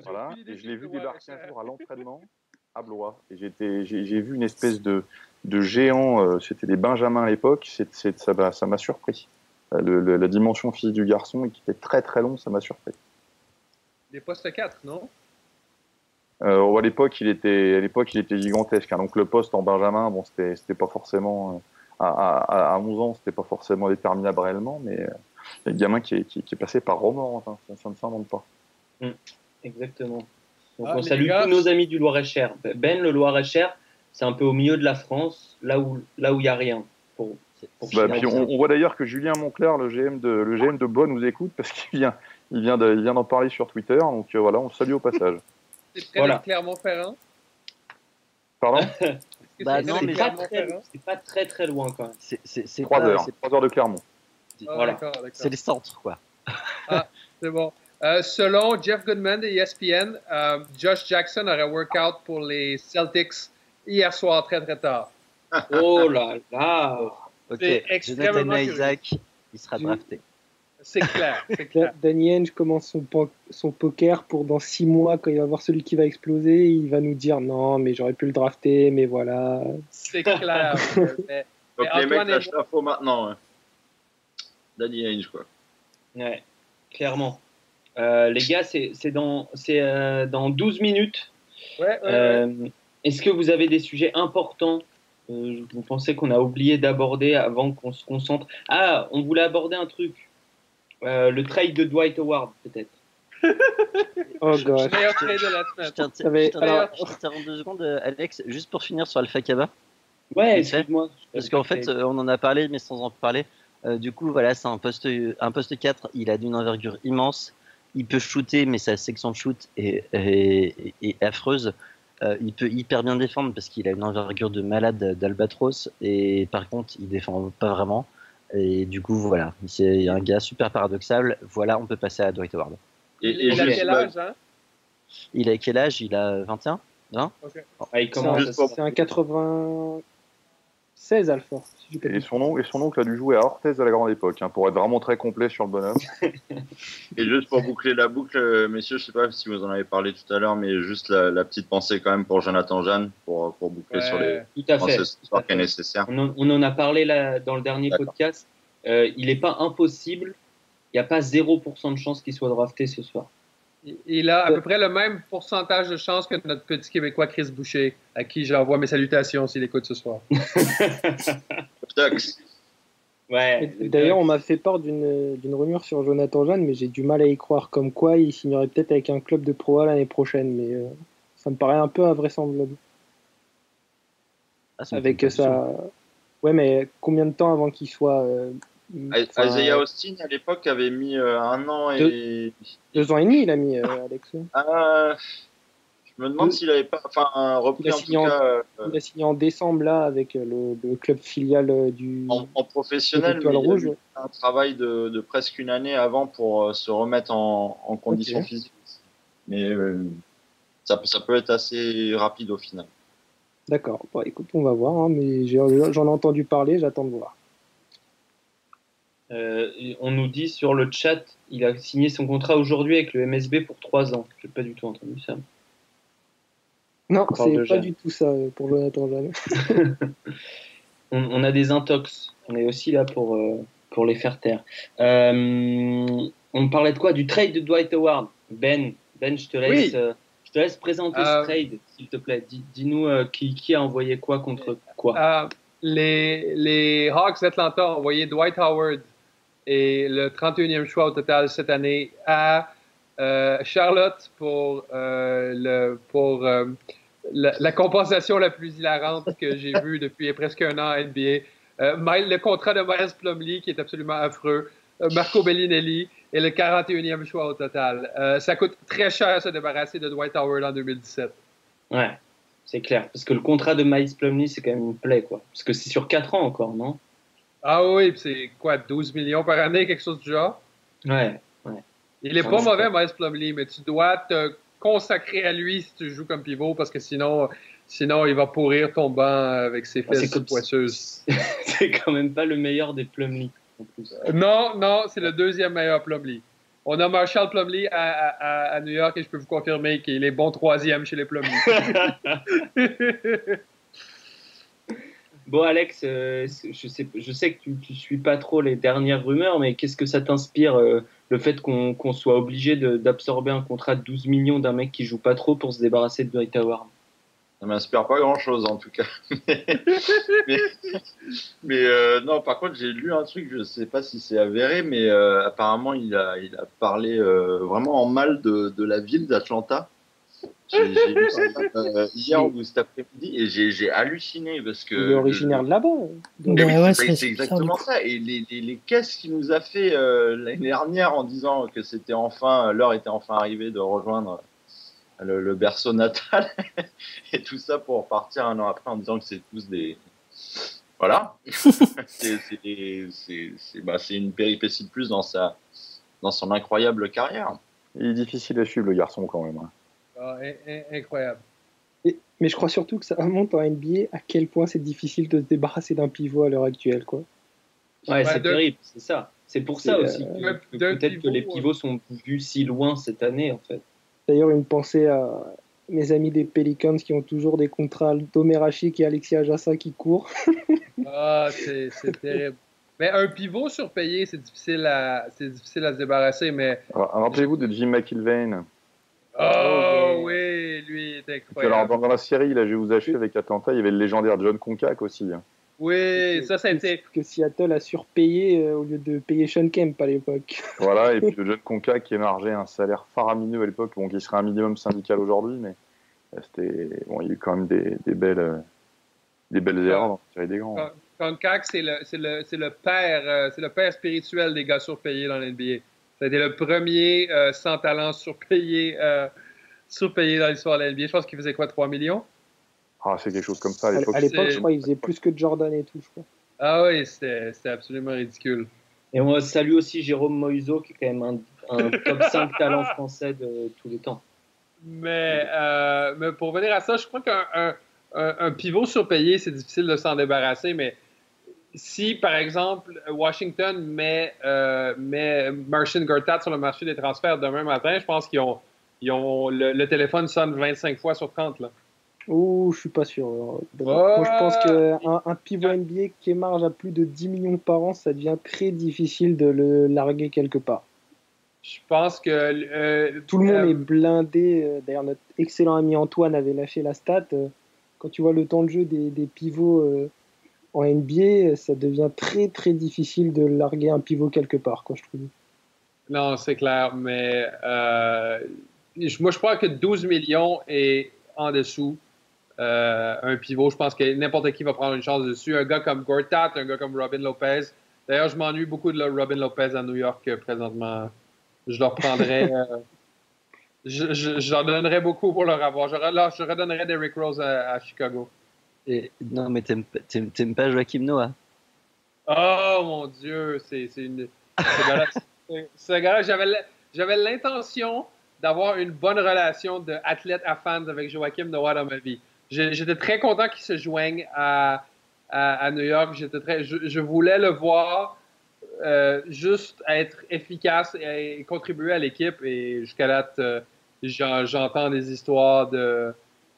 Voilà. Et je l'ai vu débarquer un jour à l'entraînement à Blois. Et j'ai vu une (laughs) espèce de, de géant. euh, C'était des Benjamins à l'époque. Ça m'a, surpris. Euh, le- le- la dimension physique du garçon, et qui était très très long, ça m'a surpris. Des postes 4, non? Euh, à l'époque, il était, à l'époque, il était gigantesque. hein. Donc le poste en Benjamin, bon, c'était, c'était pas forcément euh, à, à, à 11 ans, c'était pas forcément déterminable réellement, mais euh, il y a le gamin qui est, qui, qui est passé par Romorantin. Ça, ça ne s'invente pas. Exactement. Donc Ah, on salue gars- tous nos amis du Loir-et-Cher. Ben, le Loir-et-Cher, c'est un peu au milieu de la France, là où là où il y a rien. Pour, pour Bah, puis on, on voit d'ailleurs que Julien Moncler, le GM de, le GM de Bois, nous écoute parce qu'il vient, il vient, de- il vient d'en parler sur Twitter. Donc euh, voilà, on salue au passage. C'est près Voilà. de Clermont-Ferrand Pardon (laughs) Bah non, mais- c'est pas, très, pas très très loin quand même. C'est c'est- c'est 3 pas- heures. c'est- 3 heures de Clermont. Ah, Voilà. C'est les centres, quoi. C'est bon. Euh, selon Jeff Goodman de ESPN, euh, Josh Jackson aurait workout pour les Celtics hier soir très très tard. Oh là là Ok, Jonathan. Isaac, il sera drafté. C'est clair, clair. Danny Ainge commence son, po- son poker pour dans six mois, quand il va voir celui qui va exploser, il va nous dire non, mais j'aurais pu le drafter, mais voilà. C'est clair. (laughs) Mais- Donc Mais les mecs lâchent est- l'info maintenant. hein. Danny Ainge, quoi. Ouais, clairement. Euh, les gars, c'est c'est dans, c'est, euh, dans 12 minutes. Ouais, ouais, ouais. Euh, Est-ce que vous avez des sujets importants euh, Vous pensez qu'on a oublié d'aborder avant qu'on se concentre? Ah, on voulait aborder un truc. Euh, le trade de Dwight Howard, peut-être. (laughs) Oh gosh. Meilleur trade de la semaine. je t'interromps deux secondes, euh, Alex, juste pour finir sur Alpha Kaba. Ouais, excuse-moi. Parce qu'en fait, euh, on en a parlé, mais sans en parler. Euh, du coup, voilà, c'est un poste, un poste 4. Il a d'une envergure immense. Il peut shooter, mais sa section de shoot est, est- est affreuse. Euh, il peut hyper bien défendre parce qu'il a une envergure de malade d'Albatros. Et par contre, il défend pas vraiment. Et du coup, voilà, c'est un gars super paradoxal. Voilà, on peut passer à Dwight Howard. Et, il et il a quel âge, hein? Il a quel âge? Il a 21 20 Ah, il C'est un, un 96 Alpha. Et son, oncle, et son oncle a dû jouer à Orthez à la grande époque, hein, pour être vraiment très complet sur le bonhomme. (laughs) Et juste pour boucler la boucle, euh, messieurs, je sais pas si vous en avez parlé tout à l'heure, mais juste la, la petite pensée quand même pour Jonathan Jeanne, pour, pour boucler Ouais. sur les Tout à pensées fait. ce tout à soir qui est fait. nécessaire. On en, on en a parlé là, dans le dernier podcast. Euh, il n'est pas impossible. Il n'y a pas 0% de chance qu'il soit drafté ce soir. Il- Il a à peu près le même pourcentage de chance que notre petit Québécois Chris Boucher, à qui j'envoie mes salutations s'il écoute ce soir. (laughs) Ouais. D'ailleurs, on m'a fait part d'une rumeur sur Jonathan Jeanne, mais j'ai du mal à y croire. Comme quoi, il signerait peut-être avec un club de Pro A l'année prochaine, mais euh, ça me paraît un peu invraisemblable. Ah, Avec ça. Ouais, mais combien de temps avant qu'il soit. euh, enfin, Isaiah Austin, à l'époque, avait mis euh, un an et. Deux ans et demi, il a mis, euh, Alex. Ah, je me demande Deux- s'il avait pas. Enfin, repris Il a en tout en- cas. euh, Il a signé en décembre, là, avec euh, le, le club filial euh, du. en, en professionnel, mais L'étoile il a rouge, eu un travail de, de presque une année avant pour euh, se remettre en, en conditions Ok. physiques. Mais euh, ça, peut- ça peut être assez rapide au final. D'accord. Bon, écoute, on va voir, hein, mais j'en ai entendu parler, j'attends de voir. Euh, on nous dit sur le chat, il a signé son contrat aujourd'hui avec le MSB pour 3 ans. Je n'ai pas du tout entendu ça. Non, c'est pas Jeanne. du tout ça euh, pour Jonathan Jeanne. (laughs) (laughs) On, on a des intox. On est aussi là pour, euh, pour les faire taire. Euh, on parlait de quoi? Du trade de Dwight Howard. Ben, ben je te laisse, Oui. euh, je te laisse présenter Euh, ce trade, s'il te plaît. Dis- Dis-nous euh, qui, qui a envoyé quoi contre quoi? Euh, les, les Hawks d'Atlanta ont envoyé Dwight Howard et le 31e choix au total cette année à euh, Charlotte pour, euh, le, pour euh, la, compensation la plus hilarante que j'ai (laughs) vue depuis presque un an à NBA. Le contrat de Miles Plumlee, qui est absolument affreux. Marco Bellinelli est le 41e choix au total. Ça coûte très cher se débarrasser de Dwight Howard en 2017. Ouais, c'est clair. Parce que le contrat de Miles Plumlee, c'est quand même une plaie, quoi. Parce que c'est sur 4 ans encore, non? Ah oui, c'est quoi, 12 millions par année, quelque chose du genre? Ouais, Il est pas mauvais, Miles Plumlee, mais tu dois te consacrer à lui si tu joues comme pivot parce que sinon, sinon il va pourrir ton banc avec ses fesses poisseuses. (laughs) c'est quand même pas le meilleur des Plumlee. Non, non, c'est le deuxième meilleur Plumlee. On a Marshall Plumlee à, à, New York et je peux vous confirmer qu'il est bon troisième chez les Plumlee. (laughs) (laughs) bon, Alex, euh, je, sais, que tu ne suis pas trop les dernières rumeurs, mais qu'est-ce que ça t'inspire euh, le fait qu'on soit obligé d'absorber un contrat de 12 millions d'un mec qui joue pas trop pour se débarrasser de Dwight Howard ça m'inspire pas grand chose en tout cas. (laughs) mais, euh, non, par contre, j'ai lu un truc, je sais pas si c'est avéré, mais apparemment, il a, parlé vraiment en mal de la ville d'Atlanta. J'ai lu ça (laughs) hier ou cet après-midi et j'ai halluciné parce que. Il est originaire de là-bas. Ouais, c'est exactement ça. Et les, les, les caisses qu'il nous a fait l'année dernière en disant que c'était enfin, l'heure était enfin arrivée de rejoindre le, berceau natal (laughs) et tout ça pour partir un an après en disant que c'est tous des. Voilà. (laughs) Bah, c'est une péripétie de plus dans, sa, dans son incroyable carrière. Il est difficile à suivre, le garçon, quand même. Hein. Ah, incroyable. mais je crois surtout que ça montre en NBA à quel point c'est difficile de se débarrasser d'un pivot à l'heure actuelle. Quoi. Ouais, c'est terrible, c'est ça. C'est pour ça aussi euh, que, peut-être que les pivots sont vus si loin cette année, en fait. D'ailleurs, une pensée à mes amis des Pelicans qui ont toujours des contrats d'Omerachik et Alexis Ajassa qui courent. (laughs) ah, c'est terrible. Mais un pivot surpayé, c'est difficile, à, difficile à se débarrasser. Mais... Rappelez-vous de Jim McIlvain. Oh oui, lui est incroyable. Alors, dans, la série, là, je vais vous acheter avec Atlanta, il y avait le légendaire John Concac aussi. Hein. Oui, ça, ça a été. Que Seattle a surpayé euh, au lieu de payer Sean Kemp à l'époque. (laughs) Voilà, et puis le John Conca qui émargeait un salaire faramineux à l'époque, bon, qui serait un minimum syndical aujourd'hui, mais euh, c'était. Bon, il y a eu quand même des, des belles, euh, des belles erreurs dans la série des grands. Concac, c'est le, le, le, père, c'est le père spirituel des gars surpayés dans l'NBA. C'était le premier sans talent surpayé, surpayé dans l'histoire de l'NBA. Je pense qu'il faisait quoi, 3 millions? Ah, c'est quelque chose comme ça à l'époque. À l'époque, je crois, il faisait plus que Jordan et tout, je crois. Ah oui, c'était absolument ridicule. Et on salue aussi Jérôme Moiseau, qui est quand même un, top (laughs) 5 talent français de tous les temps. Mais, euh, mais pour venir à ça, je crois qu'un un, pivot surpayé, c'est difficile de s'en débarrasser, mais si, par exemple, Washington met, euh, met Marcin Gortat sur le marché des transferts demain matin, je pense qu'ils ont, ils ont le, le, téléphone sonne 25 fois sur 30. Là. Oh, je suis pas sûr. Moi, je pense qu'un un pivot NBA qui émarge à plus de 10 millions par an, ça devient très difficile de le larguer quelque part. Je pense que. Euh, Tout le monde euh, est blindé. Euh, d'ailleurs, notre excellent ami Antoine avait lâché la stat. Quand tu vois le temps de jeu des, des pivots en NBA, ça devient très très difficile de larguer un pivot quelque part, quoi, je trouve. Non, c'est clair, mais moi je crois que 12 millions est en dessous. Euh, un pivot, je pense que n'importe qui va prendre une chance dessus. Un gars comme Gortat, un gars comme Robin Lopez. D'ailleurs, je m'ennuie beaucoup de Robin Lopez à New York euh, présentement. Je leur prendrais. (laughs) euh, je, leur donnerais beaucoup pour leur avoir. Je, je redonnerais Derrick Rose à, Chicago. Et, non, mais t'aimes pas Joachim Noah? Oh mon Dieu, c'est une. Ce (laughs) gars-là, j'avais l'intention d'avoir une bonne relation d'athlète à fans avec Joachim Noah dans ma vie. J'étais très content qu'il se joigne à, à, New York. J'étais très, je, voulais le voir euh, juste être efficace et, contribuer à l'équipe. Et jusqu'à date, euh, j'entends des histoires de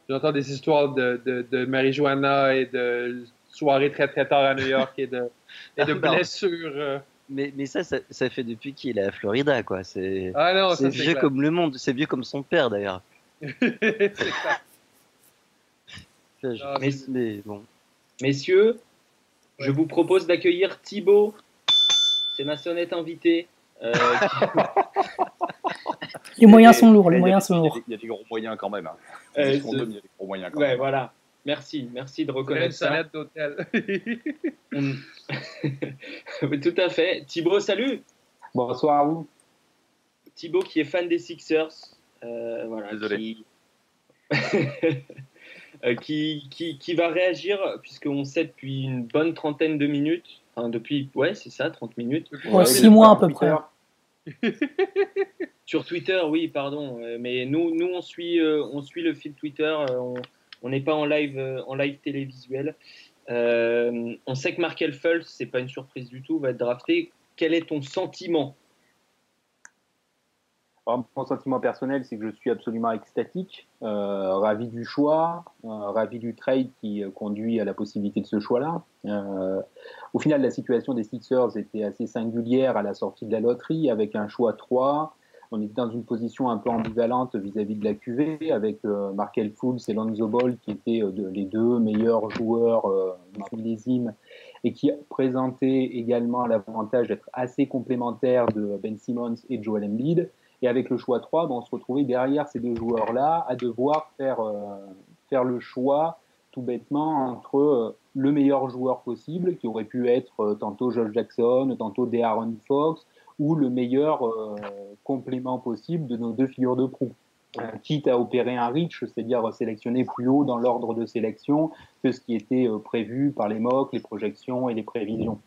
j'entends des histoires de, de, de marijuana et de soirées très très tard à New York et de, et de (laughs) blessures. Euh. Mais, mais ça, ça, ça, fait depuis qu'il est à Florida, quoi. C'est ah vieux comme le monde. C'est vieux comme son père, d'ailleurs. (laughs) c'est ça. Messieurs, je vous propose d'accueillir Thibaut. C'est ma sonnette invitée. Euh, (laughs) Les moyens sont lourds, les moyens sont lourds. Il y a des gros moyens quand même. Hein. Euh, Ils c'est- sont deux, mais il y a des gros moyens quand Ouais, même. voilà. Merci, merci de Une reconnaître ça. salade d'hôtel. (laughs) On- (laughs) Tout à fait. Thibaut, salut. Bonsoir à vous. Thibaut qui est fan des Sixers. euh, voilà, Désolé. Qui... (laughs) euh, qui, qui, qui va réagir, puisqu'on sait depuis une bonne trentaine de minutes, enfin depuis, ouais, c'est ça, 30 minutes. Ouais, six mois à peu près. (laughs) Sur Twitter, oui, pardon. euh, Mais nous, nous on, suit, euh, on suit le fil Twitter. euh, on- n'est pas en live, en live télévisuel. On sait que Markel Fultz, c'est pas une surprise du tout, va être drafté. Quel est ton sentiment mon sentiment personnel, c'est que je suis absolument extatique, euh, ravi du choix, euh, ravi du trade qui euh, conduit à la possibilité de ce choix-là. Euh, au final, la situation des Sixers était assez singulière à la sortie de la loterie, avec un choix 3. On était dans une position un peu ambivalente vis-à-vis de la QV, avec euh, Markel Fultz et Lonzo Ball qui étaient euh, les deux meilleurs joueurs du millésime et qui présentaient également l'avantage d'être assez complémentaires de Ben Simmons et Joel Embiid. Et avec le choix 3, ben, on se retrouvait derrière ces deux joueurs-là à devoir faire, euh, le choix tout bêtement entre euh, le meilleur joueur possible, qui aurait pu être euh, tantôt Josh Jackson, tantôt De'Aaron Fox, ou le meilleur complément possible de nos deux figures de proue. Quitte à opérer un reach, c'est-à-dire sélectionner plus haut dans l'ordre de sélection que ce qui était prévu par les mocks, les projections et les prévisions.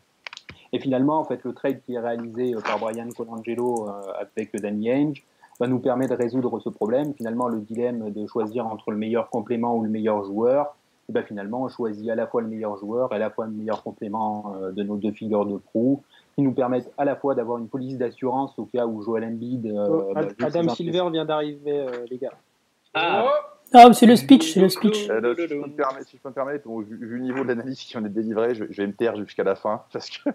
Et finalement, en fait, le trade qui est réalisé euh, par Brian Colangelo euh, avec Danny Ainge va nous permettre de résoudre ce problème. Finalement, le dilemme de choisir entre le meilleur complément ou le meilleur joueur, et ben finalement, on choisit à la fois le meilleur joueur et à la fois le meilleur complément euh, de nos deux figures de proue, qui nous permettent à la fois d'avoir une police d'assurance au cas où Joel Embiid... euh, Oh, bah, Adam Silver vient d'arriver, euh, les gars. Ah, Ah, c'est le speech, c'est le speech. Euh, si, je peux me permettre, si je peux me permettre, bon, vu, vu le niveau de l'analyse qui en est délivré, je, je vais me taire jusqu'à la fin, parce que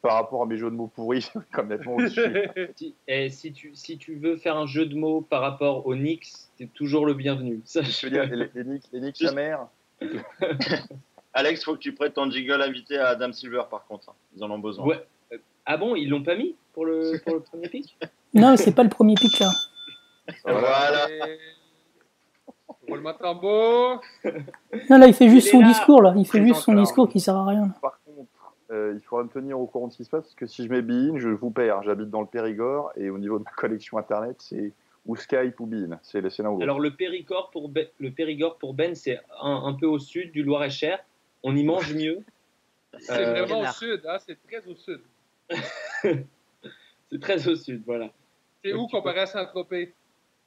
par rapport à mes jeux de mots pourris, comme nettement au-dessus. si, et si, tu, si tu veux faire un jeu de mots par rapport aux Knicks, t'es toujours le bienvenu. (laughs) Ça, Je veux dire, les, les Knicks, les Knicks, sa mère. Alex, faut que tu prêtes ton jingle invité à Adam Silver par contre. hein. Ils en ont besoin. Ouais. Euh, Ah bon, ils l'ont pas mis pour le, pour le premier pick (laughs) Non, c'est pas le premier pic là. Voilà. Roulement de tambour. Non, là, il fait juste Il son là. discours là. Il fait juste son discours qui sert à rien. Par contre, euh, il faudra me tenir au courant de ce qui se passe, parce que si je mets Bein, je vous perds. J'habite dans le Périgord, et au niveau de ma (laughs) connexion Internet, c'est ou Skype ou Bein. C'est l'autre. Alors le Périgord pour Ben, le Périgord pour Ben, c'est un, un peu au sud du Loir-et-Cher. On y mange mieux. (laughs) C'est Euh, vraiment au sud, hein? c'est très au sud. (laughs) C'est très au sud, voilà. C'est où comparé à Saint-Tropez?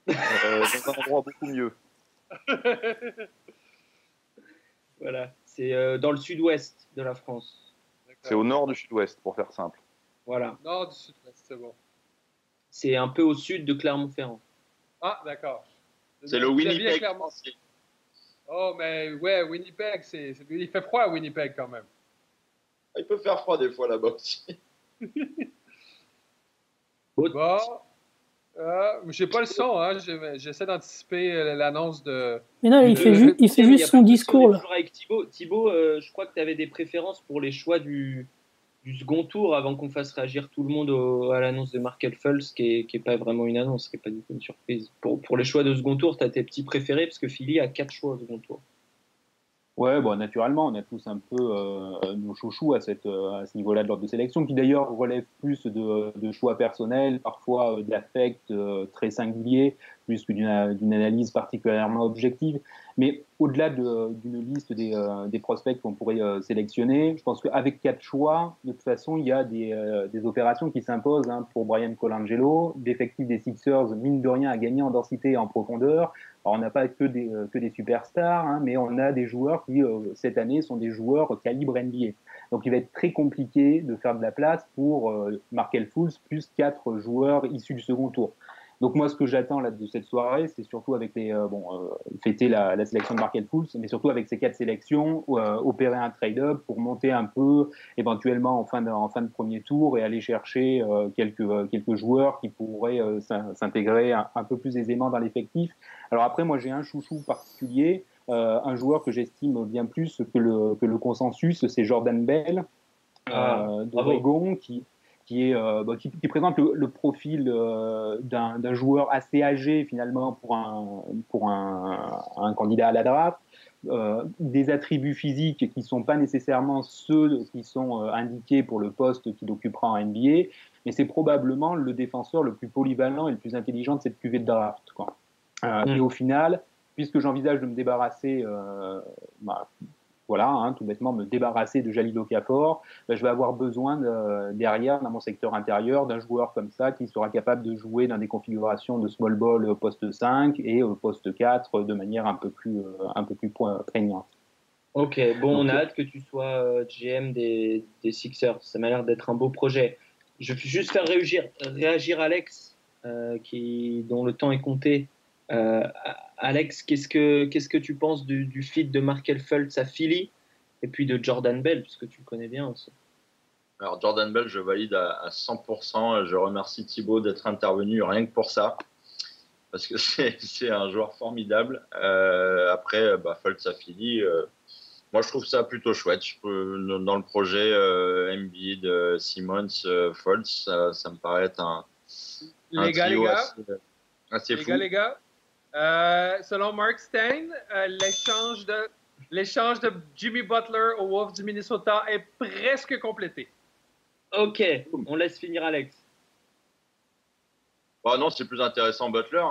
Euh, dans un endroit beaucoup mieux. Voilà, c'est euh, dans le sud-ouest de la France. C'est au nord du sud-ouest, pour faire simple. Voilà, Nord du sud-ouest, c'est bon. c'est un peu au sud de Clermont-Ferrand. Ah, d'accord. C'est le Winnipeg. Oh, mais ouais, Winnipeg, c'est, c'est- il fait froid à Winnipeg quand même. Il peut faire froid des fois là-bas aussi. Bon, euh, j'ai pas le son, hein. j'essaie d'anticiper euh, l'annonce de. Mais non, il de- fait, ju- il juste son discours là. toujours Avec Thibaut, Thibaut euh, je crois que tu avais des préférences pour les choix du, du second tour avant qu'on fasse réagir tout le monde au- à l'annonce de Markel Fultz, qui est, qui est pas vraiment une annonce, qui est pas du tout une surprise. Pour, pour les choix de second tour, tu as tes petits préférés, parce que Philly a quatre choix au second tour. Ouais, bon, naturellement, on a tous un peu euh, nos chouchous à, cette, euh, à ce niveau-là de l'ordre de sélection, qui d'ailleurs relève plus de, de choix personnels, parfois euh, d'affects euh, très singuliers, plus que d'une analyse particulièrement objective. Mais au-delà de- d'une liste des, euh, des prospects qu'on pourrait euh, sélectionner, je pense qu'avec quatre choix, de toute façon, il y a des, euh, des opérations qui s'imposent hein, pour Brian Colangelo. L'effectif des Sixers, mine de rien, a gagné en densité et en profondeur. Alors, on n'a pas que des, euh, que des superstars, hein, mais on a des joueurs qui, euh, cette année, sont des joueurs calibre NBA. Donc, il va être très compliqué de faire de la place pour euh, Markel Fultz plus quatre joueurs issus du second tour. Donc moi, ce que j'attends là de cette soirée, c'est surtout avec les euh, bon euh, fêter la, la sélection de Markel Fultz, mais surtout avec ces quatre sélections, euh, opérer un trade-up pour monter un peu, éventuellement en fin de, en fin de premier tour et aller chercher quelques quelques joueurs qui pourraient s'in- s'intégrer un, un peu plus aisément dans l'effectif. Alors après, moi j'ai un chouchou particulier, un joueur que j'estime bien plus que le que le consensus, c'est Jordan Bell Ah, d'Oregon qui qui, est, euh, bah, qui, qui présente le, le profil euh, d'un joueur assez âgé finalement pour un, pour un, un candidat à la draft. Euh, des attributs physiques qui ne sont pas nécessairement ceux qui sont indiqués pour le poste qu'il occupera en NBA, mais c'est probablement le défenseur le plus polyvalent et le plus intelligent de cette cuvée de draft. Quoi. Mm. Et au final, puisque j'envisage de me débarrasser, bah, voilà, hein, tout bêtement, me débarrasser de Jalil Okafor, bah, je vais avoir besoin de- derrière, dans mon secteur intérieur, d'un joueur comme ça qui sera capable de jouer dans des configurations de small ball au poste 5 et au poste 4 de manière un peu plus, euh, un peu plus prégnante. Ok, bon, on Donc, a euh, hâte que tu sois euh, GM des, des Sixers. Ça m'a l'air d'être un beau projet. Je vais juste faire réagir, réagir Alex, euh, qui, dont le temps est compté. Euh, Alex, qu'est-ce que, qu'est-ce que tu penses du, du feat de Markel Fultz à Philly et puis de Jordan Bell, puisque tu le connais bien aussi Alors Jordan Bell, je valide à, à 100%. Je remercie Thibaut d'être intervenu rien que pour ça. Parce que (laughs) c'est c'est un joueur formidable. Euh, après, bah, Fultz à Philly, euh, moi je trouve ça plutôt chouette. Je peux- dans le projet euh, Embiid, euh, Simmons, euh, Fultz, ça, ça me paraît être un, un Les gars, les trio gars, assez, assez les fou. gars, les gars, euh, selon Mark Stein, euh, l'échange de l'échange de Jimmy Butler aux Wolves du Minnesota est presque complété. Ok, on laisse finir Alex. Bah non, c'est plus intéressant Butler.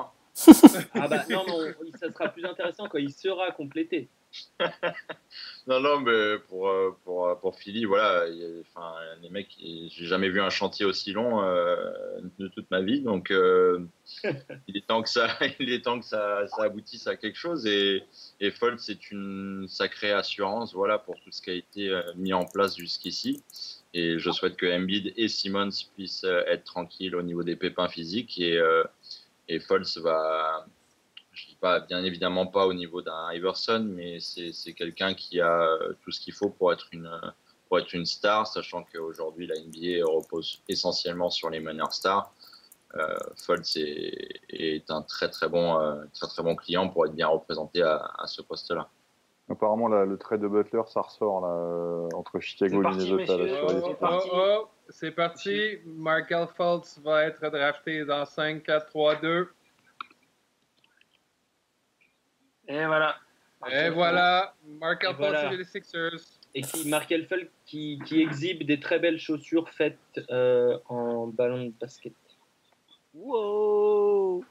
Ah bah non, non, ça sera plus intéressant quand il sera complété. (laughs) Non, non, mais pour, euh, pour, euh, pour Philly, voilà, il y a- enfin, les mecs, j'ai jamais vu un chantier aussi long euh, de toute ma vie, donc euh, (laughs) il est temps que ça, (laughs) il est temps que ça, ça aboutisse à quelque chose. Et, et Fold, c'est une sacrée assurance, voilà, pour tout ce qui a été mis en place jusqu'ici. Et je souhaite que Embiid et Simmons puissent être tranquilles au niveau des pépins physiques et, euh, et Fultz va, je dis pas, bien évidemment pas au niveau d'un Iverson, mais c'est c'est quelqu'un qui a euh, tout ce qu'il faut pour être une pour être une star, sachant qu'aujourd'hui la NBA repose essentiellement sur les meneurs stars. Euh, Fultz est, est un très très bon euh, très très bon client pour être bien représenté à, à ce poste-là. Apparemment, là, le trade de Butler, ça ressort là, euh, entre Chicago et Minnesota. C'est parti. oh, oh, parti. Markel Fultz va être drafté dans 5, 4, 3, 2. Et voilà. Et voilà, Markel Et Fultz voilà. et les Sixers. Et qui, Mark Elfeld qui, qui exhibe des très belles chaussures faites euh, en ballon de basket. Wow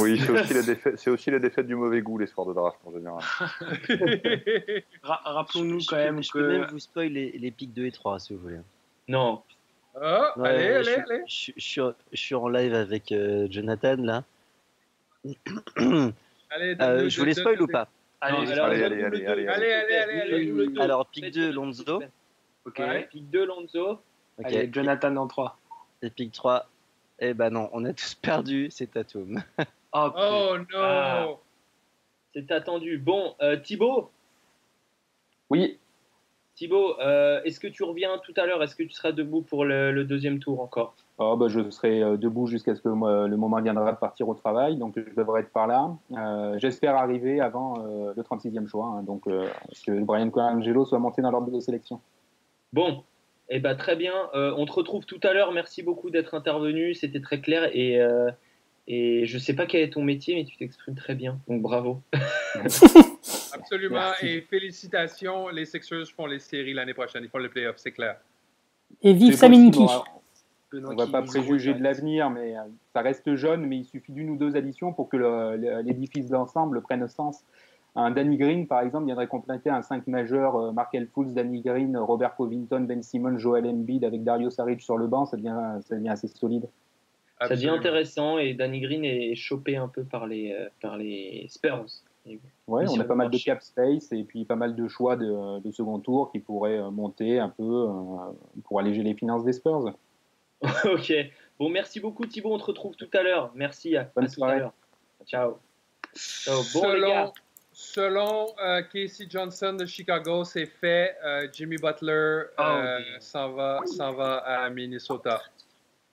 Oui, c'est aussi, la défaite- c'est aussi la défaite du mauvais goût, les soirs de draft en général. (laughs) Ra- Rappelons-nous Je quand peux- même je peux même vous spoil les, les pics 2 et 3 si vous voulez. Non. Oh, Ouais, allez, je, allez, suis- allez. Je, je suis, je suis en live avec euh, Jonathan là. (clears throat) (clears throat) Allez, Euh, je vous les spoil ou pas allez, allez, allez, le allez, allez. Alors, pick Faites 2, le Lonzo. ok. Ouais, pick 2, Lonzo. Ok. Allez, Jonathan en 3. Et pick 3. Eh ben non, on a tous perdu, c'est Tatum. (laughs) Oh, Oh non! Ah. C'est attendu. Bon, euh, Thibaut, Oui, Thibaut euh, est-ce que tu reviens tout à l'heure? Est-ce que tu seras debout pour le, le deuxième tour encore? Oh, bah, je serai euh, debout jusqu'à ce que moi, le moment viendra de partir au travail, donc je devrais être par là. Euh, J'espère arriver avant euh, le 36e choix, hein, donc euh, que Brian Colangelo soit monté dans l'ordre de sélection. Bon, eh ben, très bien. Euh, on te retrouve tout à l'heure. Merci beaucoup d'être intervenu. C'était très clair. Et, euh, et je sais pas quel est ton métier, mais tu t'exprimes très bien. Donc bravo. (laughs) Absolument. Merci. Et félicitations, les Sixers font les séries l'année prochaine. Ils font les playoffs, c'est clair. Et vive C'est Saminki. On On va pas préjuger de l'avenir, mais euh, ça reste jeune, mais il suffit d'une ou deux additions pour que l'édifice d'ensemble prenne sens. Un Danny Green, par exemple, viendrait compléter un 5 majeur, euh, Markel Fultz, Danny Green, Robert Covington, Ben Simmons, Joel Embiid, avec Dario Saric sur le banc, ça devient, ça devient assez solide. Ça devient intéressant. Et Danny Green est chopé un peu par les, euh, par les Spurs. Ouais, Ils on a pas mal de cap space et puis pas mal de choix de, de second tour qui pourraient monter un peu euh, pour alléger les finances des Spurs. (laughs) ok. Bon, merci beaucoup Thibaut. On te retrouve tout à l'heure. Merci. À, Bonne à tout à soirée. l'heure. Ciao. Ciao. Bon, les gars. Selon, euh, Casey Johnson de Chicago, c'est fait. Euh, Jimmy Butler Oh, euh, dear. s'en va, s'en va à Minnesota.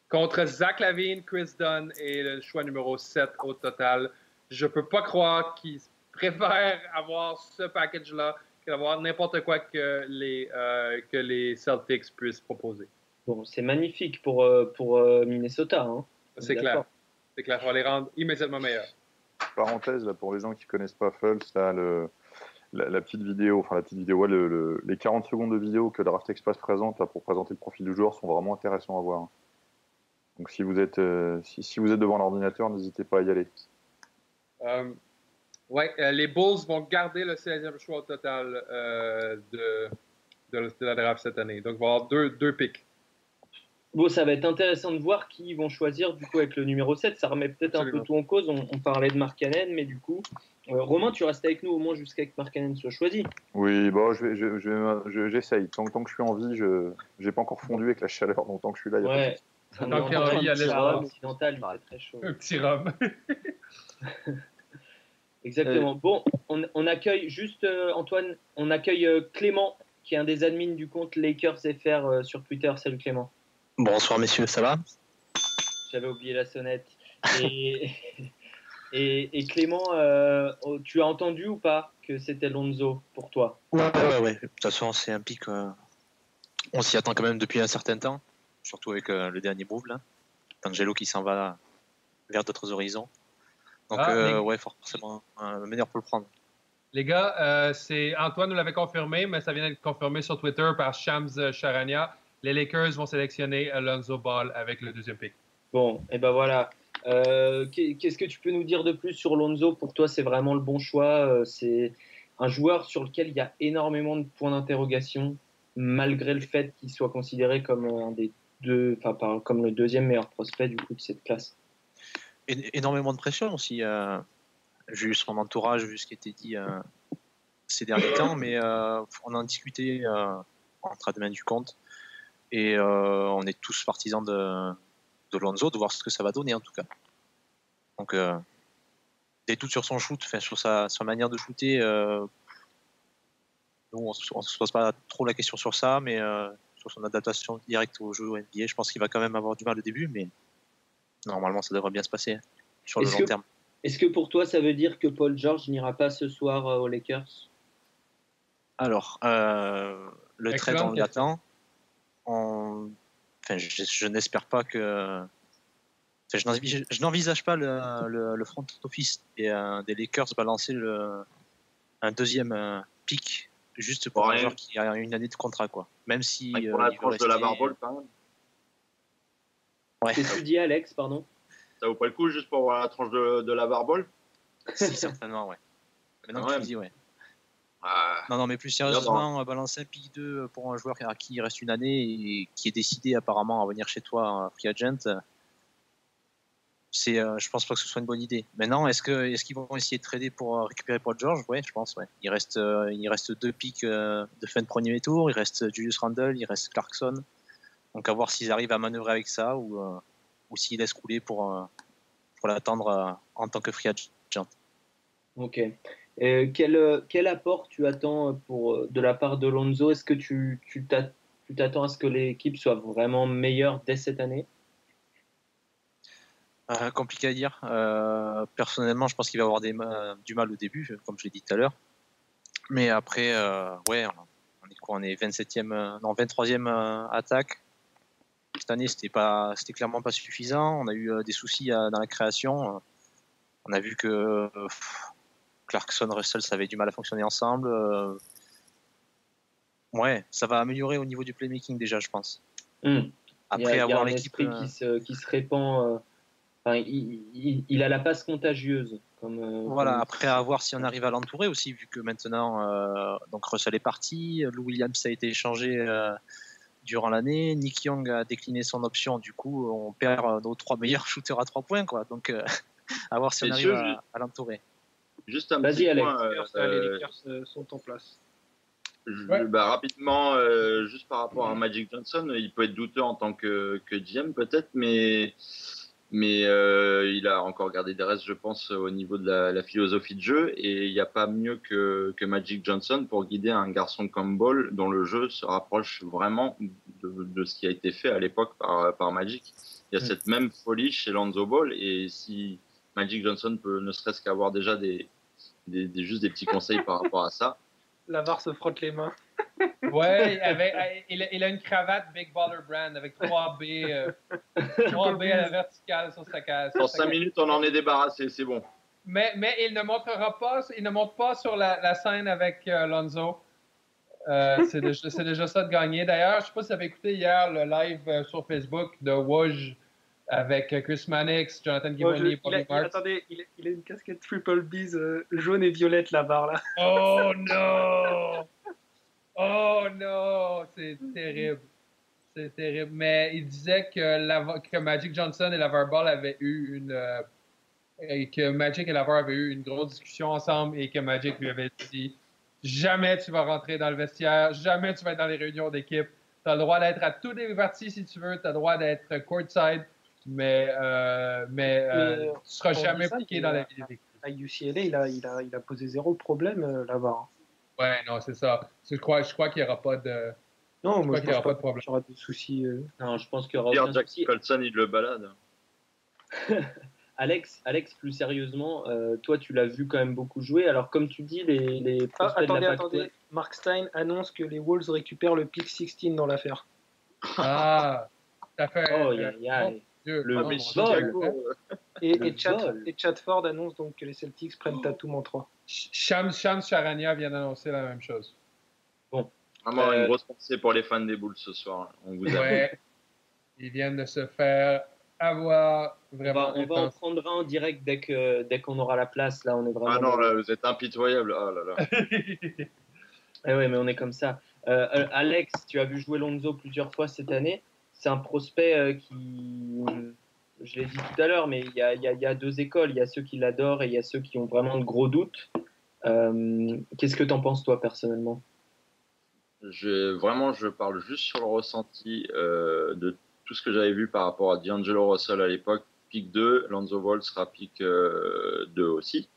Contre Zach Lavine, Chris Dunn et le choix numéro 7 au total. Je peux pas croire qu'ils (laughs) préfèrent avoir ce package-là que d'avoir n'importe quoi que les, euh, que les Celtics puissent proposer. Bon, c'est magnifique pour, euh, pour euh, Minnesota. Hein. C'est clair. C'est clair, on va les rendre immédiatement meilleurs. Parenthèse, là, pour les gens qui connaissent pas Fultz, là, le, la, la petite vidéo, enfin la petite vidéo, ouais, le, le- les 40 secondes de vidéo que Draft Express présente là, pour présenter le profil du joueur sont vraiment intéressants à voir. Donc si vous êtes, euh, si, si vous êtes devant l'ordinateur, n'hésitez pas à y aller. Euh, ouais, euh, les Bulls vont garder le 16e choix au total euh, de, de, de la draft cette année. Donc, il va y avoir deux, deux picks. Bon, ça va être intéressant de voir qui ils vont choisir du coup avec le numéro 7. Ça remet peut-être un peu tout en cause. On, on parlait de Mark Cannon, mais du coup, euh, Romain, tu restes avec nous au moins jusqu'à ce que Mark Cannon soit choisi. Oui, bon, je vais, je, je- je- j'essaye. Tant, tant que je suis en vie, je j'ai pas encore fondu avec la chaleur, donc tant que je suis là, il y a pas de Ouais. On est en y a- a de les fait très chaud. Un petit rhum. (laughs) Exactement. Bon, on, on accueille juste euh, Antoine, on accueille euh, Clément, qui est un des admins du compte Lakers FR euh, sur Twitter. Salut Clément. Bonsoir messieurs, ça va? J'avais oublié la sonnette. Et, (laughs) et, et Clément, euh, oh, tu as entendu ou pas que c'était Lonzo pour toi? Ouais, ouais, ouais. De toute façon, c'est un pic. euh, On s'y attend quand même depuis un certain temps, surtout avec euh, le dernier move là. Angelo qui s'en va vers d'autres horizons. Donc, Ah, euh, mais- ouais, forcément, un meilleur pour le prendre. Les gars, euh, c'est Antoine nous l'avait confirmé, mais ça vient d'être confirmé sur Twitter par Shams Charania. Les Lakers vont sélectionner Alonzo Ball avec le deuxième pick. Bon, et ben voilà. Euh, qu'est- Qu'est-ce que tu peux nous dire de plus sur Lonzo? Pour toi, c'est vraiment le bon choix. euh, C'est un joueur sur lequel il y a énormément de points d'interrogation, malgré le fait qu'il soit considéré comme un des deux, enfin comme le deuxième meilleur prospect du coup de cette classe. É- énormément de pression aussi, euh, vu son entourage, vu ce qui était dit euh, ces derniers temps, mais euh, on en discutait euh, entre admin du compte, et euh, on est tous partisans de, de Lonzo, de voir ce que ça va donner en tout cas. Donc, euh, des doutes sur son shoot, enfin, sur sa, sa manière de shooter, euh, nous, on ne se pose pas trop la question sur ça, mais euh, sur son adaptation directe au jeu NBA, je pense qu'il va quand même avoir du mal au début, mais normalement ça devrait bien se passer hein, sur le Est-ce long que- terme. Est-ce que pour toi, ça veut dire que Paul George n'ira pas ce soir euh, aux Lakers? Alors, euh, le trade, on l'attend. On... Enfin, je, je n'espère pas que. Enfin, je n'envisage- pas le, le, le front office des, euh, des Lakers balancer le, un deuxième euh, pick juste pour Pour un joueur qui a une année de contrat, quoi. Même si. Ouais, pour euh, la il veut tranche de la rester- barbole, quand même. Ouais. Qu'est-ce que tu dis, Alex Pardon Ça vaut pas le coup juste pour voir la tranche de, de la barbole? (laughs) Si, certainement, ouais. Maintenant que tu dis, ouais. Non, non, mais plus sérieusement, euh, balancer un pick 2 pour un joueur à qui il reste une année et qui est décidé apparemment à venir chez toi en free agent, euh, c'est, euh, je pense pas que ce soit une bonne idée. Maintenant, est-ce que est-ce qu'ils vont essayer de trader pour euh, récupérer Paul George? Ouais, je pense. Ouais. Il reste euh, il reste deux picks euh, de fin de premier tour. Il reste Julius Randle, il reste Clarkson. Donc à voir s'ils arrivent à manœuvrer avec ça ou euh, ou s'ils laissent couler pour euh, pour l'attendre euh, en tant que free agent. Ok. Euh, quel, euh, quel apport tu attends pour, euh, de la part de Lonzo Est-ce que tu tu t'att- tu t'attends à ce que l'équipe soit vraiment meilleure dès cette année? Compliqué à dire. Personnellement, je pense qu'il va avoir du mal au début, comme je l'ai dit tout à l'heure. Mais après, ouais, on est quoi? On est 27e, euh, non 23e euh, attaque. Cette année, c'était pas, c'était clairement pas suffisant. On a eu des soucis dans la création. On a vu que Clarkson, Russell, ça avait du mal à fonctionner ensemble. Euh, ouais, ça va améliorer au niveau du playmaking déjà, je pense. Hmm. Après il y a avoir l'équipe. esprit euh, qui, se, qui se répand. euh, enfin, il, il- il a la passe contagieuse. Comme, euh, Voilà, comme- après à voir si on arrive à l'entourer aussi, vu que maintenant, euh, donc Russell est parti, Lou Williams a été échangé euh, durant l'année, Nick Young a décliné son option, du coup, on perd euh, nos trois meilleurs (laughs) shooters à trois points, quoi. Donc, euh, (laughs) à voir si on arrive à l'entourer. Juste un petit Alex. point. euh, les Lakers euh, sont en place. Je- Ouais. bah, rapidement, euh, juste par rapport à Magic Johnson, il peut être douteux en tant que, que GM peut-être, mais, mais euh, il a encore gardé des restes, je pense, au niveau de la, la philosophie de jeu, et il n'y a pas mieux que, que Magic Johnson pour guider un garçon comme Ball dont le jeu se rapproche vraiment de, de ce qui a été fait à l'époque par, par Magic. Il y a cette même folie chez Lonzo Ball, et si Magic Johnson peut ne serait-ce qu'avoir déjà des, des, des- juste des petits conseils par rapport à ça, La VAR se frotte les mains. (laughs) Ouais, il, a, il a une cravate Big Baller Brand avec 3 B, euh, (laughs) 3 B à la verticale sur sa case. Dans 5 minutes, on en est débarrassé, c'est bon. Mais, mais il ne montrera pas, il ne monte pas sur la, la scène avec euh, Lonzo. Euh, c'est déjà, c'est déjà ça de gagner. D'ailleurs, je ne sais pas si vous avez écouté hier le live euh, sur Facebook de Woj avec euh, Chris Mannix, Jonathan Oh, il, a, Bobby Marks. attendez, il, a- il a une casquette Triple B's euh, jaune et violette, la VAR, là. Oh (laughs) non! Oh non! C'est terrible. C'est terrible. Mais il disait que, la- que Magic Johnson et Lavar Ball avaient eu une. euh, et que Magic et Lavar avaient eu une grosse discussion ensemble et que Magic lui avait dit Jamais tu vas rentrer dans le vestiaire, jamais tu vas être dans les réunions d'équipe. Tu as le droit d'être à tous les parties si tu veux, tu as le droit d'être courtside, mais, euh, mais, euh, Mais, tu seras on dit jamais ça, piqué il dans a- la vie d'équipe. À UCLA, il a, il, a, il a posé zéro problème, euh, la VAR. Ouais, non, c'est ça. Je crois, je crois qu'il n'y aura pas de. Non, je moi, je qu'il n'y aura pas de problème. qu'il y aura des soucis. euh. Non, je pense qu'il y aura Pierre Jack souci. Colson, il le balade. (laughs) Alex, Alex, plus sérieusement, euh, toi, tu l'as vu quand même beaucoup jouer. Alors, comme tu dis, les, les Ah, de attendez, la attendez. Pac-12 Mark Stein annonce que les Wolves récupèrent le pick 16 dans l'affaire. Ah, ça fait. Oh, euh, y a- y a- mon Dieu, le oh, vol. Dieu. Et, Le et, Chad, vol. et Chad Ford annonce donc que les Celtics prennent Tatum en 3. Shams, Shams Charania vient d'annoncer la même chose. Vraiment Euh, une grosse pensée pour les fans des Bulls ce soir. On vous aime. Ouais. Ils viennent de se faire avoir On vraiment. va, on va en prendre un en direct dès que dès qu'on aura la place. Là, on est vraiment. Ah non, là, vous êtes impitoyable. Oh là là. (laughs) Eh ouais, mais on est comme ça. Euh, euh, Alex, tu as vu jouer Lonzo plusieurs fois cette année? C'est un prospect euh, qui, je l'ai dit tout à l'heure, mais il y a, deux écoles. Il y a ceux qui l'adorent et il y a ceux qui ont vraiment de gros doutes. Euh, Qu'est-ce que tu en penses, toi, personnellement? Vraiment, je parle juste sur le ressenti euh, de tout ce que j'avais vu par rapport à D'Angelo Russell à l'époque. Pick 2, Lonzo Ball sera pick euh, 2 aussi.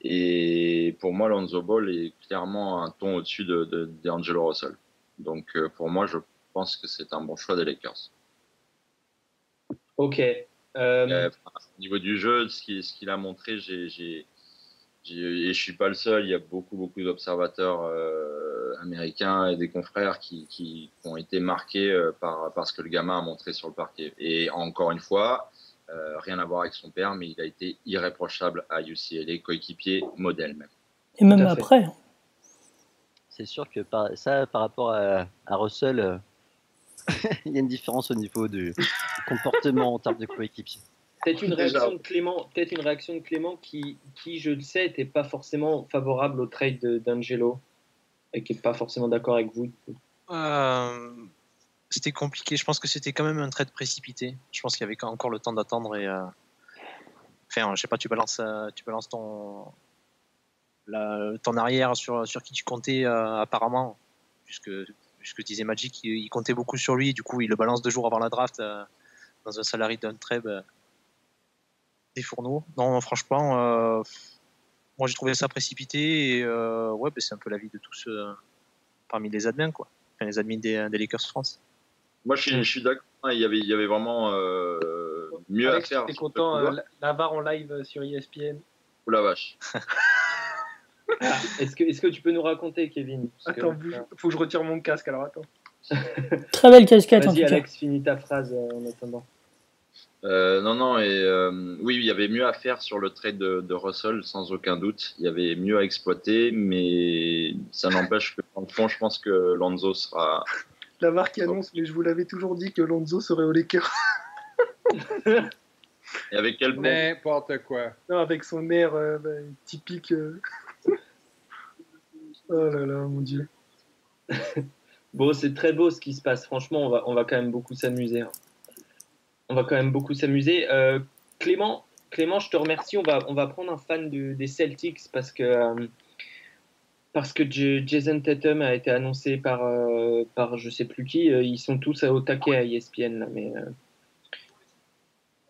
Et pour moi, Lonzo Ball est clairement un ton au-dessus de, de D'Angelo Russell. Donc pour moi, je pense que c'est un bon choix des Lakers. Ok. Euh, Euh, enfin, au niveau du jeu, ce qu'il a montré, j'ai, et je suis pas le seul. Il y a beaucoup, beaucoup d'observateurs euh, américains et des confrères qui, qui ont été marqués euh, par, par ce que le gamin a montré sur le parquet. Et encore une fois, euh, rien à voir avec son père, mais il a été irréprochable à UCLA, coéquipier modèle même. Et même après. C'est sûr que par, ça, par rapport à, à Russell, euh, (laughs) il y a une différence au niveau du, du comportement en termes de coéquipier. Peut-être une réaction de Clément, peut-être une réaction de Clément qui, qui, je le sais, n'était pas forcément favorable au trade de- d'Angelo et qui n'est pas forcément d'accord avec vous. Euh, c'était compliqué. Je pense que c'était quand même un trade précipité. Je pense qu'il y avait encore le temps d'attendre et. euh, Enfin, je sais pas, tu balances, euh, tu balances ton, la- ton arrière sur, sur qui tu comptais euh, apparemment, puisque, puisque disait Magic, il, il comptait beaucoup sur lui. Du coup, il le balance deux jours avant la draft euh, dans un salarié d'un trade euh, des fourneaux. Non, franchement, euh, moi j'ai trouvé ça précipité et euh, ouais, ben, c'est un peu l'avis de tous euh, parmi les admins, quoi. Enfin, les admins des, des Lakers France. Moi, je suis, d'accord. hein, Il y avait, il y avait vraiment euh, mieux Alex, à faire. t'es content, couloir. euh, la, la VAR en live sur ESPN. Oh la vache. (laughs) Ah, Est-ce que, est que tu peux nous raconter, Kevin? Que- Attends, bouge- faut que je retire mon casque, alors attends. (laughs) Très belle casquette en tout Vas-y, cas. Alex, finis ta phrase euh, en attendant. Euh, non, non, et euh, oui, il y avait mieux à faire sur le trade de, de Russell, sans aucun doute. Il y avait mieux à exploiter, mais ça n'empêche que, dans le fond, je pense que Lonzo sera. La VAR qui annonce, mais je vous l'avais toujours dit que Lonzo serait au Lakers. (laughs) Et avec quel bon N'importe quoi. Non, avec son air euh, bah, typique. Oh là là, mon dieu. (laughs) Bon, c'est très beau ce qui se passe. Franchement, on va, on va quand même beaucoup s'amuser. hein. On va quand même beaucoup s'amuser. Euh, Clément, Clément, je te remercie. On va, on va prendre un fan de- des Celtics parce que, euh, parce que J- Jason Tatum a été annoncé par, euh, par je sais plus qui. Euh, Ils sont tous au taquet à ESPN. Là, mais, euh,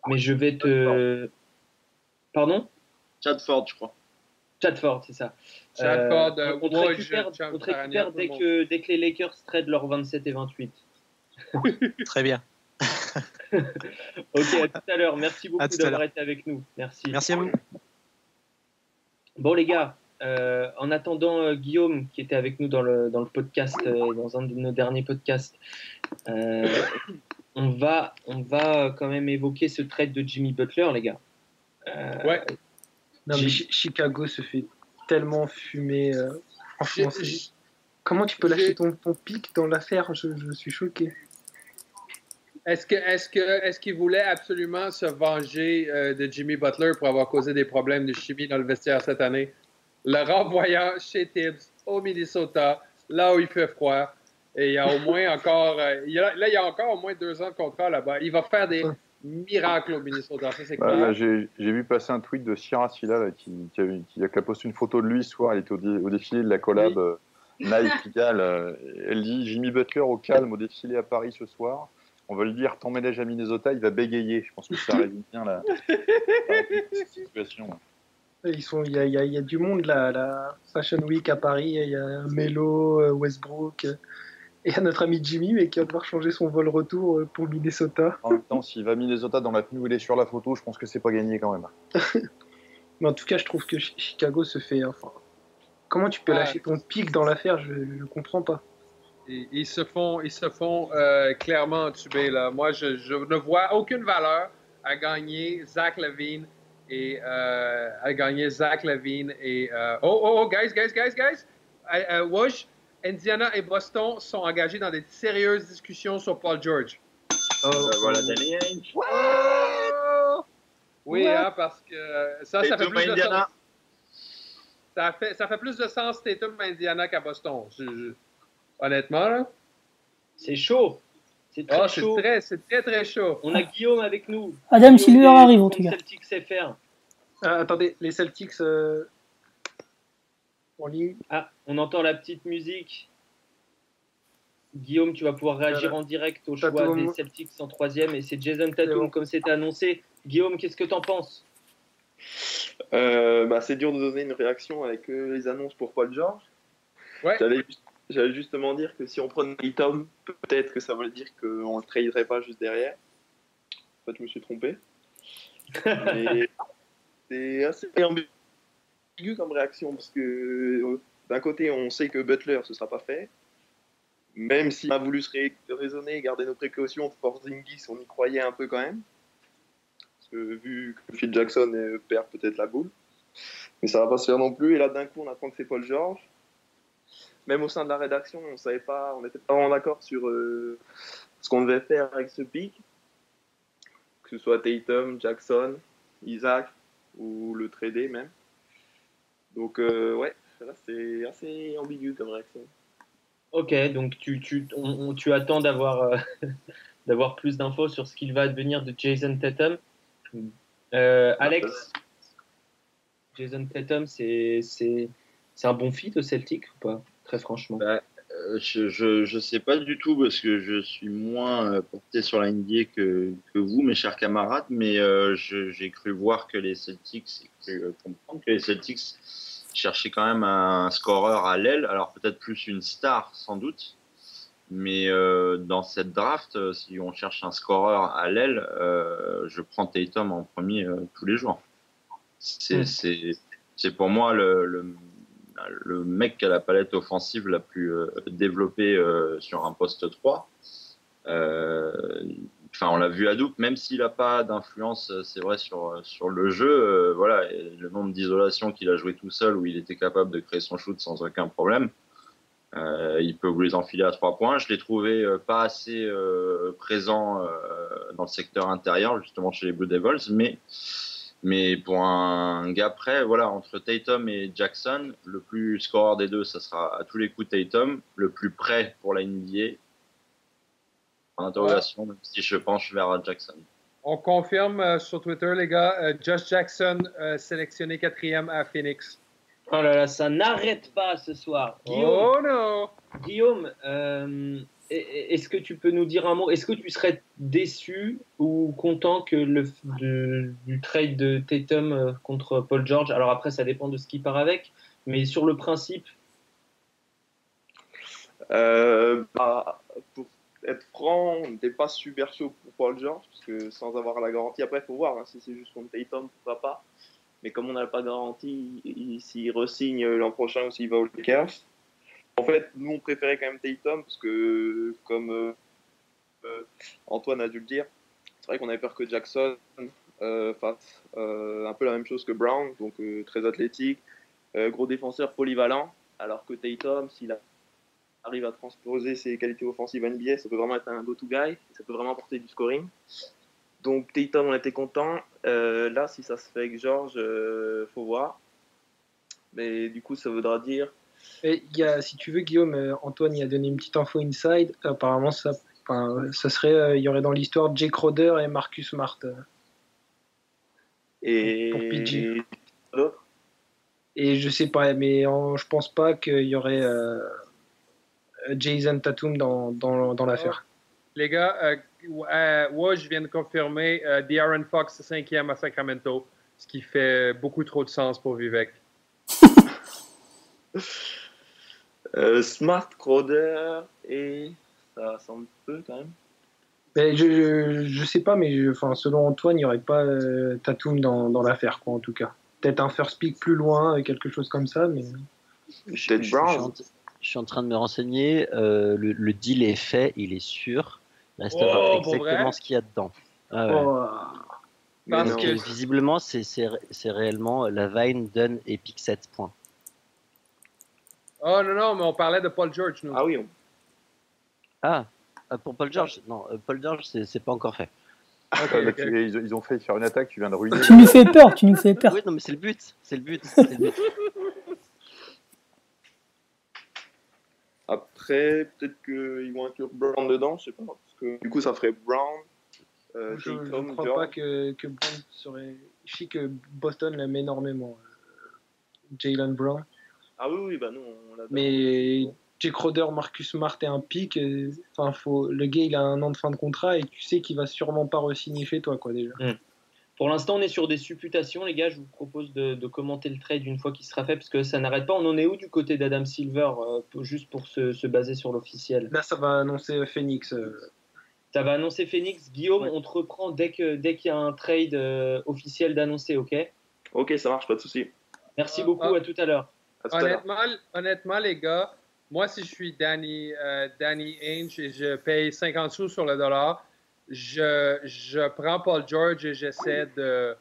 mais je vais te. Pardon? Chad Ford, je crois. Chadford, c'est ça. Chad Ford, Euh, on te récupère, on te récupère dès, que, dès que les Lakers trade leurs 27 et 28. (laughs) Très bien. (laughs) Ok, à tout à l'heure. Merci beaucoup d'avoir été avec nous. Merci. Merci à vous. Bon, les gars, euh, en attendant euh, Guillaume, qui était avec nous dans le, dans le podcast, euh, dans un de nos derniers podcasts, euh, on, va, on va quand même évoquer ce trade de Jimmy Butler, les gars. Euh, Ouais. Non, mais Chi- Chicago se fait tellement fumer. euh, franchement, comment tu peux lâcher ton, ton pic dans l'affaire? Je, je suis choqué. Est-ce que est-ce que est-ce qu'il voulait absolument se venger euh, de Jimmy Butler pour avoir causé des problèmes de chimie dans le vestiaire cette année? Le renvoyant chez Tibbs au Minnesota, là où il fait froid. Et il y a au moins encore euh, il y a- là il y a encore au moins deux ans de contrat là-bas. Il va faire des miracles au Minnesota, ça c'est Bah, J'ai j'ai vu passer un tweet de Sierra Silla là, qui, qui, a, qui a posté une photo de lui ce soir. Il était au, dé- au défilé de la collab euh, Nike (laughs) Gal. euh, elle dit Jimmy Butler au calme au défilé à Paris ce soir. On va lui dire t'emménages à Minnesota, il va bégayer. Je pense que ça résume bien la, la situation. Ils sont, il y y a du monde là, la Fashion Week à Paris. Il y a Melo, euh, Westbrook. Et a notre ami Jimmy, mais qui va devoir changer son vol retour euh, pour Minnesota. En même temps, s'il va à Minnesota dans la tenue où il est sur la photo, je pense que c'est pas gagné quand même. (laughs) Mais en tout cas, je trouve que Chi- Chicago se fait. Enfin, comment tu peux Ouais. lâcher ton pic dans l'affaire? Je ne comprends pas. Ils, se font, ils se font euh, clairement entuber. Là. Moi, je, je ne vois aucune valeur à gagner Zach Levine et euh, à gagner Zach Levine et euh, oh oh oh guys guys guys guys Euh, euh, Woj, Indiana et Boston sont engagés dans des sérieuses discussions sur Paul George. Euh, voilà. Oh! Oui, What? hein, parce que euh, ça, ça fait plus de sens. Ça fait, ça fait plus de sens Tatum à Indiana qu'à Boston. Je- je- honnêtement, là. C'est chaud. C'est très Ah, c'est chaud. très, c'est très, très chaud. On a Guillaume avec nous. Adam Silver arrive, en tout cas. Celtics FR. Ah, attendez, les Celtics euh, en ligne. Ah, on entend la petite musique. Guillaume, tu vas pouvoir réagir en direct au choix Tatum. des Celtics en troisième et c'est Jason Tatum bon. comme c'était annoncé. Guillaume, qu'est-ce que t'en penses? Euh, bah, c'est dur de donner une réaction avec euh, les annonces pour Paul George. J'allais, juste- j'allais justement dire que si on prenait Tatum, peut-être que ça veut dire qu'on ne le traderait pas juste derrière. En fait, je me suis trompé. (laughs) C'est assez ambigu comme réaction parce que euh, d'un côté, on sait que Butler, ce sera pas fait. Même s'il a voulu se raisonner, garder nos précautions, Porzingis, on y croyait un peu quand même. Parce que vu que Phil Jackson euh, perd peut-être la boule. Mais ça va pas se faire non plus. Et là, d'un coup, on apprend que c'est Paul George. Même au sein de la rédaction, on savait pas, on n'était pas vraiment d'accord sur euh, ce qu'on devait faire avec ce pic. Que ce soit Tatum, Jackson, Isaac ou le trader même. Donc, euh, ouais, c'est assez ambigu comme réaction. Ok, donc tu, tu, on- on- tu attends d'avoir euh, (laughs) d'avoir plus d'infos sur ce qu'il va advenir de Jason Tatum. Euh, Alex, Jason Tatum, c'est c'est c'est un bon fit au Celtic ou pas? Très franchement. Bah, euh, je, je, je sais pas du tout parce que je suis moins porté sur la NBA que, que vous, mes chers camarades, mais euh, j'ai cru voir que les Celtics, j'ai cru comprendre que les Celtics cherchaient quand même un scoreur à l'aile, alors peut-être plus une star sans doute, mais euh, dans cette draft, euh, si on cherche un scoreur à l'aile, euh, je prends Tatum en premier euh, tous les jours. C'est Mm. c'est- c'est pour moi le, le, le mec qui a la palette offensive la plus euh, développée euh, sur un poste 3. Euh, Enfin, on l'a vu à Doupe, même s'il n'a pas d'influence, euh, c'est vrai, sur, sur le jeu, euh, voilà, le nombre d'isolations qu'il a joué tout seul, où il était capable de créer son shoot sans aucun problème. Euh, il peut vous les enfiler à trois points. Je l'ai trouvé euh, pas assez euh, présent euh, dans le secteur intérieur, justement chez les Blue Devils, mais mais pour un gars près, voilà, entre Tatum et Jackson, le plus scoreur des deux, ça sera à tous les coups Tatum. Le plus près pour la NBA, en interrogation, même si je penche vers Jackson. On confirme euh, sur Twitter, les gars, euh, Josh Jackson euh, sélectionné quatrième à Phoenix. Oh là là, ça n'arrête pas ce soir. Guillaume, Oh non Guillaume, est-ce que tu peux nous dire un mot? Est-ce que tu serais déçu ou content que le de- du trade de Tatum contre Paul George? Alors après, ça dépend de ce qui part avec, mais sur le principe, Euh, bah, pour être franc, on n'était pas super chaud pour Paul George, parce que sans avoir la garantie, après, il faut voir, hein, si c'est juste contre Tatum, pourquoi pas. Mais comme on n'a pas garantie s'il re-signe l'an prochain ou s'il va aux Lakers, en fait, nous, on préférait quand même Tatum parce que, comme euh, euh, Antoine a dû le dire, c'est vrai qu'on avait peur que Jackson euh, fasse un peu la même chose que Brown, donc très athlétique, gros défenseur polyvalent, alors que Tatum, s'il arrive à transposer ses qualités offensives NBA, ça peut vraiment être un go-to guy, ça peut vraiment apporter du scoring. Donc Tatum, on était content. là, si ça se fait avec George, faut voir. Mais du coup, ça voudra dire et y a, si tu veux, Guillaume, euh, Antoine y a donné une petite info inside. Apparemment, ça, ça serait, euh, il y aurait dans l'histoire Jake Roder et Marcus Smart. Euh, et pour PG. Et je sais pas, mais je pense pas qu'il y aurait Jason Tatum dans, dans, dans l'affaire. Les gars, euh, je viens de confirmer De'Aaron Fox cinquième à Sacramento, ce qui fait beaucoup trop de sens pour Vivek. (laughs) Euh, Smart Crowder et ça semble peu quand même. Ben, je, je, sais pas, mais enfin, selon Antoine, il n'y aurait pas euh, Tatum dans, dans l'affaire, quoi, en tout cas. Peut-être un first pick plus loin, quelque chose comme ça, mais. Je, je, suis en train de me renseigner. Euh, le, deal est fait, il est sûr. Il reste à voir oh, exactement ce qu'il y a dedans. Ah oh. Parce que visiblement, c'est réellement la Vine, Dunn et Pick 7 points. Oh non, non, mais on parlait de Paul George, nous. Ah oui. Ah, euh, pour Paul George Non, euh, Paul George, c'est pas encore fait. Ah, ils, ont fait faire une attaque, tu viens de ruiner. Tu nous fais peur, tu nous fais peur. Oui, non, mais c'est le but. C'est le but. Le but. (laughs) Après, peut-être qu'ils vont inclure Brown dedans, je sais pas. Parce que du coup, ça ferait Brown. Euh, je ne crois pas que, que Brown serait. Je sais que Boston l'aime énormément. Jalen Brown. Ah oui, oui, bah nous, on l'a. Mais Jake Roder, Marcus Smart et un pic, enfin, faut, le gars, il a un an de fin de contrat et tu sais qu'il va sûrement pas re-signer chez toi, quoi, déjà. Hmm. Pour l'instant, on est sur des supputations, les gars. Je vous propose de, commenter le trade une fois qu'il sera fait, parce que ça n'arrête pas. On en est où du côté d'Adam Silver, euh, juste pour se, baser sur l'officiel? Là, ça va annoncer Phoenix. Euh. Ça va annoncer Phoenix. Guillaume, on te reprend dès qu'il dès y a un trade euh, officiel d'annoncer, ok? Ok, ça marche, pas de souci. Merci beaucoup, à tout à l'heure. Honnêtement, honnêtement, les gars, moi, si je suis Danny, euh, Danny Ainge et je paye 50 sous sur le dollar, je, je prends Paul George et j'essaie de,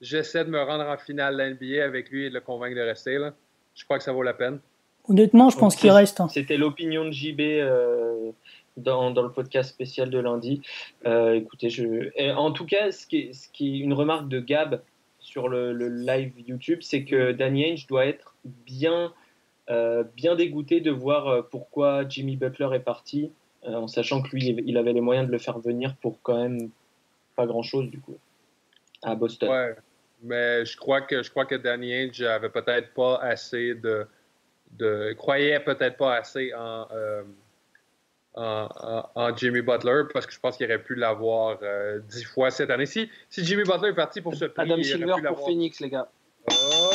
j'essaie de me rendre en finale de l'NBA avec lui et de le convaincre de rester. Là. Je crois que ça vaut la peine. Honnêtement, je pense qu'il reste. Hein. C'était l'opinion de JB euh, dans, dans, le podcast spécial de lundi. Euh, écoutez, je... en tout cas, ce qui, est, ce qui est une remarque de Gab sur le, le live YouTube, c'est que Danny Ainge doit être bien, euh, bien dégoûté de voir pourquoi Jimmy Butler est parti, euh, en sachant que lui, il avait les moyens de le faire venir pour quand même pas grand-chose du coup à Boston. Ouais, mais je crois que je crois que Danny Ainge avait peut-être pas assez de, de croyait peut-être pas assez en, en, Jimmy Butler parce que je pense qu'il aurait pu l'avoir dix fois cette année. Si, si Jimmy Butler est parti pour ce prix, Adam Silver pour Phoenix, les gars. Oh.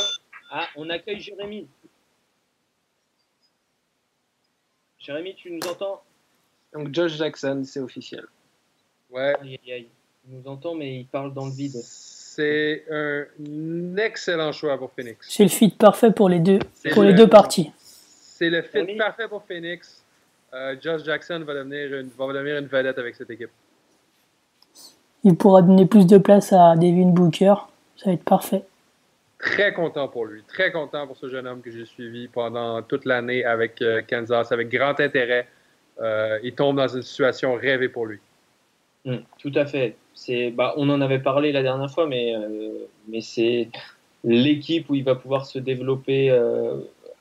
Ah, on accueille Jérémy. Jérémy, tu nous entends? Donc Josh Jackson, c'est officiel. Ouais. Il nous entend, mais il parle dans le vide. C'est un excellent choix pour Phoenix. C'est le fit parfait pour les deux, pour les deux parties. C'est le fit parfait pour Phoenix. Euh, Josh Jackson va devenir, une, va devenir une vedette avec cette équipe. Il pourra donner plus de place à Devin Booker. Ça va être parfait très content pour lui, très content pour ce jeune homme que j'ai suivi pendant toute l'année avec euh, Kansas, avec grand intérêt. Euh, il tombe dans une situation rêvée pour lui. Mm, tout à fait. C'est, bah, on en avait parlé la dernière fois, mais, euh, mais c'est l'équipe où il va pouvoir se développer,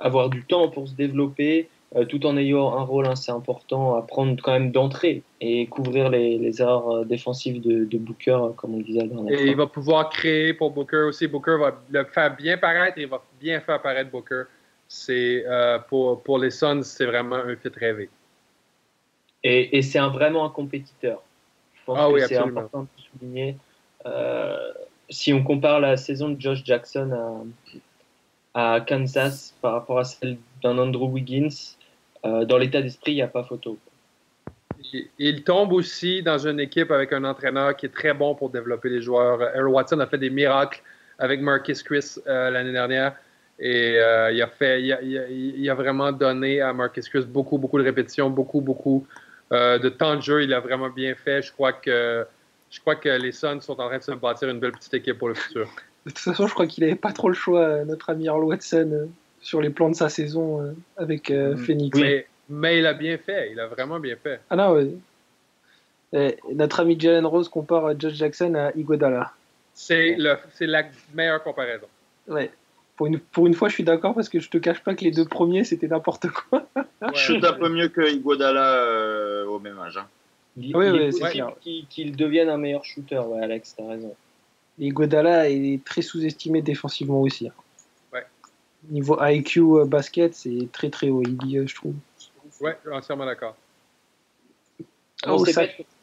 avoir du temps pour se développer, euh, tout en ayant un rôle assez important à prendre quand même d'entrée et couvrir les, les erreurs euh, défensives de, de, Booker, euh, comme on le disait la Et il va pouvoir créer pour Booker aussi. Booker va le faire bien paraître et il va bien faire paraître Booker. C'est, pour, pour les Suns, c'est vraiment un fit rêvé. Et, et c'est un, vraiment un compétiteur. Je pense ah que c'est important de souligner. si on compare la saison de Josh Jackson à, à Kansas par rapport à celle d'un Andrew Wiggins, euh, dans l'état d'esprit, il n'y a pas photo. Il, tombe aussi dans une équipe avec un entraîneur qui est très bon pour développer les joueurs. Earl Watson a fait des miracles avec Marcus Chris l'année dernière. Et il, a fait, il, a, il, a, vraiment donné à Marcus Chris beaucoup, beaucoup de répétitions, beaucoup, beaucoup de temps de jeu. Il a vraiment bien fait. Je crois que, je crois que les Suns sont en train de se bâtir une belle petite équipe pour le futur. De toute façon, je crois qu'il n'avait pas trop le choix, notre ami Earl Watson, sur les plans de sa saison avec mm. Phoenix. Mais il a bien fait, il a vraiment bien fait. Ah non, oui. notre ami Jalen Rose compare Judge Jackson à Iguodala. C'est la meilleure comparaison. Ouais. Pour une, pour une fois, je suis d'accord parce que je te cache pas que les deux premiers, c'était n'importe quoi. Je Shoot un peu mieux que Iguodala euh, au même âge. Hein. oui, oui, c'est clair. Qu'il devienne un meilleur shooter, ouais, Alex, t'as raison. Iguodala est très sous-estimé défensivement aussi. Hein. Ouais. Niveau IQ euh, basket, c'est très très haut, il je trouve. Ouais, je suis entièrement d'accord. Oh,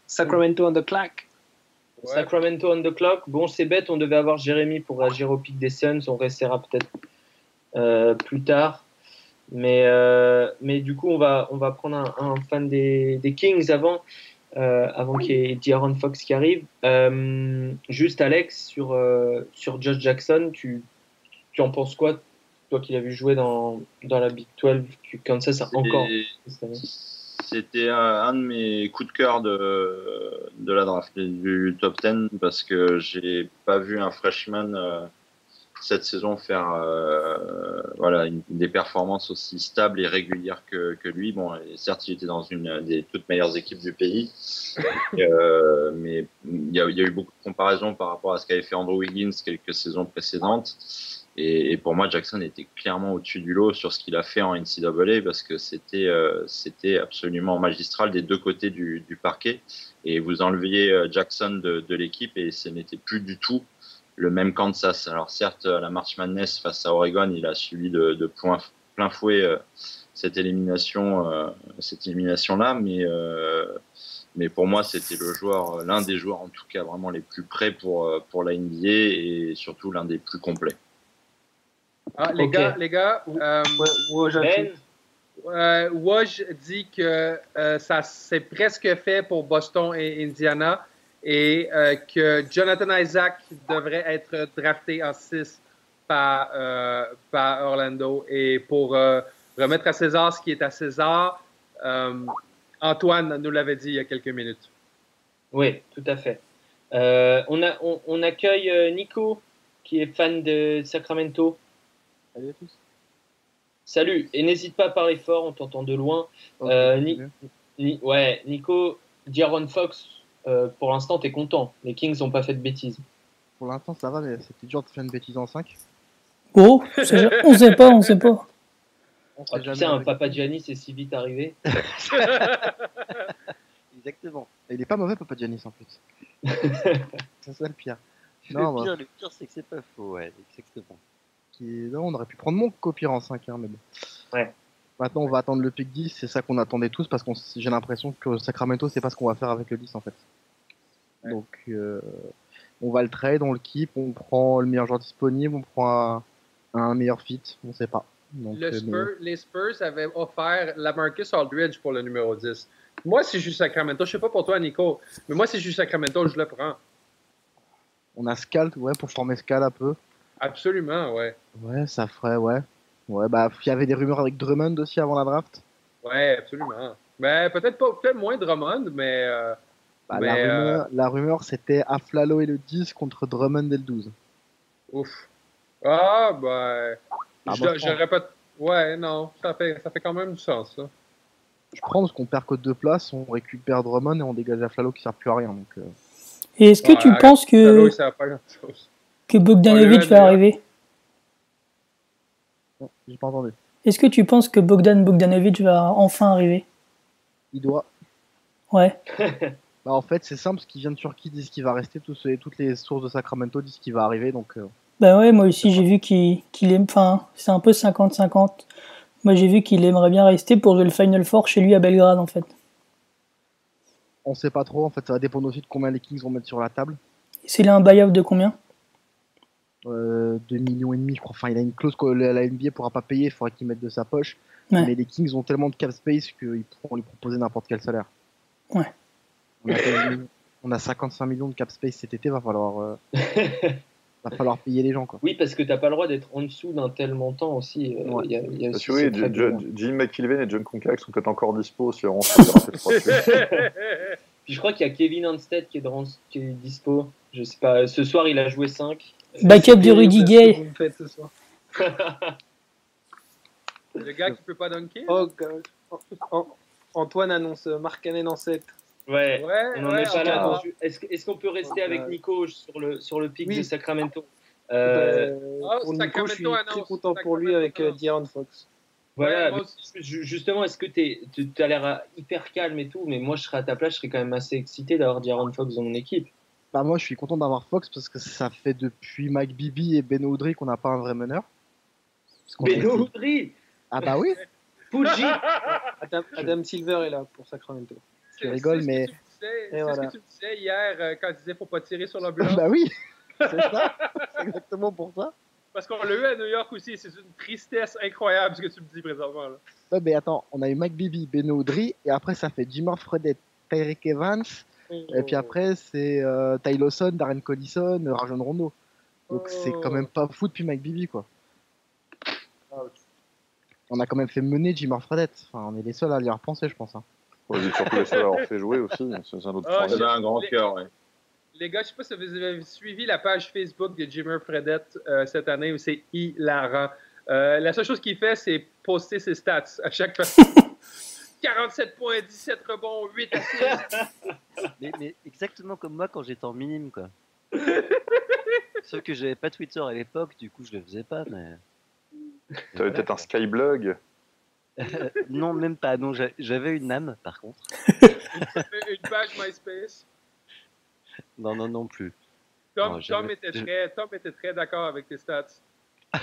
Sacramento on the clock. Sacramento on the clock. Bon, c'est bête, on devait avoir Jérémy pour réagir au pic des Suns. On restera peut-être euh, plus tard. Mais, euh, mais du coup, on va, on va prendre un, fan des, des, Kings avant, euh, avant qu'il y ait D'Aaron Fox qui arrive. juste, Alex, sur, sur Josh Jackson, tu, tu en penses quoi toi qui l'as vu jouer dans, dans la Big 12, Kansas a encore? C'était un de mes coups de cœur de, la draft, du top 10, parce que j'ai pas vu un freshman euh, cette saison faire euh, voilà, des performances aussi stables et régulières que, que lui. Bon, certes, il était dans une des toutes meilleures équipes du pays, (laughs) euh, mais il y, y, a, eu beaucoup de comparaisons par rapport à ce qu'avait fait Andrew Wiggins quelques saisons précédentes. Et, pour moi, Jackson était clairement au-dessus du lot sur ce qu'il a fait en NCAA parce que c'était euh, c'était absolument magistral des deux côtés du, du parquet. Et vous enleviez euh, Jackson de, de l'équipe et ce n'était plus du tout le même Kansas. Alors certes, la March Madness face à Oregon, il a suivi de, de plein fouet euh, cette élimination, cette élimination là, mais mais pour moi, c'était le joueur, l'un des joueurs en tout cas vraiment les plus prêts pour pour la NBA et surtout l'un des plus complets. Ah, les gars, les gars, euh, ben, euh, Woj dit que euh, ça c'est presque fait pour Boston et Indiana et euh, que Jonathan Isaac devrait être drafté en 6 par, par Orlando. Et pour remettre à César ce qui est à César, Antoine nous l'avait dit il y a quelques minutes. Oui, tout à fait. on, a, on, on accueille Nico, qui est fan de Sacramento. Salut à tous. Salut, et n'hésite pas à parler fort, on t'entend de loin. euh, ni, ouais, Nico, Diaron Fox, euh, pour l'instant, t'es content. Les Kings n'ont pas fait de bêtises. Pour l'instant, ça va, mais c'était dur de faire une bêtise en 5. Oh, on sait pas, on sait pas. On tu sais, un Papa Giannis est si vite arrivé. (laughs) (laughs) Exactement. Et il est pas mauvais, Papa Giannis, en plus. (laughs) c'est ça le pire. Non, le, pire le pire, c'est que c'est pas faux, ouais, exactement on aurait pu prendre mon copier en 5, hein, mais bon. Ouais. Maintenant, on va attendre le pick 10, c'est ça qu'on attendait tous, parce que j'ai l'impression que Sacramento, c'est pas ce qu'on va faire avec le 10 en fait. Donc, euh, on va le trade, on le keep, on prend le meilleur joueur disponible, on prend un, meilleur fit, on sait pas. Euh, les Spurs avaient offert la Marcus Aldridge pour le numéro 10. Moi, si je suis Sacramento, je sais pas pour toi, Nico, mais moi, si je suis Sacramento, je le prends. On a Scalt, ouais, pour former Scalt un peu. Absolument, ouais. Ouais, ça ferait, ouais. Ouais, bah, il y avait des rumeurs avec Drummond aussi avant la draft. Ouais, absolument. Mais peut-être pas, peut-être moins Drummond, mais. Euh, bah, la, rumeur, euh, la, rumeur, c'était Aflalo et le 10 contre Drummond et le 12. Ouf. Ah, bah. Ah, J'aurais pas. Ouais, non, ça fait, ça fait quand même du sens, ça. Je prends parce qu'on perd que deux places, on récupère Drummond et on dégage Aflalo qui sert plus à rien. Donc, euh. Et est-ce que tu penses que. Aflalo, il sert pas grand-chose que Bogdanovic va arriver J'ai pas entendu. Est-ce que tu penses que Bogdan Bogdanovic va enfin arriver? Il doit. Ouais. (laughs) bah en fait, c'est simple, ce qui vient de Turquie disent qu'il va rester, tous, toutes les sources de Sacramento disent qu'il va arriver, donc. Euh. Bah ouais, moi aussi j'ai vu qu'il aime, enfin, c'est un peu 50-50. Moi j'ai vu qu'il aimerait bien rester pour jouer le Final Four chez lui à Belgrade en fait. On sait pas trop, en fait, ça va dépendre aussi de combien les Kings vont mettre sur la table. C'est un buyout de combien? 2 euh, millions et demi, je crois. Enfin, il a une clause que la NBA pourra pas payer, il faudra qu'il mette de sa poche. Mais les Kings ont tellement de cap space qu'ils pourront lui proposer n'importe quel salaire. Ouais. On a, 55 millions de cap space cet été, va falloir. Euh, (laughs) va falloir payer les gens. Quoi. Oui, parce que tu n'as pas le droit d'être en dessous d'un tel montant aussi. euh, il y a- il y a Parce aussi que oui, Jim McIlvaine et John Concac sont peut-être encore dispo si on. (laughs) (laughs) Puis je crois qu'il y a Kevin Hanstead qui est, dans- qui est dispo. Je sais pas, ce soir il a joué 5. Backup de Rudy Gay. Vous me faites ce soir. (laughs) Le gars qui peut pas dunker. Oh god. An- Antoine annonce euh, Mark Cannon en 7. Ouais, Ouais, on n'en ouais, est pas on là. dessus. Est-ce qu'on peut rester Euh, avec Nico sur le, sur le pic oui. de Sacramento Euh, Euh, Oh, pour Nico, je suis Sacramento très annonce, content pour lui avec euh, Fox. Voilà, Ouais, justement, est-ce que t'es- tu as l'air euh, hyper calme et tout, mais moi je serais à ta place, je serais quand même assez excité d'avoir D'Aaron Fox dans mon équipe. Bah, moi, je suis content d'avoir Fox parce que ça fait depuis Mike Bibi et Ben Audrey qu'on n'a pas un vrai meneur. Parce qu'on a Beno été- Udrih Ah bah oui, (laughs) Fuji (laughs) Adam, Adam Silver est là pour Sacramento. tu rigoles, C'est mais. ce c'est voilà. ce que tu disais hier euh, quand tu disais faut pas tirer sur (laughs) l'ambulance. bah oui, c'est ça, c'est exactement pour ça. Parce qu'on l'a eu à New York aussi. C'est une tristesse incroyable ce que tu me dis présentement. Là. Ouais, mais attends, on a eu Mike Bibi, Ben Audrey, et après, ça fait Jimmer Fredette, Tyreek Evans, et puis après, c'est euh, Ty Lawson, Darren Collison, Rajon Rondo. Donc, c'est quand même pas fou depuis Mike Bibi, quoi. On a quand même fait mener Jimmer Fredette. Enfin, on est les seuls à y repenser, je pense. hein. On est surtout les seuls à avoir fait jouer aussi, c'est un autre Ah, j'ai- un grand les- cœur, ouais. Les gars, je sais pas si vous avez suivi la page Facebook de Jimmer Fredette euh, cette année où c'est hilarant. Euh, la seule chose qu'il fait, c'est poster ses stats à chaque fois. (laughs) 47 points, 17 rebonds, (laughs) 8 assists. Mais, mais exactement comme moi quand j'étais en minime, quoi. (laughs) Sauf que j'avais pas Twitter à l'époque, du coup je le faisais pas, mais. T'avais peut-être un Skyblog. non, même pas. Non, j'a- j'avais une âme, par contre. Une page MySpace. Non, non, non plus. Tom, Non, Tom j'avais- était très, Tom était très d'accord avec tes stats. (laughs)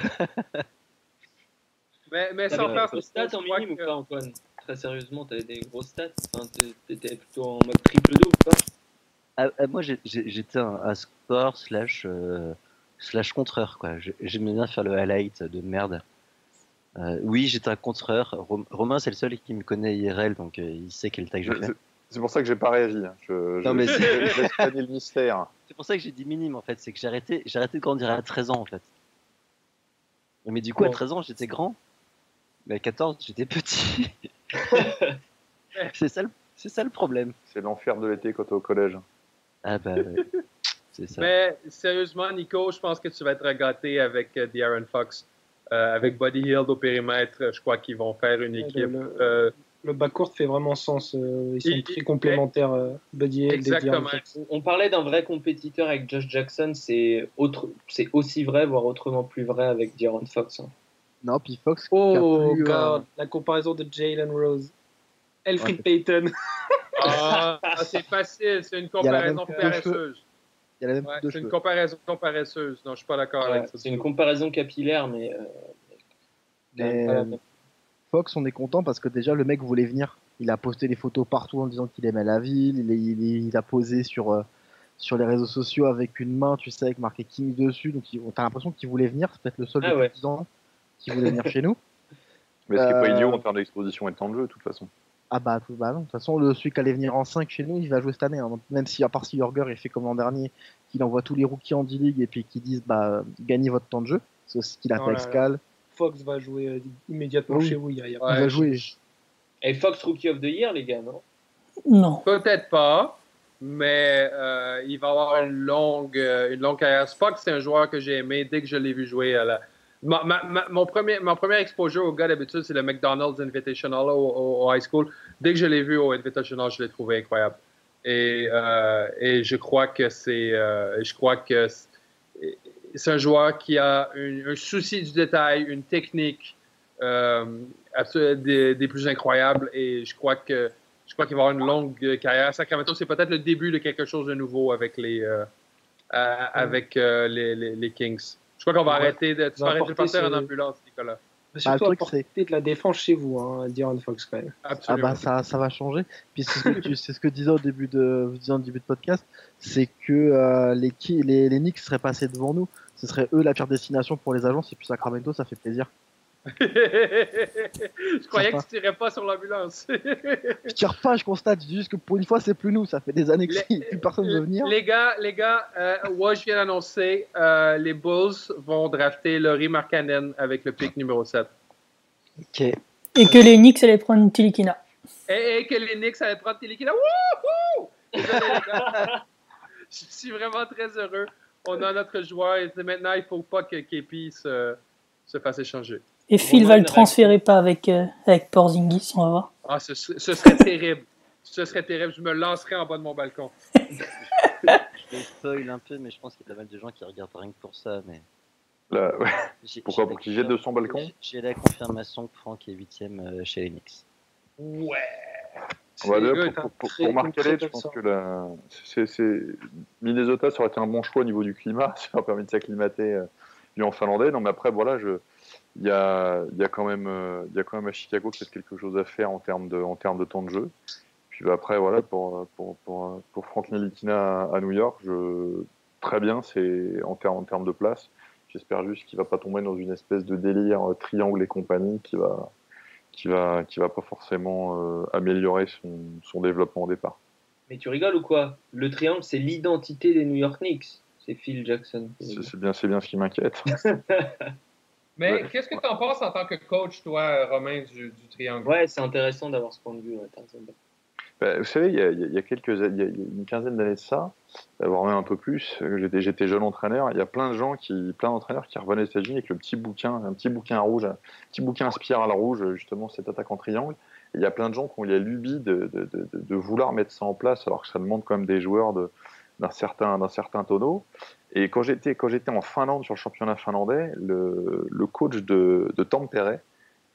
mais mais sans faire ce stats en minime ou que- pas, Antoine? Très sérieusement, t'avais des grosses stats enfin, t'é- T'étais plutôt en mode triple-double ou pas Ah, ah, moi, j'étais un, un score slash, euh, slash contreur, quoi. J'ai- J'aimais bien faire le highlight de merde. Euh, oui, j'étais un contreur. Rom- Romain, c'est le seul qui me connaît IRL, donc euh, il sait quel tag je fais. C'est pour ça que j'ai pas réagi. hein. Je, je, Non, mais je- c'est- je le mystère. C'est pour ça que j'ai dit minime, en fait. C'est que j'ai arrêté, j'ai arrêté de grandir à 13 ans, en fait. Mais du coup, à Ouais. 13 ans, j'étais grand. Mais à 14, j'étais petit. (laughs) c'est ça, le- c'est ça le problème. C'est l'enfer de l'été quand t'es au collège. Ah bah, ouais. (laughs) c'est ça. Mais sérieusement, Nico, je pense que tu vas être gâté avec euh, De'Aaron Fox. Euh, avec Buddy Hield au périmètre, je crois qu'ils vont faire une équipe. le- euh, Le backcourt fait vraiment sens. euh, ils sont Il- très il- complémentaires, euh, Buddy Hield et De'Aaron Exactement. Fox. On parlait d'un vrai compétiteur avec Josh Jackson, c'est aussi vrai, voire autrement plus vrai avec D'Aaron Fox. hein. Non, puis Fox, Oh plus, euh, god, la comparaison de Jalen Rose. Elfrid Payton. Ah, c'est facile, c'est une comparaison paresseuse. Ouais, c'est une cheveux. comparaison paresseuse. Non, je suis pas d'accord Ouais, avec ça. c'est une comparaison capillaire, mais. euh, Mais. Fox, on est content parce que déjà le mec voulait venir. Il a posté des photos partout en disant qu'il aimait la ville. Il, il, a posé sur, euh, sur les réseaux sociaux avec une main, tu sais, avec marqué King dessus. Donc il- t'as l'impression qu'il voulait venir. C'est peut-être le seul Ah depuis ouais. 10 ans qui voulait venir chez nous. (laughs) Mais ce qui est pas Euh, idiot en termes d'exposition et de temps de jeu, de toute façon. Ah bah, tout, bah non. De toute façon, le, celui qui allait venir en 5 chez nous, il va jouer cette année. hein. Donc, même si, à part si Jorger il fait comme l'an dernier, qu'il envoie tous les rookies en D-League et puis qu'ils disent bah, euh, gagnez votre temps de jeu. C'est aussi qu'il a là, Excal. Fox va jouer euh, immédiatement Oui. chez vous. Il y a, il y a il va jouer. Et Fox Rookie of the Year, les gars, non? Non. Peut-être pas, mais euh, il va avoir une longue, euh, une longue carrière. Spock, c'est un joueur que j'ai aimé dès que je l'ai vu jouer à la. Ma, ma- ma- mon, premier, mon premier exposure au gars d'habitude, c'est le McDonald's Invitational au, au- high school. Dès que je l'ai vu au Invitational, je l'ai trouvé incroyable. Et, euh, et je crois que c'est, euh, je crois que c'est- un joueur qui a un souci du détail, une technique euh, des, plus incroyables. Et je crois que je crois qu'il va avoir une longue carrière. Sacramento, c'est peut-être le début de quelque chose de nouveau avec les, avec, les Kings. Je crois qu'on va arrêter de, tu vas va arrêter de en ce- ambulance, Nicolas. Mais surtout Bah, le truc, de la défense chez vous, hein, D'Aaron Fox quand même. Ah bah ça, ça va changer. Puis c'est ce que, tu- c'est ce que disais au début de, vous au début de podcast, c'est que euh, les, Ki- les, les Knicks seraient passés devant nous. Ce serait eux la pire destination pour les agences et puis Sacramento, ça fait plaisir. (laughs) je croyais que tu tirais pas sur l'ambulance. (laughs) je tire pas, je constate juste que pour une fois, c'est plus nous. Ça fait des années que les, (laughs) plus personne ne veut venir. Les gars, les gars, euh, je viens d'annoncer, euh, les Bulls vont drafter Laurie Markkanen avec le pick numéro 7. Ok. Et que les Knicks allaient prendre Tilikina. Et, et, que les Knicks allaient prendre Tilikina. Wouhou! je suis vraiment très heureux. On a notre joueur et maintenant, il ne faut pas que KP se, se fasse échanger. Et Phil va le transférer pas avec, euh, avec Porzingis, on va voir. Ah, ce, ce, serait terrible. Ce serait terrible. Je me lancerais en bas de mon balcon. je spoil un peu, mais je pense qu'il y a pas mal de gens qui regardent rien que pour ça. Mais... Là, ouais. Pourquoi Pour qu'il jette de son balcon J'ai la confirmation que Franck est 8 euh, chez les Knicks. Ouais. Pour, pour, pour, marquer je pense que la... Minnesota, ça aurait été un bon choix au niveau du climat. (laughs) Ça a permis de s'acclimater euh, en finlandais. Non, mais après, voilà, je il y a, y a quand même, euh, il y a quand même à Chicago peut-être quelque chose à faire en termes de, en termes de temps de jeu. Puis bah, après, voilà, pour, pour, pour, pour Frank Nilikina à, New York, je, très bien, c'est en, termes, en termes de place. J'espère juste qu'il va pas tomber dans une espèce de délire euh, triangle et compagnie qui va, qui va, qui va pas forcément euh, améliorer son, son développement au départ. Mais tu rigoles ou quoi? Le triangle, c'est l'identité des New York Knicks. C'est Phil Jackson. C'est bien, c'est bien ce qui m'inquiète. (laughs) Mais qu'est-ce que tu en penses en tant que coach, toi, Romain, du, du triangle? Ouais, c'est intéressant d'avoir ce point de vue. Ben, vous savez, il y, a, il y a quelques, il y a une quinzaine d'années de ça, voire même un peu plus, j'étais, j'étais jeune entraîneur. Il y a plein de gens qui, plein d'entraîneurs qui revenaient aux États-Unis avec le petit bouquin, un petit bouquin rouge, un petit bouquin spirale rouge, justement cette attaque en triangle. il y a plein de gens qui ont eu la lubie de, de, de, de, vouloir mettre ça en place, alors que ça demande quand même des joueurs d'un certain, tonneau. Et quand j'étais en Finlande sur le championnat finlandais, le, le coach de, de Tampere,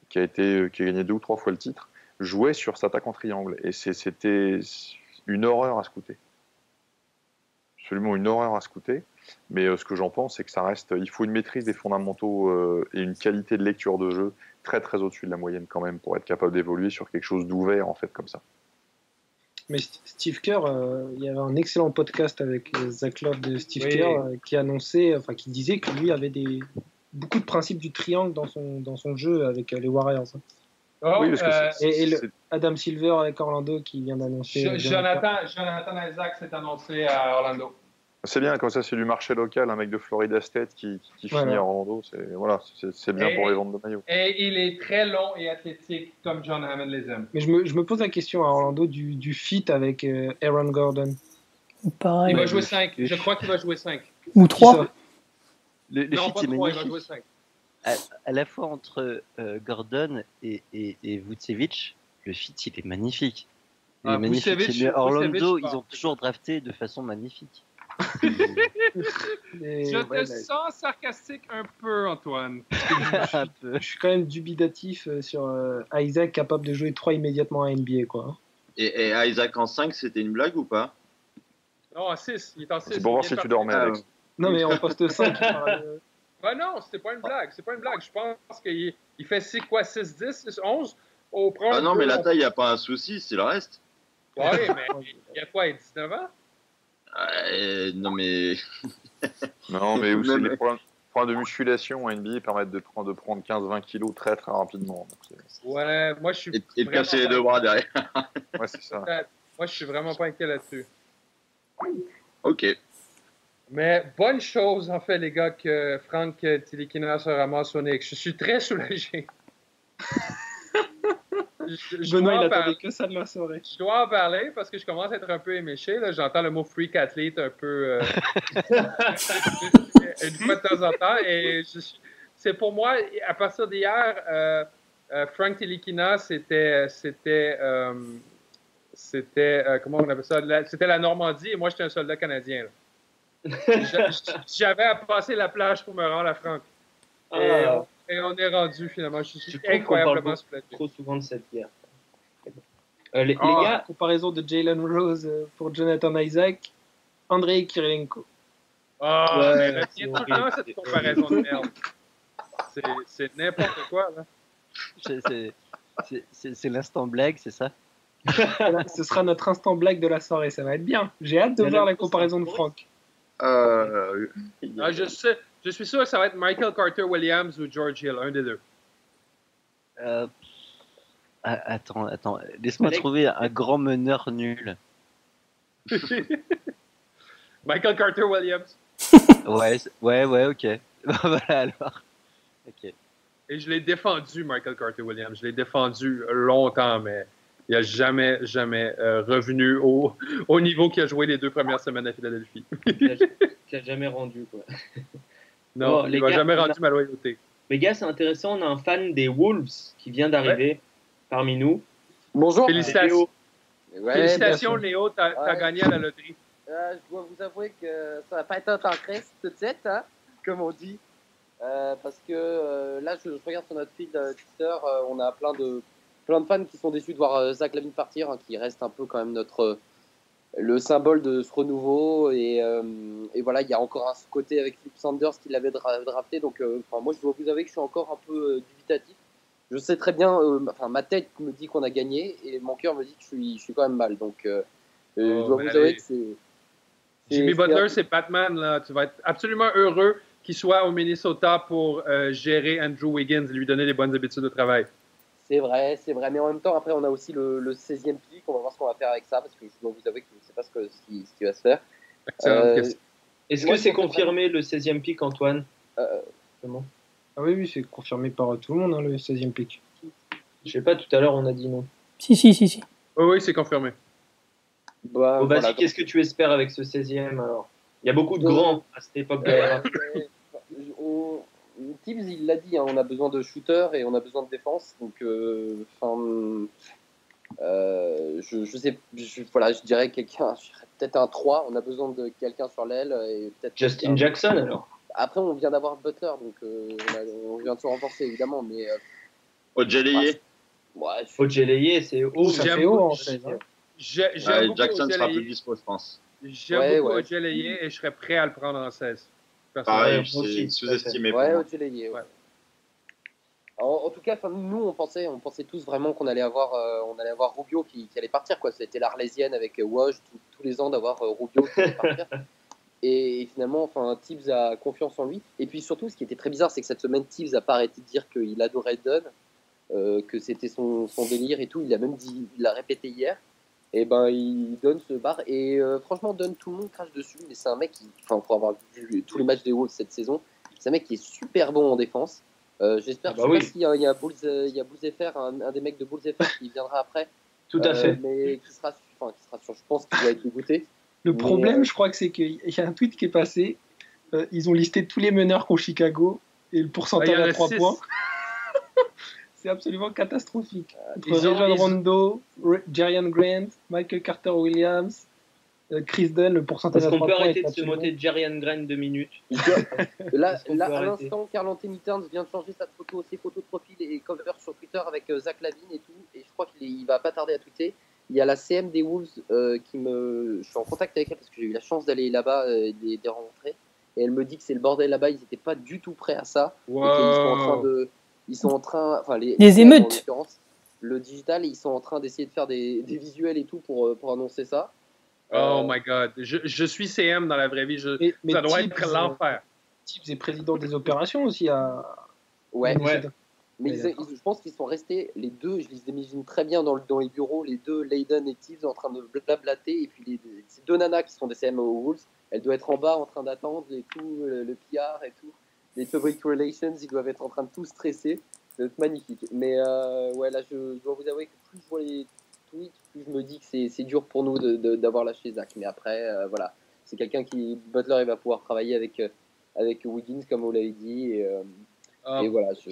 qui a été qui a gagné deux ou trois fois le titre, jouait sur cette attaque en triangle. Et c'était une horreur à scouter. Absolument une horreur à scouter. Mais euh, ce que j'en pense, c'est que ça reste. Il faut une maîtrise des fondamentaux euh, et une qualité de lecture de jeu très très au-dessus de la moyenne quand même pour être capable d'évoluer sur quelque chose d'ouvert en fait comme ça. Mais Steve Kerr, euh, il y avait un excellent podcast avec euh, Zach Love de Steve Kerr euh, qui annonçait, enfin qui disait que lui avait des beaucoup de principes du triangle dans son dans son jeu avec les Warriors. Hein. Oh, oui, parce que et, et Adam Silver avec Orlando qui vient d'annoncer. Jonathan, Jonathan Isaac s'est annoncé à Orlando. C'est bien, comme ça, c'est du marché local, un mec de Florida State qui, qui, finit à Orlando. C'est voilà, c'est bien pour les ventes de maillots. Et il est très long et athlétique, comme John Hammond les aime. Mais je me, je me pose la question à Orlando du, du fit avec euh, Aaron Gordon. Pareil. Il va jouer 5. Je crois qu'il va jouer 5. Ou 3. Le, le non, fit pas 3, il va jouer 5. À, à, la fois entre euh, Gordon et, et, et Vucevic, le fit, il est magnifique. Ah, est magnifique. Vucevic, Mais Orlando, Vucevic, ils ont toujours drafté de façon magnifique. (laughs) je te sens sarcastique un peu, Antoine. (laughs) peu. Je suis quand même dubitatif euh, sur euh, Isaac capable de jouer 3 immédiatement à NBA. Quoi. Et, et Isaac en 5, c'était une blague ou pas? Non, en 6. Il est en 6. C'est pour voir si tu dormais, Alex. Non, mais en poste 5. de... Ouais, (laughs) non, c'était pas une blague. C'est pas une blague. Je pense qu'il il fait 6 quoi 6, 10, 11 au Ah non, mais la taille, il n'y a pas un souci, c'est le reste. Ouais, mais il y a quoi, il a 19 ans euh, non mais. (laughs) non mais aussi les problèmes, problèmes, de musculation en NBA permettent de prendre, de prendre 15-20 kilos très très rapidement. Donc ouais, moi je suis. Et, et de casser les deux bras derrière. ouais, c'est ça. Moi je suis vraiment pas inquiet là-dessus. Ok. Mais bonne chose en fait les gars que Frank Tilikina se ramasse au Knicks. Je suis très (laughs) soulagé. Je, je Benoît, il attendait que ça de la soirée. Je dois en parler parce que je commence à être un peu éméché. J'entends le mot freak athlete un peu euh, (laughs) une fois de temps en temps. Et c'est pour moi, à partir d'hier, euh, euh, Frank Tilikina, c'était. c'était c'était. comment on appelle ça? C'était la Normandie et moi, j'étais un soldat canadien. (laughs) J'avais à passer la plage pour me rendre à Franck. Et, Ah. Et on est rendu finalement. Je suis Je incroyablement parle trop souvent de cette guerre. Euh, les, les Ah, gars, comparaison de Jalen Rose euh, pour Jonathan Isaac, Andrei Kirilenko. Ah, Ouais, mais c'est retiens tout le horrible. temps cette comparaison de merde. C'est- C'est n'importe quoi, là. C'est- l'instant blague, c'est ça? Voilà, Ce sera notre instant blague de la soirée, ça va être bien. J'ai hâte de voir la comparaison de Franck. Euh, Ah, je, sais, je suis sûr que ça va être Michael Carter Williams ou George Hill, un des deux. Euh, attends, attends. Laisse-moi trouver un grand meneur nul. (laughs) Michael Carter Williams. Ouais, ouais, ouais, ok. (laughs) voilà alors. Ok. Et je l'ai défendu, Michael Carter Williams. Je l'ai défendu longtemps, mais il n'a jamais, jamais euh, revenu au, au niveau qu'il a joué les deux premières semaines à Philadelphie. Qui a (laughs) jamais rendu, quoi. Non, Bon, il m'a jamais on a- rendu ma loyauté. Les gars, c'est intéressant, on a un fan des Wolves qui vient d'arriver parmi nous. Bonjour. Félicitations. Ouais, Félicitations. Léo, t'as Ouais. gagné à la loterie. Euh, je dois vous avouer que ça va pas être un temps triste tout de suite, hein, comme on dit. Euh, parce que euh, là, je, je regarde sur notre fil euh, Twitter, euh, on a plein de, plein de fans qui sont déçus de voir euh, Zach Lavine partir, hein, qui reste un peu quand même notre, euh, le symbole de ce renouveau. Et, euh, et voilà, il y a encore un côté avec Philip Sanders qui l'avait dra- drafté. Donc, euh, enfin, moi, je dois vous avouer que je suis encore un peu euh, dubitatif. Je sais très bien, enfin, ma tête me dit qu'on a gagné et mon cœur me dit que je suis, je suis quand même mal. Donc, Oh, je dois ben vous avouer que c'est. Jimmy Butler, c'est- Batman. Là. Tu vas être absolument heureux qu'il soit au Minnesota pour gérer Andrew Wiggins et lui donner les bonnes habitudes de travail. C'est vrai, c'est vrai. Mais en même temps, après, on a aussi le, le 16e pick. On va voir ce qu'on va faire avec ça parce que je dois vous avouer que je ne sais pas ce, que, ce, qui, ce qui va se faire. Euh. Est-ce que c'est confirmé le 16e pick, Antoine Euh, Comment? Ah oui, oui, c'est confirmé par tout le monde, hein, le 16e pick. Je sais pas, tout à l'heure on a dit non. Si, si, si, si. Oui, oui, c'est confirmé. Bah, Bon, vas-y, voilà, qu'est-ce que tu espères avec ce 16e alors? Il y a beaucoup de Euh, grands à cette époque de (laughs) Tibbs, il l'a dit, hein, on a besoin de shooters et on a besoin de défense. Donc, euh, enfin, euh, je, je sais, je, voilà, je dirais quelqu'un, peut-être un 3. On a besoin de quelqu'un sur l'aile et peut-être. Justin Jackson alors Après, on vient d'avoir Butler, donc euh, on, a- on vient de se renforcer évidemment, mais. euh, Ojeleye. ouais, je- Ojeleye, c'est haut. Ça fait en 16. J'ai- J'aime Ouais, beaucoup Jackson sera plus dispo, je pense. J'aime Ouais, beaucoup ouais. Ojeleye et je serais prêt à le prendre en 16. Pareil, aussi, sous-estimé Ouais. Ojeleye, ouais. Ouais. En, en tout cas, nous, on pensait, on pensait tous vraiment qu'on allait avoir, euh, on allait avoir Rubio qui, qui allait partir. Quoi. C'était l'Arlésienne avec Woj tout- tous les ans d'avoir euh, Rubio qui allait partir. (laughs) Et finalement, enfin, Tibbs a confiance en lui. Et puis surtout, ce qui était très bizarre, c'est que cette semaine, Tibbs a pas arrêté de dire qu'il adorait Dunn, euh, que c'était son, son délire et tout. Il a même dit, il l'a répété hier. Et ben, il donne ce barre. Et euh, franchement, Dunn, tout le monde crache dessus. Mais c'est un mec qui, enfin, pour avoir vu tous les matchs des Wolves cette saison, c'est un mec qui est super bon en défense. Euh, J'espère, Ah bah je sais oui. pas s'il y a, il y a Bulls, euh, il y a Bulls FR, un, un des mecs de Bulls FR qui viendra après. Tout à Euh, fait. Mais qui sera, enfin, qui sera sûr, je pense qu'il va être dégoûté. Le Mais, problème, euh, je crois que c'est qu'il y a un tweet qui est passé. euh, ils ont listé tous les meneurs qu'ont Chicago et le Ah, pourcentage il y en a à 3 six. points. C'est absolument catastrophique. Entre Ils ont- Rajon ils- Rondo, Jerian Grant, Michael Carter Williams, euh, Chris Dunn, le pourcentage Est-ce qu'on 3 peut arrêter de se absolument- moquer de Jerian Grant deux minutes (laughs) Là, là à l'instant, Carl Anthony Towns vient de changer sa photo, ses photos de profil et cover sur Twitter avec euh, Zach Lavine et tout. Et je crois qu'il va pas tarder à tweeter. Il y a la CM des Wolves euh, qui me. Je suis en contact avec elle parce que j'ai eu la chance d'aller là-bas euh, et de les, de les rencontrer. Et elle me dit que c'est le bordel là-bas, ils n'étaient pas du tout prêts à ça. Et qu'ils sont en train de. Ils sont en train. Enfin, les, émeutes. Le digital, ils sont en train d'essayer de faire des, des visuels et tout pour, euh, pour annoncer ça. Oh Euh, my god. Je, je suis CM dans la vraie vie. Je- Mais- mais ça doit Tibbs, être l'enfer. Tibbs est président des opérations aussi à. Ouais. Ouais. Mais ils- ils- je pense qu'ils sont restés, les deux, je les imagine très bien dans, le- dans les bureaux, les deux, Leiden et Tibbs, en train de blablater. Et puis les, deux- ces deux nanas qui sont des CM aux Wolves, elles doivent être en bas en train d'attendre et tout, le, le PR et tout. Les public relations, ils doivent être en train de tout stresser. Ça doit être magnifique. Mais euh, ouais, là, je, je dois vous avouer que plus je vois les tweets, plus je me dis que c'est c'est dur pour nous d'avoir lâché Zach. Mais après, euh, voilà, c'est quelqu'un qui, Butler, il va pouvoir travailler avec, euh, avec Wiggins, comme vous l'avez dit. Et, euh, et voilà, je.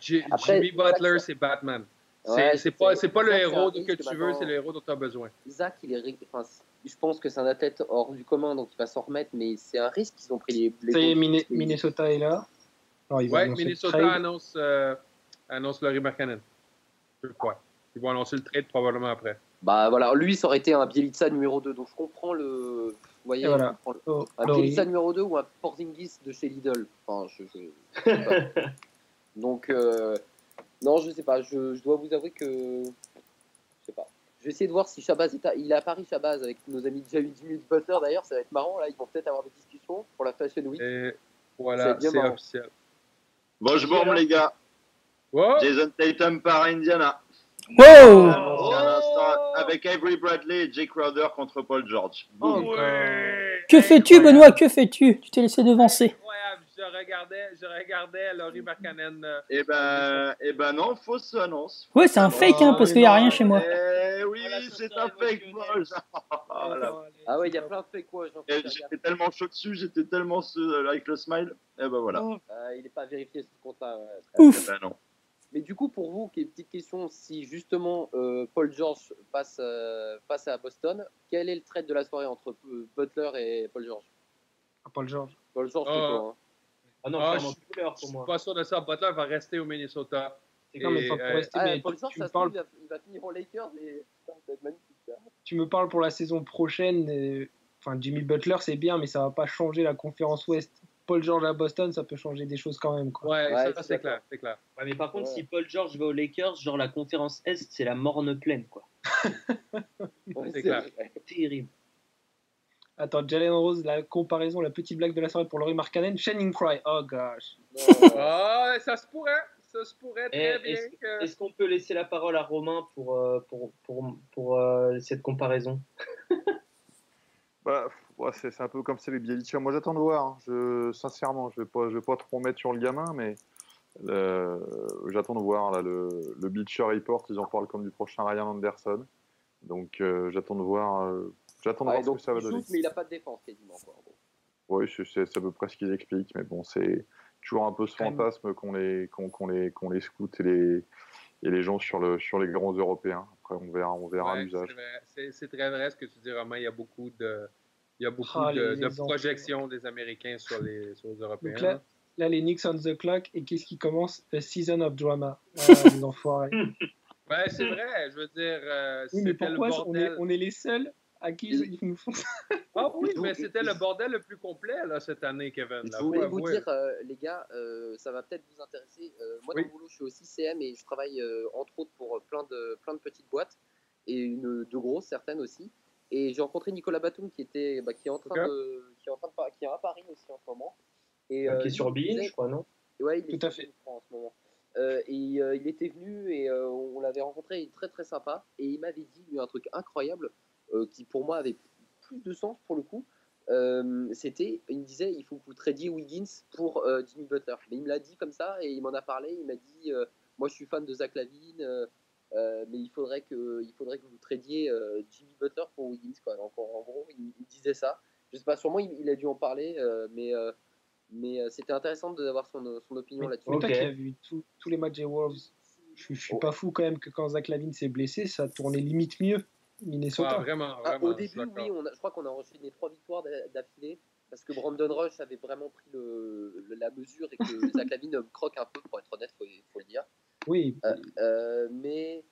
J- Après, Jimmy Butler, c'est Batman. C'est Ouais, c'est pas, c'est- c'est pas le c'est héros que tu veux, c'est le héros dont tu as besoin. Zach, il est, enfin, je pense que c'est un athlète hors du commun, donc il va s'en remettre, mais c'est un risque qu'ils ont pris les. Ça y est, Minnesota est là. Alors, ils Ouais, Minnesota annonce, euh, annonce Laurie Markkanen. Je crois. Ils vont annoncer le trade probablement après. Bah voilà, lui, ça aurait été un Bielitsa numéro 2, donc je comprends le. Vous voyez, voilà. je comprends le- Oh, un Laurie. Bielitsa numéro 2 ou un Porzingis de chez Lidl. Enfin, je. je- je sais pas. (laughs) donc, euh, non, je sais pas, je, je dois vous avouer que. Je sais pas. Je vais essayer de voir si Shabazz est à, il est à Paris, Shabazz, avec nos amis déjà eu Jimmy Butler d'ailleurs, ça va être marrant, là, ils vont peut-être avoir des discussions pour la Fashion Week. Et voilà, c'est officiel. Bon, je bombe, les gars. Jason Tatum par Indiana. Wow Star avec Avery Bradley et Jake Crowder contre Paul George. Boum. Que fais-tu, Benoît Que fais-tu? Tu t'es laissé devancer. Regardais, je regardais Laurie Markkanen. euh, Eh ben, eh ben non, fausse annonce. Ouais, c'est un fake, hein, parce qu'il n'y a rien chez moi. Eh oui, c'est un fake Paul. (laughs) Oh. Ah ouais, il y a plein de fake quoi. Et J'étais tellement chaud dessus, j'étais tellement ce- avec le smile. Et ben voilà. Euh, il n'est pas vérifié ce compte-là. ouais. Eh ben non. Mais du coup, pour vous, qui est petite question, si justement euh, Paul George passe, euh, passe à Boston, quel est le trade de la soirée entre euh, Butler et Paul George? Paul George. Paul George, c'est Ah. quoi hein Ah non, Ah, clairement je- Butler Je pour suis moi. pas sûr de ça. Butler va rester au Minnesota. Non, mais Et, pas pour euh, rester, Ah, mais Paul tu, George, tu ça me se trouve, parles, il va, il finir aux Lakers et ça va être magnifique. ça. tu me parles pour la saison prochaine. Enfin, Jimmy Butler, c'est bien, mais ça va pas changer la conférence Ouest. Paul George à Boston, ça peut changer des choses quand même. Quoi. Ouais, Ouais, ça, suis c'est clair, c'est clair. Ouais, mais par contre, Ouais. si Paul George va aux Lakers, genre la conférence Est, c'est la morne pleine, quoi. (laughs) C'est clair. Terrible. Attends, Jalen Rose, la comparaison, la petite blague de la soirée pour Laurie Markkanen. Shining Cry, oh gosh. (laughs) Ah, ça se pourrait. Ça se pourrait Eh, très bien Est-ce que... est-ce qu'on peut laisser la parole à Romain pour, euh, pour, pour, pour euh, cette comparaison (laughs) Bah, ouais, c'est c'est un peu comme c'est les Bielitsa. Moi, j'attends de voir. hein. Je, sincèrement, je vais pas, je vais pas trop mettre sur le gamin, mais euh, j'attends de voir là le, le Bleacher Report. Ils en parlent comme du prochain Ryan Anderson. Donc, euh, j'attends de voir. J'attends de Ouais, voir ce donc que ça va il donner. mais il n'a pas de défense quasiment. Quoi, en gros. Oui, c'est à peu près ce qu'ils expliquent, mais bon, c'est toujours un peu ce fantasme qu'ont les, qu'ont les, qu'ont les scouts et les, et les gens sur, le, sur les grands européens. Après, on verra, on verra Ouais, l'usage. c'est très vrai ce que tu dis, Romain. Il y a beaucoup de, il y a beaucoup Ah, de, les- de les enfants. projections des Américains sur les, sur les Européens. Donc là, là, les Knicks on the clock, et qu'est-ce qui commence? A season of drama. (laughs) Ah, les enfoirés. Ouais, c'est vrai. Je veux dire, euh, Oui, mais c'était le pourquoi on est, on est les seuls à qui ils nous font ça? Ah oui, mais c'était le bordel le plus complet là, cette année, Kevin. Je voulais vous dire, euh, les gars, euh, ça va peut-être vous intéresser. Euh, moi, Oui. dans mon boulot, je suis aussi CM et je travaille euh, entre autres pour plein de, plein de petites boîtes et une, de grosses, certaines aussi. Et j'ai rencontré Nicolas Batum qui, était, bah, qui, est en train de, qui, est en train de, qui est à Paris aussi en ce moment. Et, Qui est sur disait- je crois, non? Ouais, il est Tout à sur fait. En ce moment. Euh, et euh, il était venu et euh, on l'avait rencontré, il est très très sympa. Et il m'avait dit lui, un truc incroyable qui pour moi avait plus de sens pour le coup. Euh, C'était, il me disait, il faut que vous tradiez Wiggins pour euh, Jimmy Butler. Mais il me l'a dit comme ça et il m'en a parlé. Il m'a dit, euh, moi je suis fan de Zach Lavine, euh, euh, mais il faudrait que, il faudrait que vous tradiez euh, Jimmy Butler pour Wiggins. Quoi. Donc en, en gros, il, il disait ça. Je sais pas, sûrement il, il a dû en parler, euh, mais euh, mais euh, c'était intéressant d'avoir son, son opinion là-dessus. Mais toi qui as vu tout- tous les matchs des Wolves, je, je suis pas fou quand même que quand Zach Lavine s'est blessé, ça tournait limite mieux. Minnesota. Ah, vraiment, Ah, au début, oui, on a- je crois qu'on a enchaîné trois victoires d'a- d'affilée parce que Brandon Rush avait vraiment pris le, le- la mesure et que (laughs) Zach Lavine croque un peu, pour être honnête, faut, faut le dire. Oui, Euh, euh, mais,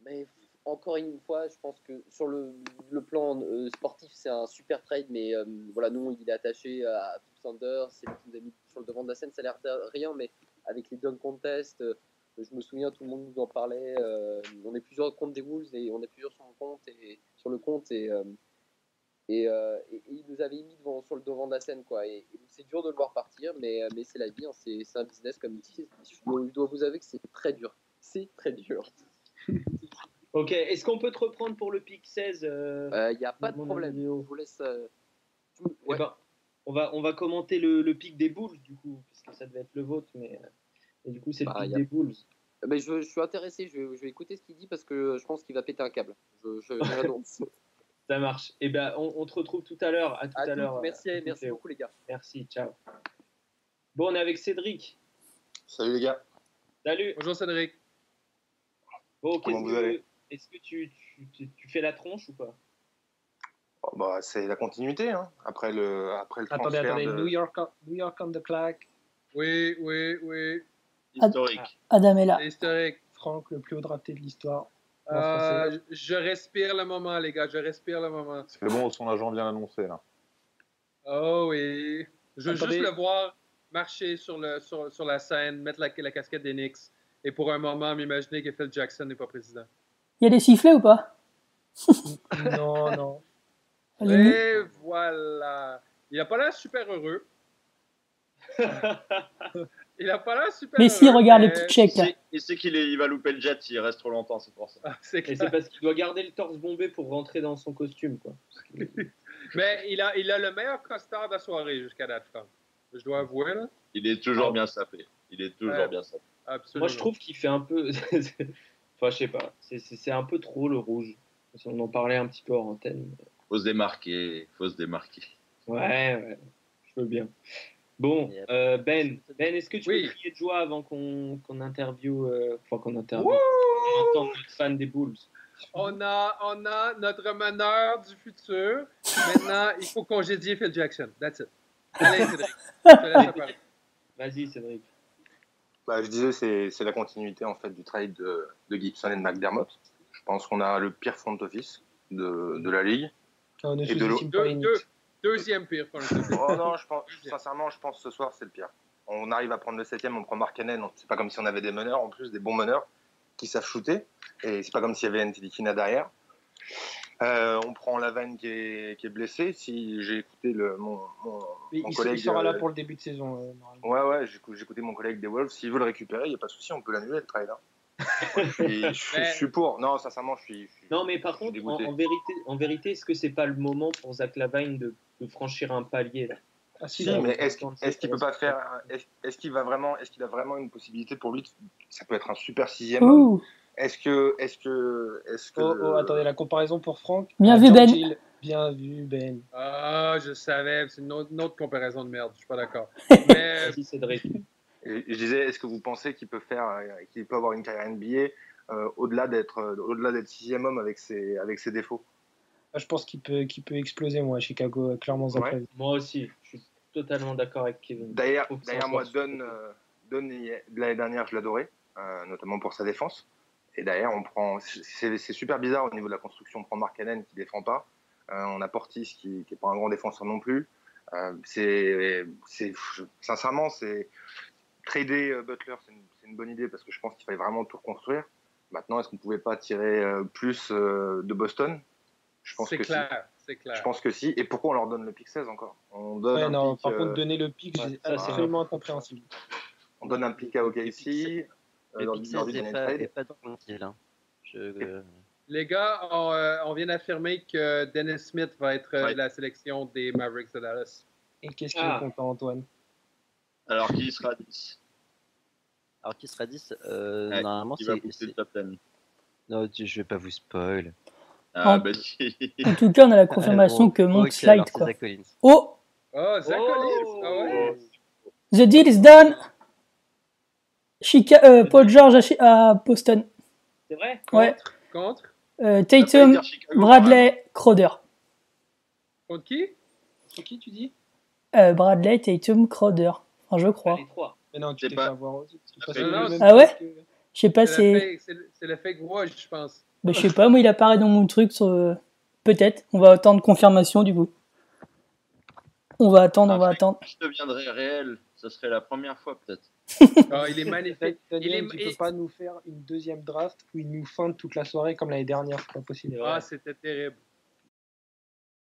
mais encore une fois, je pense que sur le, le plan euh, sportif, c'est un super trade, mais euh, voilà, nous, il est attaché à Pip Sanders, c'est lui qui nous a mis sur le devant de la scène, ça a l'air de rien, mais avec les dunk contests, euh, je me souviens, tout le monde nous en parlait. euh, on est plusieurs contre des Wolves et on est plusieurs sur le compte et sur le compte et euh, et, euh, et- et il nous avait mis devant, sur le devant de la scène quoi. Et, et c'est dur de le voir partir, mais mais c'est la vie, hein, c'est un business comme disent. Je dois, vous avouer que c'est très dur. C'est très dur. (laughs) Ok, est-ce qu'on peut te reprendre pour le pic 16 Il euh, n'y a pas de problème. Je vous laisse. Eh ben, on, va, on va commenter le, le pic des Bulls, du coup, puisque ça devait être le vôtre, mais, euh, mais du coup, c'est Bah, le pic y a- des Bulls. Mais je, je suis intéressé. Je vais, je vais écouter ce qu'il dit parce que je pense qu'il va péter un câble. Je, je, je (laughs) l'annonce. Ça marche. Et ben, on, on te retrouve tout à l'heure. À tout À l'heure. Merci, euh, merci beaucoup les gars. Merci, ciao. Bon, on est avec Cédric. Salut les gars. Salut. Bonjour Cédric. Bon, Comment qu'est-ce vous que- allez? Est-ce que tu, tu, tu- tu fais la tronche ou pas? Oh, bah, c'est la continuité, hein. après le, après le attendez, transfert attendez, de... New York, New York on the clock. Oui, oui, oui. Historique. Adam est là. Historique. Franck, le plus haut drafté de l'histoire. Euh, je respire le moment, les gars. Je respire le moment. C'est bon, son agent vient l'annoncer là. Oh oui. Je veux Attendez. juste le voir marcher sur, le, sur, sur la scène, mettre la, la casquette des Knicks et pour un moment m'imaginer que Phil Jackson n'est pas président. Il y a des sifflets ou pas? Non, non. (laughs) Et voilà. Il a pas l'air super heureux. (laughs) Il a pas l'air super. Mais si, regarde les mais- petits checks. Il sait- Il sait qu'il il va louper le jet s'il reste trop longtemps, c'est pour ça. C'est Et c'est parce qu'il doit garder le torse bombé pour rentrer dans son costume, quoi. (laughs) Mais il a, il a le meilleur costard de la soirée jusqu'à date, je dois avouer, là. Il est toujours bien sapé. Il est toujours Ouais. bien sapé. Absolument. Moi, je trouve qu'il fait un peu. (laughs) enfin, je sais pas. C'est- C'est c'est un peu trop le rouge. On en parlait un petit peu en antenne. Faut se démarquer. Faut se démarquer. Ouais, ouais. Je veux bien. Bon, euh, Ben, Ben, est-ce que tu Oui. peux crier de joie avant qu'on qu'on interview, euh, enfin qu'on interview, qu'on entende notre fan des Bulls On a, on a notre meneur du futur. Maintenant, il faut congédier Phil Jackson. That's it. Allez, (laughs) Cédric. Vas-y, Cédric. Bah, je disais, c'est c'est la continuité en fait du trade de, de Gibson et de McDermott. Je pense qu'on a le pire front office de, de la ligue. On ne Et de l'eau- sous-estime deuxième pire. pour. Oh non, je pense, sincèrement, je pense que ce soir, c'est le pire. On arrive à prendre le septième, on prend Markkanen. on- C'est pas comme si on avait des meneurs, en plus, des bons meneurs qui savent shooter. Et c'est pas comme s'il y avait Ntilikina derrière. Euh, on prend Lavenne qui est, qui est blessé. Si j'ai écouté le, mon, mon, il, collègue. il sera là euh, pour le début de saison. euh. Ouais, ouais, j'ai écou- j'ai écouté mon collègue des Wolves. S'il veut le récupérer, il n'y a pas de souci, on peut l'annuler le trade. hein. (laughs) je, suis, je suis- je suis pour. Non, sincèrement, je suis. je suis- Non, mais par contre, en vérité, en vérité, est-ce que c'est pas le moment pour Zach Lavine de, de franchir un palier là Ah, si, Si, là, mais est-ce est qu'il peut pas faire Est-ce qu'il va vraiment Est-ce qu'il a vraiment une possibilité pour lui? De- Ça peut être un super sixième Est-ce que Est-ce que Est-ce que Oh, oh, attendez, la comparaison pour Franck. Bien Ah, vu, Ben. Bien vu, Ben. Ah, je savais. C'est une autre, une autre comparaison de merde. Je suis pas d'accord. (laughs) Mais Cédric. Je disais, est-ce que vous pensez qu'il peut faire, euh, qu'il peut avoir une carrière NBA euh, au-delà d'être, euh, au-delà d'être sixième homme avec ses, avec ses défauts? Je pense qu'il peut, qu'il peut exploser, moi, à Chicago, euh, clairement, Ouais. Moi aussi, je suis totalement d'accord avec Kevin. D'ailleurs, moi, Don, euh, Don, l'année dernière, je l'adorais, euh, notamment pour sa défense. Et d'ailleurs, on prend, c'est, super bizarre au niveau de la construction. On prend Mark Cannon qui défend pas. Euh, on a Portis qui, qui est pas un grand défenseur non plus. Euh, c'est, sincèrement, c'est trader euh, Butler, c'est une, bonne idée parce que je pense qu'il fallait vraiment tout reconstruire. Maintenant, est-ce qu'on pouvait pas tirer euh, plus euh, de Boston? Je pense c'est que si. C'est clair. Je pense que si. Et pourquoi on leur donne le pick 16 encore? On donne Ouais, un non, par euh, contre, donner le pic, ouais, c'est c'est absolument incompréhensible. on donne un pick à OKC. euh, Le lors 16 du n'est pas, pas dans mon deal. Hein. Je, euh, (laughs) Les gars, on, euh, on vient d'affirmer que Dennis Smith va être euh, Ouais. la sélection des Mavericks de Dallas. Et qu'est-ce qu'il Ah. est content, Antoine? Alors, qui sera 10 Alors qui sera 10 euh, Ouais, Normalement, Qui va c'est. pousser le c'est- top 10 Non, je vais pas vous spoil. Ah, En- bah. En tout cas, on a la (laughs) confirmation que monte ok, slide, quoi. Oh, Oh, Zach Collins! Ah ouais? the deal is done. Chica euh, Paul George à, Chi- à Boston. C'est vrai? Ouais. Contre? Euh, Tatum, Chicago. Bradley, Crowder. Contre qui? C'est qui, tu dis? Euh, Bradley, Tatum, Crowder. Enfin, je crois. Les trois. Mais non, tu pas- avoir Ah ouais? Je sais pas, C'est c'est. le fake watch, je pense. Bah, je sais pas, moi il apparaît dans mon truc sur. euh, Peut-être. On va attendre confirmation du coup. On va attendre, on va attendre. fake deviendrait réel, ce serait la première fois peut-être. Oh, (laughs) il est magnifique. Il est- tu il- peux pas nous faire une deuxième draft où il nous feinte toute la soirée comme l'année dernière, c'est pas possible. Ah, c'était terrible.